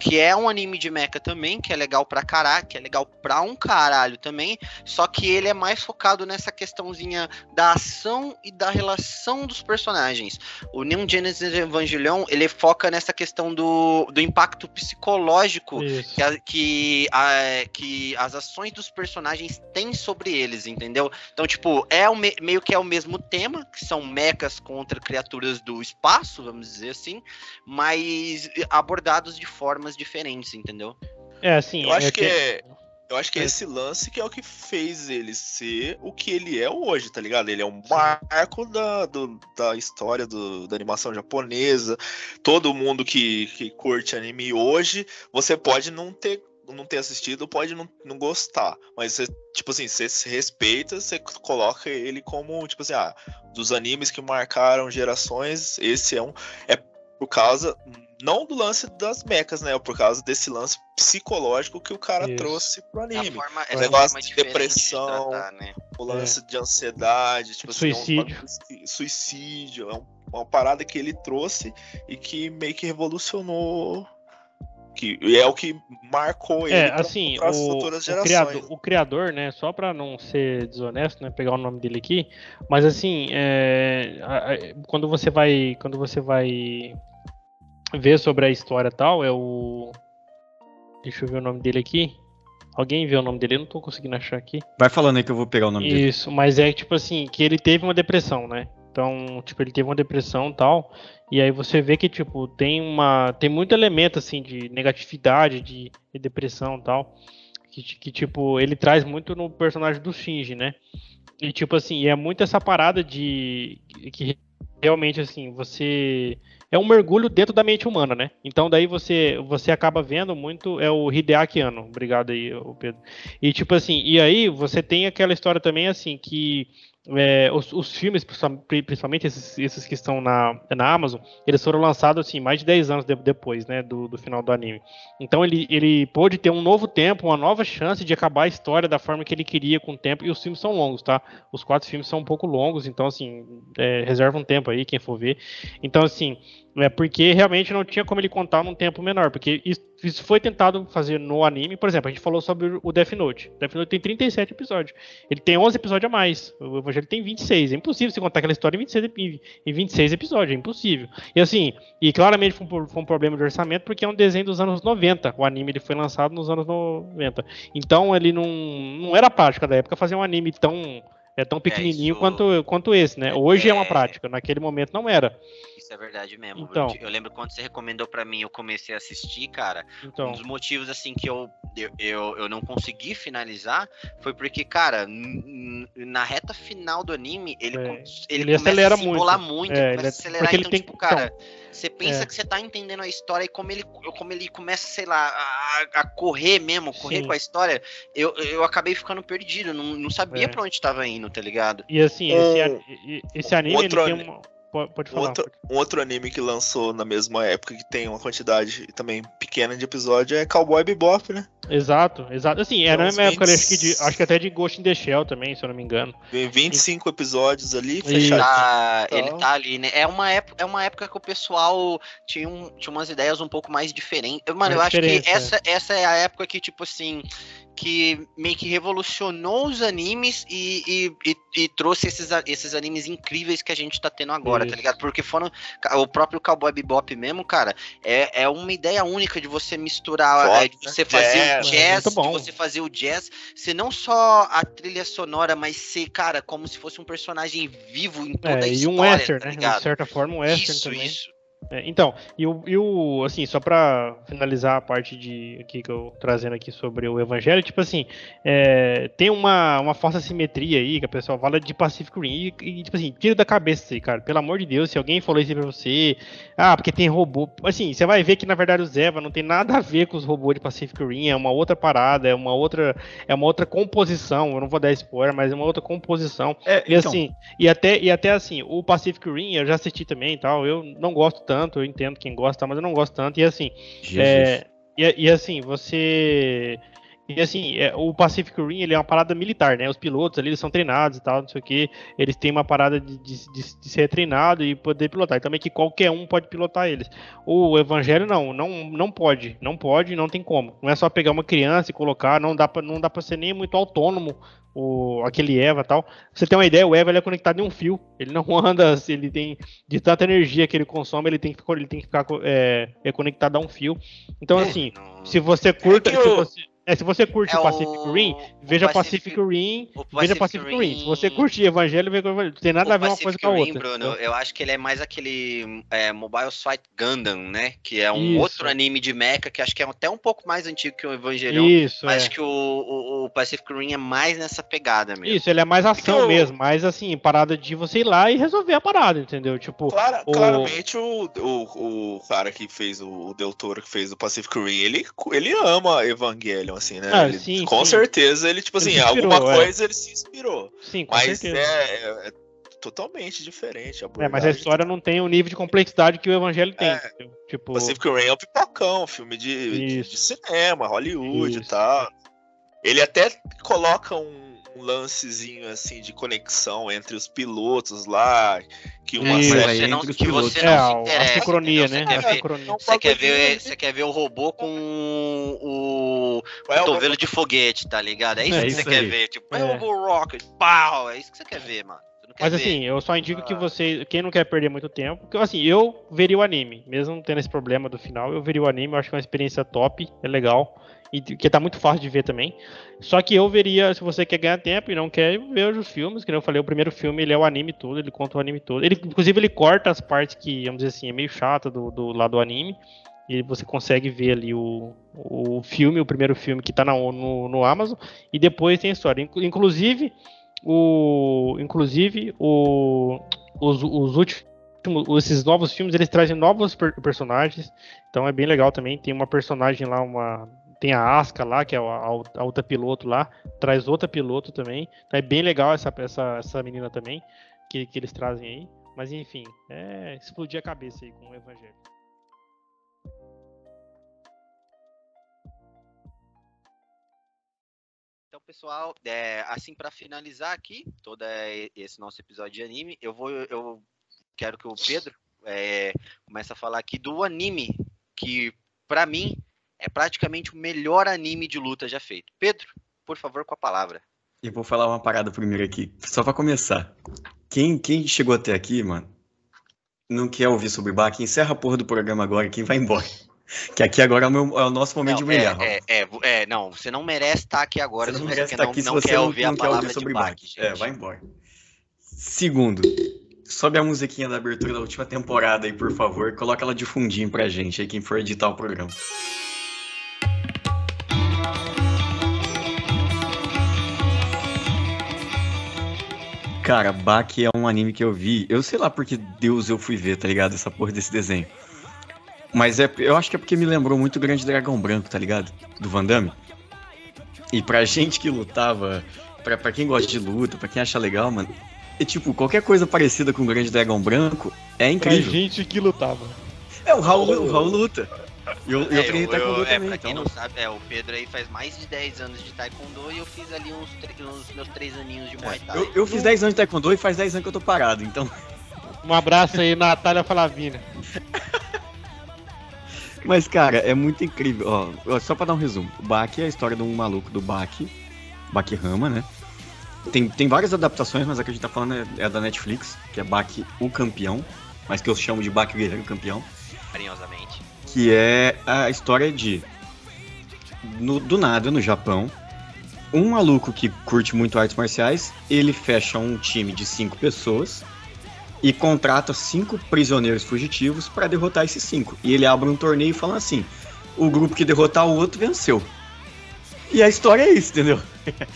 que é um anime de mecha também, que é legal pra caralho, que é legal pra um caralho também, só que ele é mais focado nessa questãozinha da ação e da relação dos personagens. O Neon Genesis Evangelion, ele foca nessa questão do, do impacto psicológico Isso. que, a- que, a- que as ações dos personagens têm sobre eles, entendeu? Então, tipo, é o me- meio que é o mesmo tema, que são mechas contra criaturas do espaço, vamos dizer assim, mas abordados de formas diferentes, entendeu? É, assim, Eu acho que que- é. Eu acho que é É. esse lance que é o que fez ele ser o que ele é hoje, tá ligado? Ele é um marco da, do- da história do- da animação japonesa. Todo mundo que, que curte anime hoje, você pode não ter, não ter assistido, pode não, não gostar. Mas você, tipo assim, você se respeita, você coloca ele como, tipo assim, ah, dos animes que marcaram gerações, esse é um. É por causa não do lance das mecas, né? Por causa desse lance psicológico que o cara Isso. trouxe pro É a anime. forma, O essa negócio de depressão. tratar, né? O lance de ansiedade, tipo assim, é um Suicídio. suicídio. É um- uma parada que ele trouxe e que meio que revolucionou. Que e é o que marcou ele É, assim, pras o, futuras o, gerações. criador, o criador, né, só pra não ser desonesto, né, pegar o nome dele aqui, mas assim, é, a- a- quando você vai, quando você vai ver sobre a história e tal, é o, deixa eu ver o nome dele aqui, alguém vê o nome dele? Eu não tô conseguindo achar aqui. Vai falando aí que eu vou pegar o nome dele. Isso, mas é tipo assim, que ele teve uma depressão, né? Então, tipo, ele teve uma depressão e tal. E aí você vê que, tipo, tem uma. Tem muito elemento assim de negatividade, de, de depressão e tal. Que, que, tipo, ele traz muito no personagem do Shinji, né? E tipo assim, é muito essa parada de. que realmente assim, você. É um mergulho dentro da mente humana, né? Então daí você você acaba vendo muito é o Hideaki Anno. Obrigado aí, Pedro. E tipo assim, e aí você tem aquela história também assim que é, os, os filmes, principal- principalmente esses, esses que estão na, na Amazon, eles foram lançados assim mais de 10 anos de- depois, né, do, do final do anime. Então ele, ele pôde ter um novo tempo, uma nova chance de acabar a história da forma que ele queria com o tempo. E os filmes são longos, tá? Os quatro filmes são um pouco longos, então assim, é, reserva um tempo aí, quem for ver. Então assim, é porque realmente não tinha como ele contar num tempo menor, porque isso, isso foi tentado fazer no anime. Por exemplo, a gente falou sobre o Death Note. Death Note tem 37 episódios. Ele tem 11 episódios a mais. O Evangelho tem 26. É impossível você contar aquela história em 26, epi- em 26 episódios. É impossível. E assim, e claramente foi um, foi um problema de orçamento porque é um desenho dos anos 90. O anime ele foi lançado nos anos 90. Então ele não, não era prática da época fazer um anime tão. É tão pequenininho isso- quanto, quanto esse, né? Hoje é uma É. prática, naquele momento não era. Isso é verdade mesmo. Então. Eu, lembro quando você recomendou pra mim, eu comecei a assistir, cara. Então, Um dos motivos, assim, que eu, eu, eu, eu não consegui finalizar foi porque, cara, na reta final do anime, ele, É, ele, ele começa acelera a se muito. muito, É, ele é- a acelerar. ele Então, tem- tipo, cara, você pensa é. que você tá entendendo a história e como ele, como ele começa, sei lá, a, a correr mesmo, correr Sim. com a história, eu, eu acabei ficando perdido, não, não sabia É. pra onde tava indo, tá ligado? E assim, esse, Um- e- esse anime ele outro tem uma. Pode, falar. Outro, um outro anime que lançou na mesma época, que tem uma quantidade também pequena de episódio, é Cowboy Bebop, né? Exato, exato. Assim, é Então, na mesma época, 20 acho que, de- acho que até de Ghost in the Shell também, se eu não me engano. Tem 25 episódios ali, fechado. Tá, Então- ele tá ali, né? É uma, época, é uma época que o pessoal tinha, um, tinha umas ideias um pouco mais diferentes. Eu- Mano, Mais eu acho que é. essa, essa é a época que, tipo assim, que meio que revolucionou os animes e, e, e- e trouxe esses, a- esses animes incríveis que a gente tá tendo agora, Isso. tá ligado? Porque foram. O próprio Cowboy Bebop mesmo, cara, é, é uma ideia única de você misturar, Foda, é, de você fazer jazz. o jazz, de você fazer o jazz, ser não só a trilha sonora, mas ser, cara, como se fosse um personagem vivo em toda a É, e história, um western, tá né? De certa forma, um western isso, também. isso. É, então, e o, e o- assim, só pra finalizar a parte de aqui que eu trazendo aqui sobre o Evangelho, tipo assim, é, tem uma, uma falsa simetria aí, que a pessoa fala de Pacific Rim, e, e, tipo assim, tira da cabeça isso aí, cara, pelo amor de Deus, se alguém falou isso aí pra você, ah, porque tem robô, assim, você vai ver que na verdade o Zeva não tem nada a ver com os robôs de Pacific Rim, é uma outra parada, é uma outra, é uma outra composição, eu não vou dar spoiler, mas é uma outra composição, É, e então, assim, e até, e até assim, o Pacific Rim eu já assisti também e tal. Eu não gosto tanto, eu entendo quem gosta, mas eu não gosto tanto. E assim, é, e, e assim, você. E assim, é, o Pacific Rim ele é uma parada militar, né? Os pilotos ali eles são treinados e tal, não sei o que. Eles têm uma parada de, de, de- de ser treinado e poder pilotar. E também que qualquer um pode pilotar eles. O Evangelho não, não, não pode. Não pode, não tem como. Não é só pegar uma criança e colocar, não dá pra, não dá pra ser nem muito autônomo o, aquele Eva e tal. Pra você ter uma ideia, o Eva ele é conectado em um fio. Ele não anda, se ele tem de tanta energia que ele consome, ele tem que, ele tem que ficar é, é conectado a um fio. Então, assim, Não- se você curta. que se, você, é, se você curte É o Pacific o- Rim, o veja Pacific- Pacific Rim. o Veja Pacific Rim. Se você curte Evangelho, veja Evangelho. Não tem nada a ver uma coisa com a Rim, outra. Bruno, eu acho que ele é mais aquele é, Mobile Suit Gundam, né? Que é um Isso. outro anime de mecha, que acho que é até um pouco mais antigo que o Evangelion. Isso, Mas é. que o, o, o Pacific Rim é mais nessa pegada mesmo. Isso, ele é mais ação eu- mesmo, mas assim, parada de você ir lá e resolver a parada, entendeu? Tipo, Clara- o- Claramente o, o, o cara que fez o, o Del Toro, que fez o Pacific Rim, ele, ele ama Evangelion, assim, né? Ah, Ele- sim, com sim. certeza ele, tipo Ele assim, inspirou, alguma é. coisa ele se inspirou. sim, com Mas certeza. é, é- totalmente diferente. É, mas a história não tem o nível de complexidade que o Evangelho tem. É. Tipo, Pacific Rim é um pipocão, filme de, de, de cinema, Hollywood e Isso. tal. Ele até coloca um, um lancezinho assim de conexão entre os pilotos lá, que uma Isso. Série- você não, entre os que pilotos. você é, não se a, a interessa. sincronia, né? Você A quer ver, sincronia. você quer ver, você quer ver o robô com o é cotovelo de foguete, tá ligado? É isso É que isso você quer aí. ver. Tipo, é É. o robô Rocket, pau! É isso que você quer ver, mano. Você quer Mas ver. assim, eu só indico Ah. que você, quem não quer perder muito tempo, que assim, eu veria o anime, mesmo tendo esse problema do final, eu veria o anime, eu acho que é uma experiência top, é legal, e que tá muito fácil de ver também. Só que eu veria, se você quer ganhar tempo e não quer, ver os filmes, que eu falei, o primeiro filme ele é o anime todo, ele conta o anime todo. Ele, inclusive, ele corta as partes que, vamos dizer assim, é meio chata do, do lado do anime. E você consegue ver ali o, o filme, o primeiro filme que tá na, no, no Amazon, e depois tem a história. Inclu- Inclusive, o inclusive o, os, os últimos esses novos filmes eles trazem novos per- personagens então é bem legal também tem uma personagem lá uma tem a Aska lá que é a, a, outra piloto lá traz outra piloto também. Então é bem legal essa essa, essa menina também que, que eles trazem aí. Mas enfim é explodir a cabeça aí com o evangelho. Então, pessoal, é, assim pra finalizar aqui todo é, esse nosso episódio de anime, eu vou, eu quero que o Pedro é, comece a falar aqui do anime que pra mim é praticamente o melhor anime de luta já feito. Pedro, por favor, com a palavra. Eu vou falar uma parada primeiro aqui, só pra começar. Quem, quem chegou até aqui, mano, não quer ouvir sobre Bach, encerra a porra do programa agora, quem vai embora. Que aqui agora é o, meu- é o nosso momento de Não, humilhar. é, é, é, é, não, você não merece estar aqui agora Você se não você merece estar não, aqui se não você quer não, ouvir não a quer palavra ouvir sobre Bach. É, vai embora. Segundo, sobe a musiquinha da abertura da última temporada aí, por favor. Coloca ela de fundinho pra gente aí, quem for editar o programa. Cara, Bach é um anime que eu vi. Eu sei lá porque Deus eu fui ver, tá ligado? Essa porra desse desenho. Mas é, eu acho que é porque me lembrou muito o Grande Dragão Branco, tá ligado? Do Van Damme. E pra gente que lutava, pra, pra quem gosta de luta, pra quem acha legal, mano, é tipo, qualquer coisa parecida com o Grande Dragão Branco é incrível. gente que lutava É, o Raul, o Raul luta. E eu, eu É, treino eu- taekwondo eu- é, também, pra quem então. não sabe, é, o Pedro aí faz mais de 10 anos de taekwondo e eu fiz ali uns, uns meus 3 aninhos de Muay Thai. É, Eu, eu fiz 10 anos de taekwondo e faz 10 anos que eu tô parado, então. um abraço aí Natália Falavina Mas, cara, é muito incrível. Ó, só pra dar um resumo. O Baki é a história de um maluco do Baki, Baki Rama, né? Tem, tem várias adaptações, mas a que a gente tá falando é, é a da Netflix, que é Baki o Campeão, mas que eu chamo de Baki o Guerreiro Campeão. Carinhosamente. Que é a história de no- do nada no Japão um maluco que curte muito artes marciais ele fecha um time de cinco pessoas e contrata cinco prisioneiros fugitivos para derrotar esses cinco. E ele abre um torneio falando assim o grupo que derrotar o outro venceu. E a história é isso entendeu?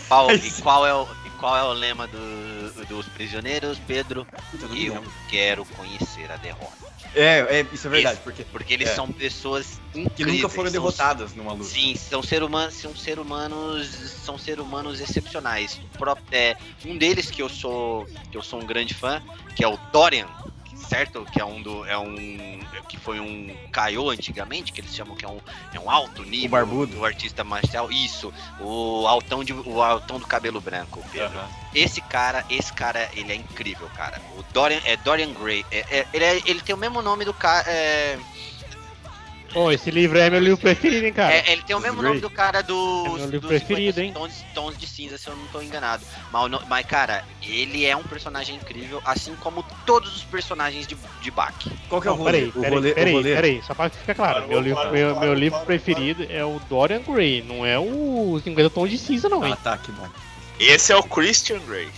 Qual, É e qual é o, e qual é o lema do- dos prisioneiros, Pedro? Eu quero conhecer a derrota. É, é isso é verdade porque Porque eles É. são pessoas que incríveis. nunca foram são- derrotadas numa luta Sim, são ser humanos, são ser humanos, são ser humanos excepcionais. O pró- é, um deles que eu sou, que eu sou um grande fã, que é o Dorian, certo? Que é um do, é um, que foi um Kaiô antigamente, que eles chamam que é um, é um alto nível, barbudo. do artista marcial. Isso, o altão de, o altão do cabelo branco, Pedro. Esse cara, esse cara, ele é incrível, cara. O Dorian, é Dorian Gray. É, é- ele, é- ele tem o mesmo nome do cara. Pô, esse livro é meu livro preferido, hein, cara? é, ele tem o mesmo Gray. nome do cara do. É meu livro dos preferido, 50 hein? Tons, tons de cinza, se eu não tô enganado. Mas, mas, cara, ele é um personagem incrível, assim como todos os personagens de, de Bach. qual que é o Não, rolê peraí, o peraí, rolê, peraí, rolê peraí, só pra ficar claro. Meu livro, meu, meu livro preferido é o Dorian Gray, não é o 50 Tons de Cinza, não, hein? ah tá que bom Esse é o Christian Grey.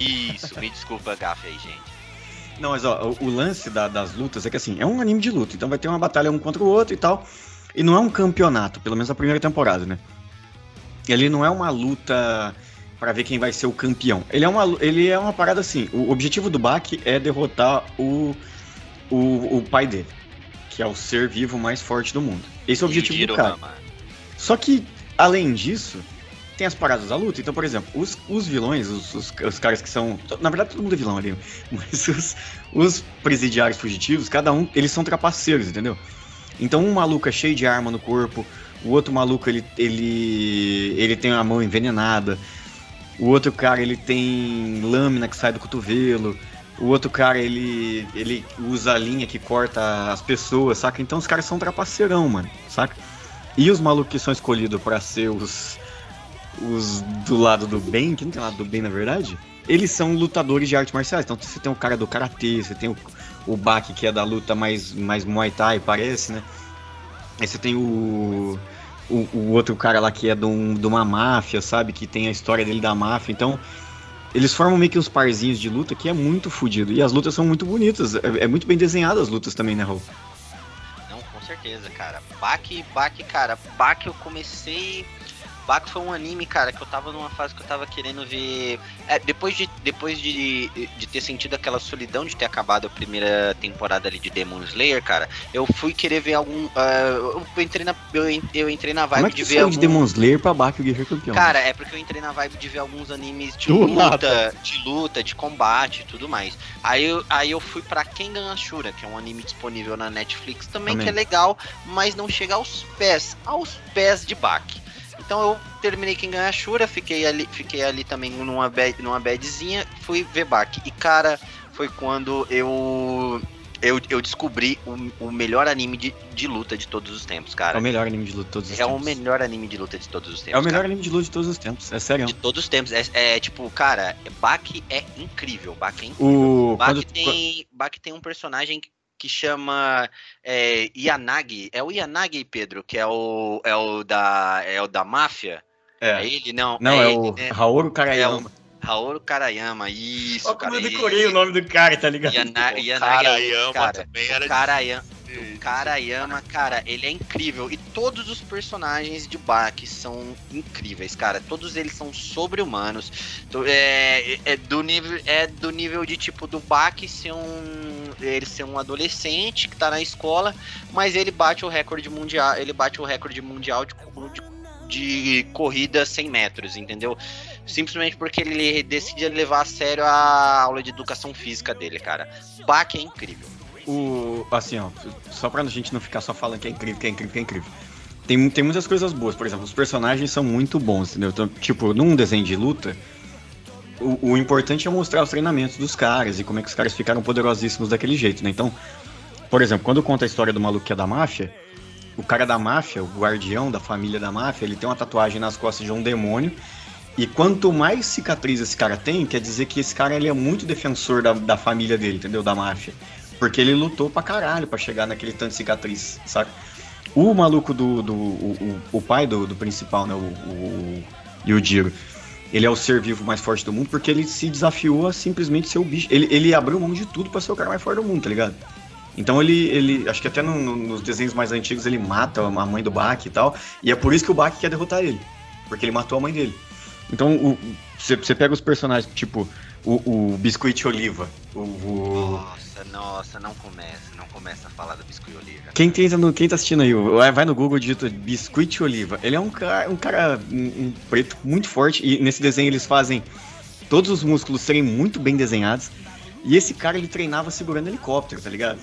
Isso, me desculpa, gafe aí, gente. Não, mas ó, o, o lance da- das lutas é que assim, é um anime de luta, então vai ter uma batalha um contra o outro e tal. E não é um campeonato, pelo menos a primeira temporada, né? Ele não é uma luta pra ver quem vai ser o campeão. Ele é uma, ele é uma parada assim, o objetivo do Baki é derrotar o, o, o pai dele, que é o ser vivo mais forte do mundo. Esse é o objetivo do cara. Jiroma. Só que, além disso, tem as paradas da luta. Então, por exemplo, os, os vilões, os, os, os caras que são. Na verdade, todo mundo é vilão ali. Mas os, os presidiários fugitivos, cada um, eles são trapaceiros, entendeu? Então, um maluco é cheio de arma no corpo, o outro maluco ele, ele, ele tem a mão envenenada, o outro cara ele tem lâmina que sai do cotovelo. O outro cara, ele, ele usa a linha que corta as pessoas, saca? Então os caras são trapaceirão, mano, saca? E os malucos que são escolhidos para ser os, os do lado do bem, que não tem lado do bem na verdade, eles são lutadores de artes marciais. Então você tem o cara do karatê, você tem o, o Baki que é da luta mais, mais Muay Thai, parece, né? Aí você tem o, o, o outro cara lá que é de, um, de uma máfia, sabe? Que tem a história dele da máfia. Então eles formam meio que uns parzinhos de luta que é muito fodido. E as lutas são muito bonitas. É, é muito bem desenhado as lutas também, né, Raul? Não, com certeza, cara. Baki, Baki, cara. Baki eu comecei Baco foi um anime, cara, que eu tava numa fase que eu tava querendo ver. É, depois de, depois de, de ter sentido aquela solidão de ter acabado a primeira temporada ali de Demon Slayer, cara, eu fui querer ver algum. Uh, eu entrei na. Eu, eu entrei na vibe Como é que de ver. Algum... de Demon Slayer pra o Guerreiro Campeão? Cara, é porque eu entrei na vibe de ver alguns animes de Do luta, nada. de luta, de combate e tudo mais. Aí eu, aí eu fui pra Kengan Ashura, que é um anime disponível na Netflix também, Também. que é legal, mas não chega aos pés, aos pés de Baki. Então eu terminei Kengan Ashura, fiquei ali, fiquei ali também numa, bad, numa badzinha, fui ver Baki. E cara, foi quando eu eu, eu descobri o, o melhor anime de, de luta de todos os tempos, É cara. o melhor anime de luta de todos os É o tempos. melhor anime de luta de todos os tempos. É o melhor cara. anime de luta de todos os tempos, é sério. De todos os tempos. É, é, tipo, cara, Baki é incrível. Baki é incrível. O, Baki, quando, tem, Baki tem um personagem que- chama é, Yanagi. É o Yanagi, Pedro, que é o, é o, da, é o da máfia? É, é, ele? Não, não, é, ele, o né? Raoru Karayama. Haoru Karayama. Isso, Olha cara. como eu ele- decorei o nome do cara, tá ligado? Yana, O Yanagi é Karayama cara. também era O Karayama, de- o Karayama, cara, ele é incrível. E todos os personagens de Baki são incríveis, cara. Todos eles são sobre-humanos. É, é do nível, é do nível de tipo do Baki ser um. Ele ser um adolescente que tá na escola, mas ele bate o recorde mundial. Ele bate o recorde mundial de, de, de corrida 100 metros, entendeu? Simplesmente porque ele decide levar a sério a aula de educação física dele, cara. Baki é incrível. O, assim, ó, só pra gente não ficar só falando que é incrível, que é incrível, que é incrível. Tem, tem muitas coisas boas, por exemplo, os personagens são muito bons, entendeu? Então, tipo, num desenho de luta, o, o importante é mostrar os treinamentos dos caras e como é que os caras ficaram poderosíssimos daquele jeito, né? Então, por exemplo, quando conta a história do maluco que é da máfia, o cara da máfia, o guardião da família da máfia, ele tem uma tatuagem nas costas de um demônio. E quanto mais cicatriz esse cara tem, quer dizer que esse cara ele é muito defensor da, da família dele, entendeu? Da máfia. Porque ele lutou pra caralho pra chegar naquele tanto de cicatriz, saca? O maluco do. do o, o, o pai do, do principal, né? O, o Yujiro. Ele é o ser vivo mais forte do mundo porque ele se desafiou a simplesmente ser o bicho. Ele, ele abriu mão de tudo pra ser o cara mais forte do mundo, tá ligado? Então ele, ele acho que até no- no- nos desenhos mais antigos ele mata a mãe do Baki e tal. E é por isso que o Baki quer derrotar ele. Porque ele matou a mãe dele. Então você pega os personagens, tipo, o, o Biscoito Oliva. O, o- Nossa, nossa, não começa, começa a falar do biscoito oliva. Quem, tem, no, quem tá assistindo aí, vai no Google, digita Biscoito Oliva. Ele é um cara, um cara um, um preto muito forte. E nesse desenho eles fazem todos os músculos serem muito bem desenhados. E esse cara ele treinava segurando helicóptero, tá ligado?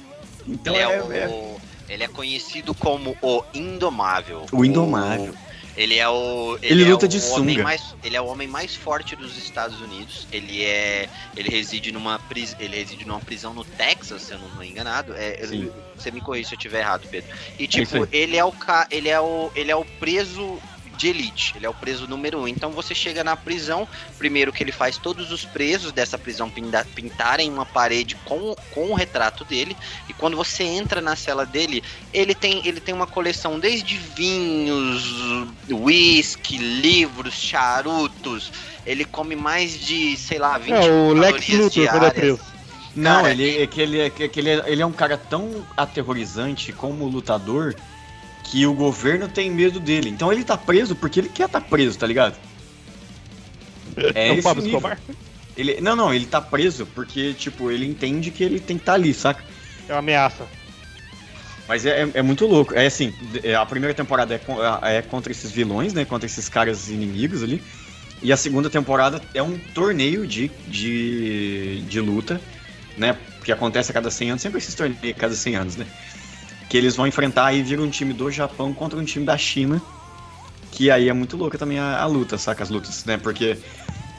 Então ele, é, é o, é- ele é conhecido como o Indomável. O Indomável. Ele é o. Ele é luta o de homem sunga. mais, Ele é o homem mais forte dos Estados Unidos. Ele é. Ele reside numa pris, Ele reside numa prisão no Texas, se eu não estou enganado. É, Sim. você me corrija se eu estiver errado, Pedro. E isso tipo, aí. ele é o ele é o. Ele é o preso de elite. Ele é o preso número um. Então você chega na prisão. Primeiro que ele faz todos os presos dessa prisão pintarem uma parede com, com o retrato dele. E quando você entra na cela dele, ele tem, ele tem uma coleção desde vinhos, whisky, livros, charutos. Ele come mais de, sei lá, 20 É o Lex Luthor quando é preso. Não, Cara, ele, é que ele, é que ele, é, ele é um cara tão aterrorizante como lutador que o governo tem medo dele. Então ele tá preso porque ele quer tá preso, tá ligado? É É o Pablo. Escobar. Ele, não, não, ele tá preso porque, tipo, ele entende que ele tem que estar ali, saca? É uma ameaça. Mas é, é, é muito louco. É assim, é, a primeira temporada é, é contra esses vilões, né? Contra esses caras inimigos ali. E a segunda temporada é um torneio de, de, de luta, né? Que acontece a cada 100 anos. Sempre esses torneios a cada 100 anos, né? Que eles vão enfrentar e vira um time do Japão contra um time da China. Que aí é muito louca também a, a luta, saca? As lutas, né? Porque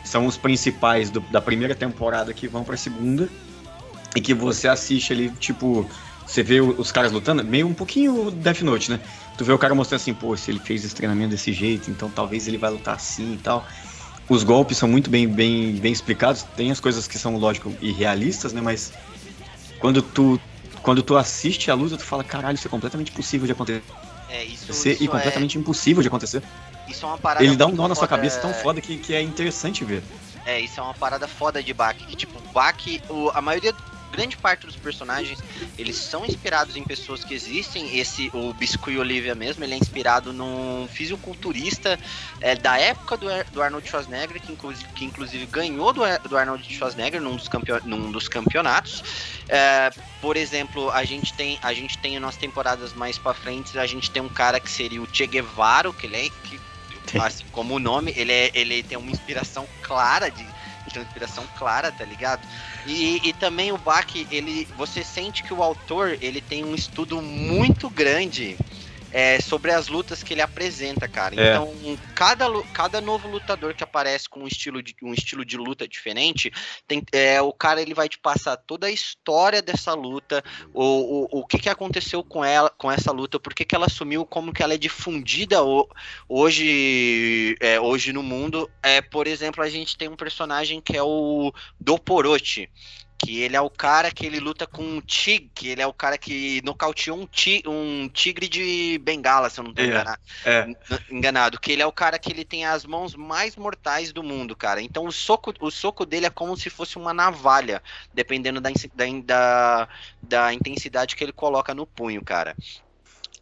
são os principais do- da primeira temporada que vão pra segunda. E que você assiste ali, tipo, você vê os caras lutando, meio um pouquinho Death Note, né? Tu vê o cara mostrando assim, pô, se ele fez esse treinamento desse jeito, então talvez ele vai lutar assim e tal. Os golpes são muito bem, bem, bem explicados, tem as coisas que são, lógico, irrealistas, né? Mas quando tu, quando tu assiste a luta, tu fala, caralho, isso é completamente possível de acontecer É, isso, e isso completamente impossível de acontecer. é, isso é uma parada Ele dá um nó na sua foda- cabeça tão foda que, que é interessante ver. É, isso é uma parada foda de Baki. Que, tipo, Baki, o- a maioria, grande parte dos personagens, eles são inspirados em pessoas que existem. Esse, o Biscuit Olivia mesmo, ele é inspirado num fisiculturista é, da época do, do Arnold Schwarzenegger, que inclusive, que inclusive ganhou do, do Arnold Schwarzenegger num dos, campeo- num dos campeonatos. É, por exemplo, a gente tem, a gente tem nas temporadas mais pra frente, a gente tem um cara que seria o Che Guevara, que ele é. Que, assim como o nome, ele, é, ele tem uma inspiração clara de. Inspiração clara, tá ligado? E, e também o Bach, ele. Você sente que o autor ele tem um estudo muito grande é, sobre as lutas que ele apresenta, cara. É. Então, cada, cada novo lutador que aparece com um estilo de, um estilo de luta diferente, tem, é, o cara ele vai te passar toda a história dessa luta, o, o, o que, que aconteceu com ela, com essa luta, por que, que ela sumiu, como que ela é difundida ho- hoje, é, hoje no mundo. É, por exemplo, a gente tem um personagem que é o Doporochi. Que ele é o cara que ele luta com um tigre, que ele é o cara que nocauteou um, ti, um tigre de bengala, se eu não tô É. enganado É, enganado, que ele é o cara que ele tem as mãos mais mortais do mundo, cara. Então o soco, o soco dele é como se fosse uma navalha, dependendo da, da, da intensidade que ele coloca no punho, cara.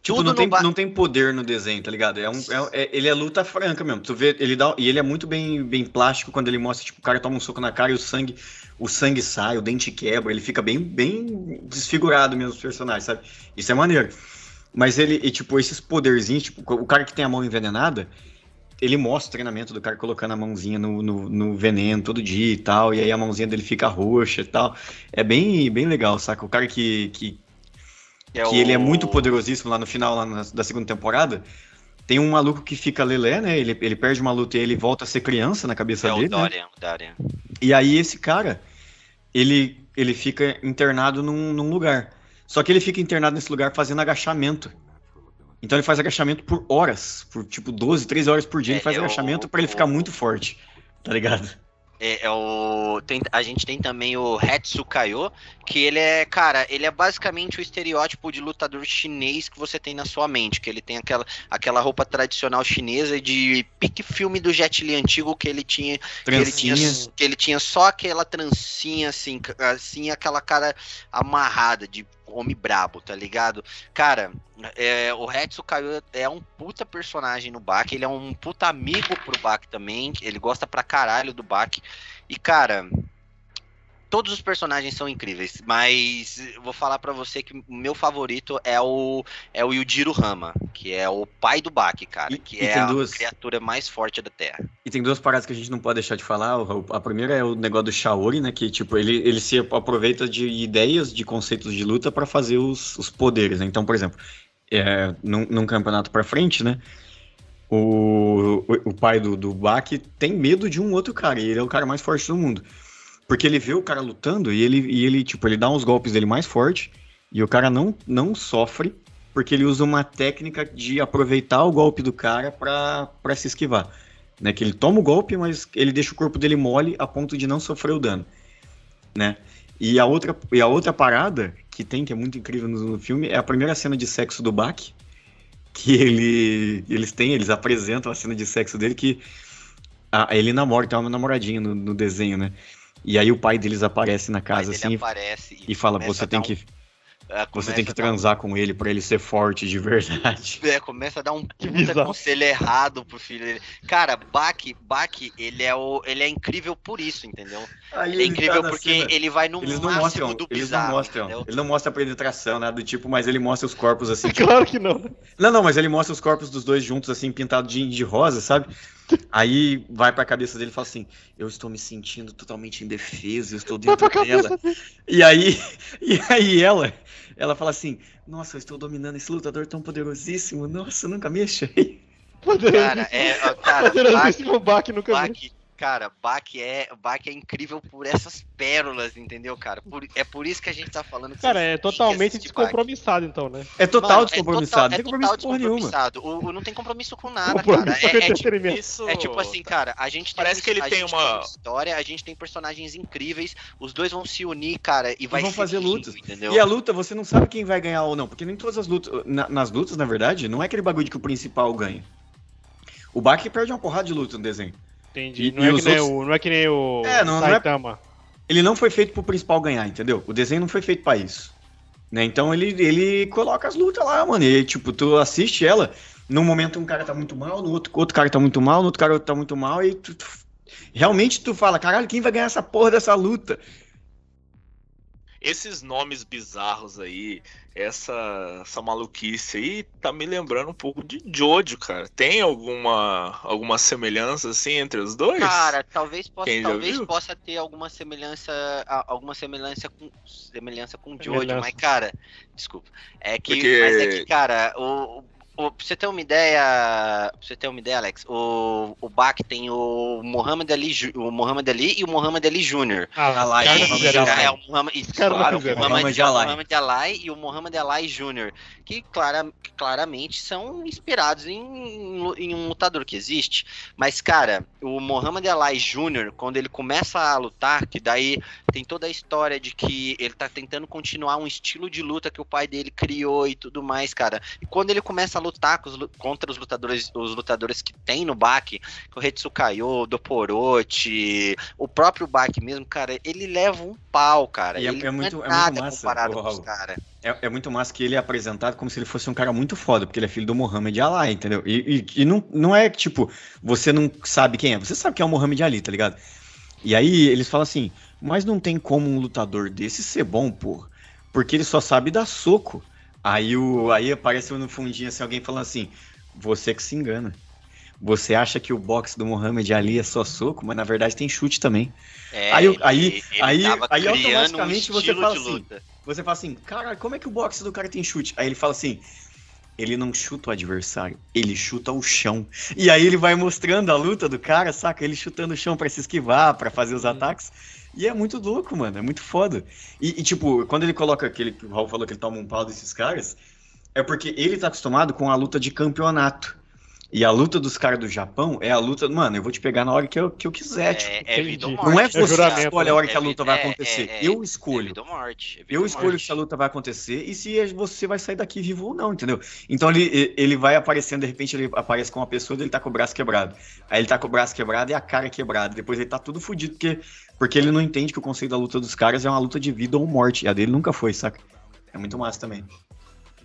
Tipo, Tudo não no tem, ba- não tem poder no desenho, tá ligado? É um, é- é- ele é luta franca mesmo. Tu vê, ele dá, e ele é muito bem, bem plástico quando ele mostra, tipo, o cara toma um soco na cara e o sangue, o sangue sai, o dente quebra, ele fica bem, bem desfigurado mesmo, os personagens, sabe? Isso é maneiro. Mas ele, e, tipo, esses poderzinhos, tipo, o cara que tem a mão envenenada, ele mostra o treinamento do cara colocando a mãozinha no, no, no veneno todo dia e tal, e aí a mãozinha dele fica roxa e tal. É bem, bem legal, saca? O cara que, que É que ele é o- muito poderosíssimo lá no final lá na- da segunda temporada. Tem um maluco que fica lelé, né? Ele, ele perde uma luta e ele volta a ser criança na cabeça É o dele, né? Dorian, o Dorian. E aí esse cara, ele, ele fica internado num, num lugar. Só que ele fica internado nesse lugar fazendo agachamento. Então ele faz agachamento por horas, por tipo 12, 13 horas por dia, É, ele faz é o- agachamento pra ele ficar o- muito forte, tá ligado? É, é o, tem- a gente tem também o Hetsukayo, que ele é, cara, ele é basicamente o estereótipo de lutador chinês que você tem na sua mente, que ele tem aquela, aquela roupa tradicional chinesa de pique filme do Jet Li antigo que ele tinha, que ele tinha, que ele tinha só aquela trancinha assim, assim aquela cara amarrada de homem brabo, tá ligado? Cara, é, o Hetsukayo é um puta personagem no Bak, ele é um puta amigo pro Bak também, ele gosta pra caralho do Bak. E cara, todos os personagens são incríveis, mas vou falar pra você que o meu favorito é o é o Yujiro Hama, que é o pai do Bak, cara, E- que e é tem a duas- criatura mais forte da Terra. E tem duas paradas que a gente não pode deixar de falar. A primeira é o negócio do Shaori, né? Que, tipo, ele, ele se aproveita de ideias, de conceitos de luta pra fazer os, os poderes, né? Então, por exemplo, é, num, num campeonato pra frente, né? O, o, o pai do, do Baki tem medo de um outro cara, e ele é o cara mais forte do mundo. Porque ele vê o cara lutando e ele, e ele tipo, ele dá uns golpes dele mais forte, e o cara não, não sofre, porque ele usa uma técnica de aproveitar o golpe do cara pra se esquivar né? Que ele toma o golpe, mas ele deixa o corpo dele mole a ponto de não sofrer o dano, né? E a outra, e a outra parada que tem, que é muito incrível no, no filme, é a primeira cena de sexo do Bak, que ele, eles têm, eles apresentam a cena de sexo dele que a- ele namora, tem uma namoradinha no, no desenho, né? E aí o pai deles aparece na O pai casa dele assim aparece e fala, você tem um- que Ah, Você tem que dar um- transar com ele pra ele ser forte de verdade. É, começa a dar um puta conselho errado pro filho dele. Cara, Bach, Bach, ele é o, ele é incrível por isso, entendeu? Aí Ele é ele tá incrível na porque cena, ele vai no Eles não máximo mostram, do eles bizarro, não mostram, ele não mostra a penetração, nada do tipo, mas ele mostra os corpos assim. tipo, Claro que não. Não, não, mas ele mostra os corpos dos dois juntos, assim, pintados de, de rosa, sabe? Aí vai pra cabeça dele e fala assim: Eu estou me sentindo totalmente indefeso, eu estou dentro pra dela. E aí, e aí ela, ela fala assim: Nossa, eu estou dominando esse lutador tão poderosíssimo, nossa, nunca me achei. Cara, é, cara, Poderosíssimo Bach nunca. Bach, cara, Bach é, Bach é incrível por essas pérolas, entendeu, cara? Por- é por isso que a gente tá falando. que Cara, é totalmente assistir Bach. descompromissado, então, né? É total Mano, descompromissado, É não tem total, compromisso é total nenhuma. descompromissado. O, o- não tem compromisso com nada, cara. Compromisso com É, é tipo, entretenimento. Isso. é tipo assim, cara, a gente tem Parece uma- que ele a tem gente uma- história, a gente tem personagens incríveis, os dois vão se unir, cara, e vai vão ser fazer lindo, lutas. entendeu? E a luta, você não sabe quem vai ganhar ou não, porque nem todas as lutas. na- nas lutas, na verdade, não é aquele bagulho de que o principal ganha. O Baki perde uma porrada de luta no desenho. Entendi. E- não, e é que outros- o, não é que nem o É, não- não é- Saitama. Ele não foi feito pro principal ganhar, entendeu? O desenho não foi feito pra isso. Né? Então ele, ele coloca as lutas lá, mano. E tipo, tu assiste ela, num momento um cara tá muito mal, no outro, outro cara tá muito mal, no outro cara tá muito mal, e tu, tu- realmente tu fala, caralho, quem vai ganhar essa porra dessa luta? Esses nomes bizarros aí, essa, essa maluquice aí, tá me lembrando um pouco de Jojo, cara. Tem alguma, alguma semelhança assim entre os dois? Cara, talvez possa, Quem talvez possa ter alguma semelhança, alguma semelhança com semelhança com Jojo, Semelhança. mas cara, desculpa. É que, Porque- mas é que, cara, o, o- pra você ter uma ideia, pra você ter uma ideia, Alex, o, o Bach tem o Muhammad Ali, o Muhammad Ali e o Muhammad Ali Jr. Ah, os caras é, fizeram. É, o Muhammad, isso, claro, o. Muhammad Ali e o Muhammad Ali Jr., que clara, que claramente são inspirados em, em um lutador que existe. Mas, cara, o Muhammad Ali Jr., quando ele começa a lutar, que daí tem toda a história de que ele tá tentando continuar um estilo de luta que o pai dele criou e tudo mais, cara. E quando ele começa a lutar os contra os lutadores, os lutadores que tem no Baki, que o Retsukayo, o Doporochi, o próprio Baki mesmo, cara, ele leva um pau, cara. E é- é muito- é muito nada massa, comparado ô, com os Raul. caras. É, é muito massa que ele é apresentado como se ele fosse um cara muito foda, porque ele é filho do Muhammad Ali, entendeu? E, e- e não, não é que, tipo, você não sabe quem é, você sabe quem é o Muhammad Ali, tá ligado? E aí eles falam assim, mas não tem como um lutador desse ser bom, porra, porque ele só sabe dar soco. Aí, o, aí aparece no fundinho assim, alguém falando assim, você que se engana. Você acha que o boxe do Muhammad Ali é só soco, mas na verdade tem chute também. É, Aí ele- aí- ele aí- tava aí criando um automaticamente você fala assim. Você fala assim, cara, como é que o boxe do cara tem chute? Aí ele fala assim, ele não chuta o adversário, ele chuta o chão. E aí ele vai mostrando a luta do cara, saca? Ele chutando o chão pra se esquivar, pra fazer os ataques. E é muito louco, mano, é muito foda. E, e, tipo, quando ele coloca aquele que o Raul falou que ele toma um pau desses caras, é porque ele tá acostumado com a luta de campeonato. E a luta dos caras do Japão é a luta, mano, eu vou te pegar na hora que eu, que eu quiser, tipo, É, é vida ou morte. não é É você juramento, que escolhe a hora que a É luta vida- vai é- acontecer. é- eu É escolho. vida ou morte. é vida Eu escolho morte. se a luta vai acontecer e se você vai sair daqui vivo ou não, entendeu? Então ele, ele vai aparecendo, de repente ele aparece com uma pessoa e ele tá com o braço quebrado. Aí ele tá com o braço quebrado e a cara quebrada. Depois ele tá tudo fudido porque, porque ele não entende que o conceito da luta dos caras é uma luta de vida ou morte. E a dele nunca foi, saca? É muito massa também.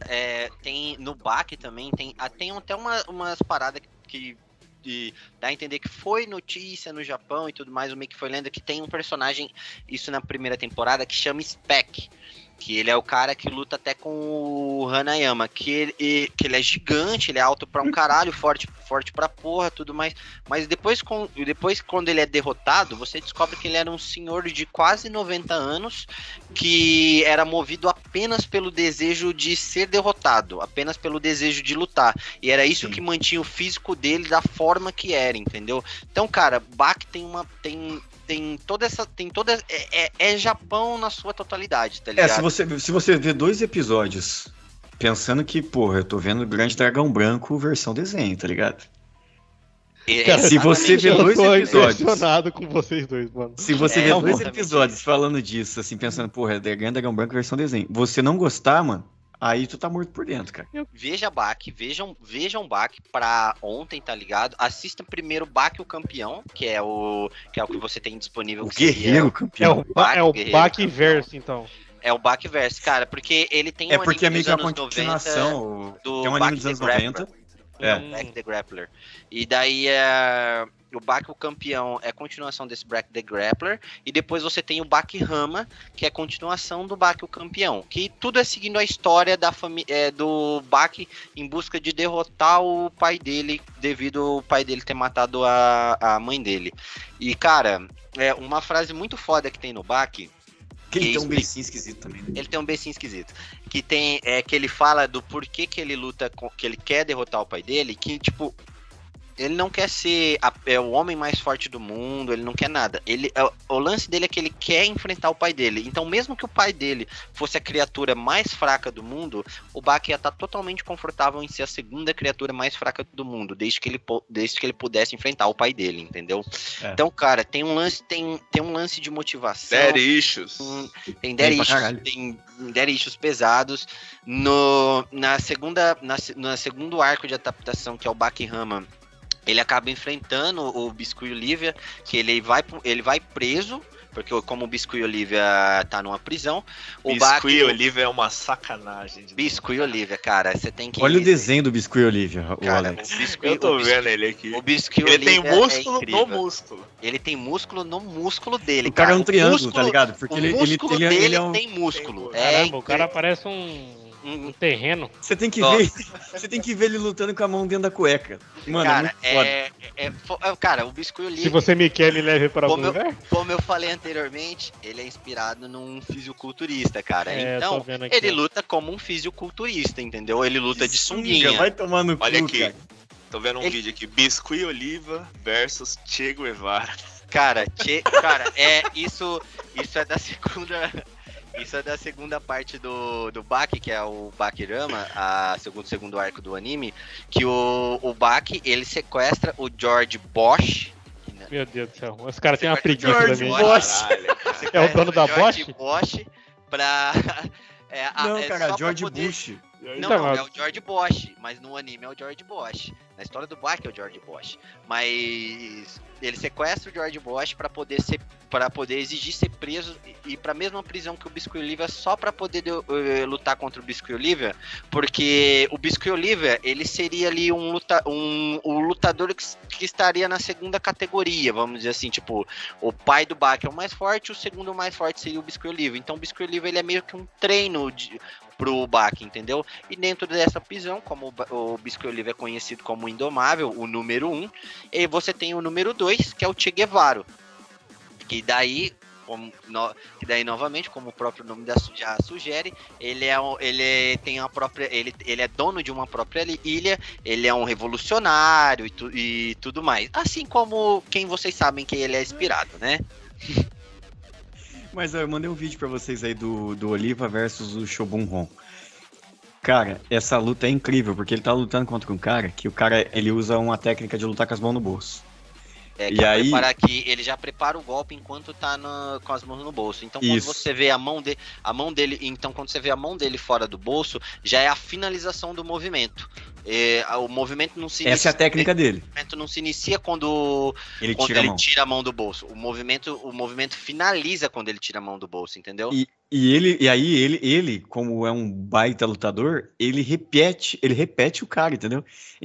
É, tem no BAC também, tem, ah, tem até uma, umas paradas que de, dá a entender que foi notícia no Japão e tudo mais, o meio que foi lenda que tem um personagem, isso na primeira temporada, que chama Spec. Que ele é o cara que luta até com o Hanayama, que ele, que ele é gigante, ele é alto pra um caralho, forte, forte pra porra, tudo mais. Mas depois, com, depois, quando ele é derrotado, você descobre que ele era um senhor de quase 90 anos, que era movido apenas pelo desejo de ser derrotado, apenas pelo desejo de lutar. E era isso Sim. que mantinha o físico dele da forma que era, entendeu? Então, cara, Bach tem uma. Tem, tem toda essa. Tem toda. É, é- é Japão na sua totalidade, tá É, ligado? se você, se você vê dois episódios pensando que, porra, eu tô vendo Grande Dragão Branco versão desenho, tá ligado? É Cara, se você vê Eu dois tô episódios. impressionado com vocês dois, mano. Se você É, vê dois episódios falando disso, assim, pensando, porra, é Grande Dragão Branco versão desenho, você não gostar, mano, aí tu tá morto por dentro, cara. Veja Bach, vejam, vejam Bach pra ontem, tá ligado? Assista primeiro Bach o campeão, que é o que é o que você tem disponível. O que seria- guerreiro É campeão. o, ba é o Bach verso, então. É o Backverse, cara, porque ele tem É um porque é anime meio dos que a anos 90 continuação. do Tem um anime Baki dos anos Grappler. 90. É. Hum, Black the Grappler. E daí é, o Baki o campeão é a continuação desse Black the Grappler. E depois você tem o Baki Rama, que é a continuação do Baki o campeão. Que tudo é seguindo a história da família do Baki em busca de derrotar o pai dele, devido ao pai dele ter matado a, a mãe dele. E cara, é uma frase muito foda que tem no Baki. Que ele tem um beicinho esquisito também. né? Ele tem um becinho esquisito. Que tem. É que ele fala do porquê que ele luta com. que ele quer derrotar o pai dele. Que, tipo. Ele não quer ser a- é, o homem mais forte do mundo, ele não quer nada. Ele, é, o lance dele é que ele quer enfrentar o pai dele. Então, mesmo que o pai dele fosse a criatura mais fraca do mundo, o Baki ia estar totalmente confortável em ser a segunda criatura mais fraca do mundo, desde que ele, desde que ele pudesse enfrentar o pai dele, entendeu? É. Então, cara, tem um lance, tem, tem um lance de motivação. Dead issues. Tem dead issues, tem dead issues pesados. No, na segunda, na, no segundo arco de adaptação, que é o Bakihama, ele acaba enfrentando o Biscuit Olivia, que ele vai, pro- ele vai preso, porque como o Biscuit Olivia tá numa prisão, o Biscuit Baki... Oliva é uma sacanagem. de Biscuit Olivia, cara, você tem que... Olha o desenho do Biscuit Olivia, o Cara, Alex. o Biscuit, Eu tô o Biscuit- vendo ele aqui. O Biscuit Ele tem Olivia é músculo no incrível. músculo. Ele tem músculo no músculo dele, O cara é um triângulo, músculo- tá ligado? Porque o ele, ele, músculo ele, dele ele é um. tem músculo. Tem É Caramba, o cara parece um, um terreno. Você tem que Nossa. ver. Você tem que ver ele lutando com a mão dentro da cueca. Mano, cara, é muito foda. é, é, fo- é- cara, o Biscuit Se você me quer, me leve para algum Como eu- lugar. como eu falei anteriormente, ele é inspirado num fisiculturista, cara. É, então, ele luta como um fisiculturista, entendeu? Ele luta de sunguinha. Vai tomar no Olha cu, aqui. cara. Tô vendo um Ele- vídeo aqui. Biscuit Oliva versus Che Guevara. Cara, tchê- cara, é isso, isso é da segunda, isso é da segunda parte do, do Baki, que é o Bakirama, a segundo segundo arco do anime, que o, o Baki, ele sequestra o George Bosch. Meu Deus do céu. Os caras têm uma preguiça George minha. Bosch. Caralho, cara. É o dono da George Bosch? Bosch pra é, a- Não, é cara, George poder- Bush. Não, não, é o George Bosch, mas no anime é o George Bosch. Na história do Baki é o George Bosch. Mas ele sequestra o George Bosch pra poder ser para poder exigir ser preso e ir pra mesma prisão que o Biscuit Olivia só pra poder eh, lutar contra o Biscuit Olivia, porque o Biscuit Olivia, ele seria ali um, luta, um o lutador que, que estaria na segunda categoria, vamos dizer assim, tipo, o pai do Baki é o mais forte, o segundo mais forte seria o Biscuit Olivia. Então o Biscuit Olivia ele é meio que um treino de, pro Baki, entendeu? E dentro dessa prisão, como o Ba- o Biscuit Oliva é conhecido como Indomável, o número 1, um, e você tem o número 2, que é o Che Guevara. Que daí, como no- que daí novamente, como o próprio nome da, já sugere, ele é ele tem a própria ele, ele é dono de uma própria ilha, ele é um revolucionário e, tu- e tudo mais. Assim como quem vocês sabem que ele é inspirado, né? Mas ó, eu mandei um vídeo pra vocês aí do, do Oliva versus o Shobun Ron. Cara, essa luta é incrível, porque ele tá lutando contra um cara que o cara ele usa uma técnica de lutar com as mãos no bolso. É, E que aí- preparar que ele já prepara o golpe enquanto tá no- com as mãos no bolso. Então quando Isso. você vê a mão dele, a mão dele, então quando você vê a mão dele fora do bolso, já é a finalização do movimento. É, a- o movimento não se Essa é a inicia, técnica dele. o movimento não se inicia quando, Ele quando tira a ele mão. tira a mão do bolso. O movimento, o movimento finaliza quando ele tira a mão do bolso, entendeu? E, e ele, e aí ele, ele, como é um baita lutador, ele repete, ele repete o cara, entendeu?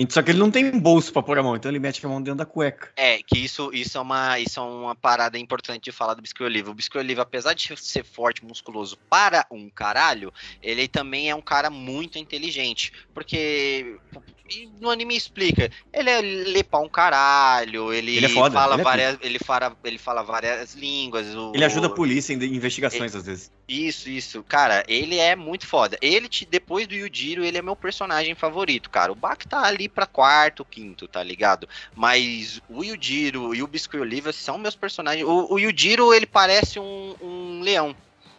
Só que ele não tem bolso pra pôr a mão, então ele mete a mão dentro da cueca. É, que isso, isso, é uma, isso é uma parada importante de falar do Biscuit Oliva. O Biscuit Oliva, apesar de ser forte, musculoso para um caralho, ele também é um cara muito inteligente. Porque no anime explica, ele é lê pra um caralho, ele, Ele é foda, fala ele é várias. Ele fala, ele fala várias línguas. o- Ele ajuda a polícia em investigações, às vezes. Isso, isso. Cara, ele é muito foda. Ele, te- depois do Yujiro, ele é meu personagem favorito, cara. O Bak tá ali pra quarto, quinto, tá ligado? Mas o Yujiro e o Biscuit Oliva são meus personagens. O, o Yujiro, ele parece um, um leão.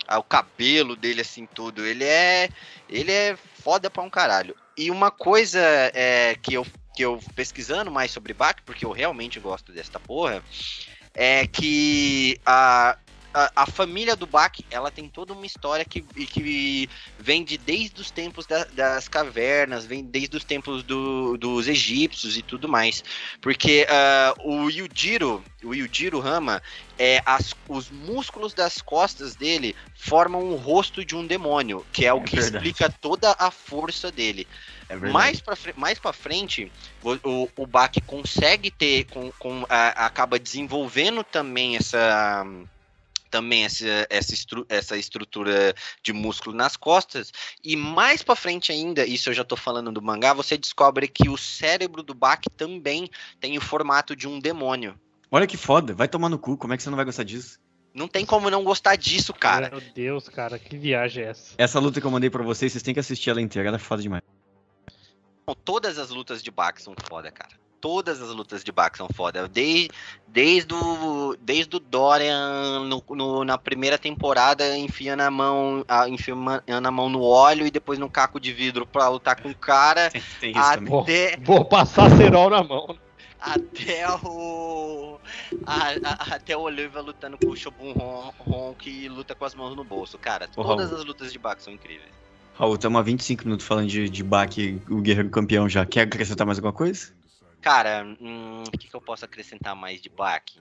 Ah, o cabelo dele, assim, tudo. Ele é. Ele é foda pra um caralho. E uma coisa é, que, eu, que eu pesquisando mais sobre Bak, porque eu realmente gosto desta porra, é que a, a, a família do Bak, ela tem toda uma história que, que vem de desde os tempos da- das cavernas, vem desde os tempos do- dos egípcios e tudo mais. Porque ah, o Yujiro, o Yujiro Rama, é, as- os músculos das costas dele formam o rosto de um demônio, que é o É que verdade. explica toda a força dele. É. Mais pra, fre- mais pra frente, o, o, o Bak consegue ter, com, com, a- acaba desenvolvendo também essa também essa, essa, estru- essa estrutura de músculo nas costas e mais pra frente ainda, isso eu já tô falando do mangá, você descobre que o cérebro do Bak também tem o formato de um demônio. Olha que foda, vai tomar no cu, como é que você não vai gostar disso? Não tem como não gostar disso, cara. Meu Deus, cara, que viagem é essa? Essa luta que eu mandei pra vocês, vocês têm que assistir ela inteira, ela é foda demais. Todas as lutas de Bak são foda, cara. Todas as lutas de Bak são foda. Desde, desde, o, desde o Dorian no- no- na primeira temporada enfiando a mão, a, enfiando a mão no óleo e depois no caco de vidro pra lutar com o cara. Tem, tem isso também. Vou, Até, vou passar cerol na mão. até o. a- a- até o Oliva lutando com o Shobun Ron, Ron que luta com as mãos no bolso. Cara, todas Raul. as lutas de Bak são incríveis. Raul, estamos há 25 minutos falando de, de o guerreiro campeão já. Quer acrescentar mais alguma coisa? Cara, hum, o que, que eu posso acrescentar mais de Bak?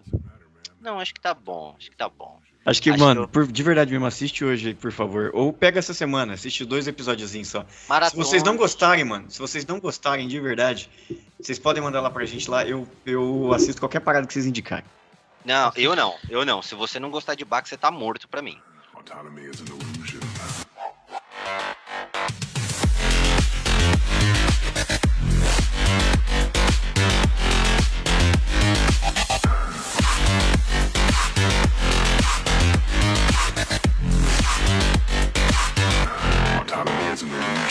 Não, acho que tá bom. Acho que tá bom. Acho que, Acho mano, que eu- por- de verdade mesmo, assiste hoje, por favor. Ou pega essa semana, assiste dois episódiozinhos só. Se Maratona. vocês não gostarem, mano, se vocês não gostarem de verdade, vocês podem mandar lá pra gente lá. Eu, eu assisto qualquer parada que vocês indicarem. Não, eu não, eu não. Se você não gostar de Bach, você tá morto pra mim. Autonomy is an illusion. Rosenberg.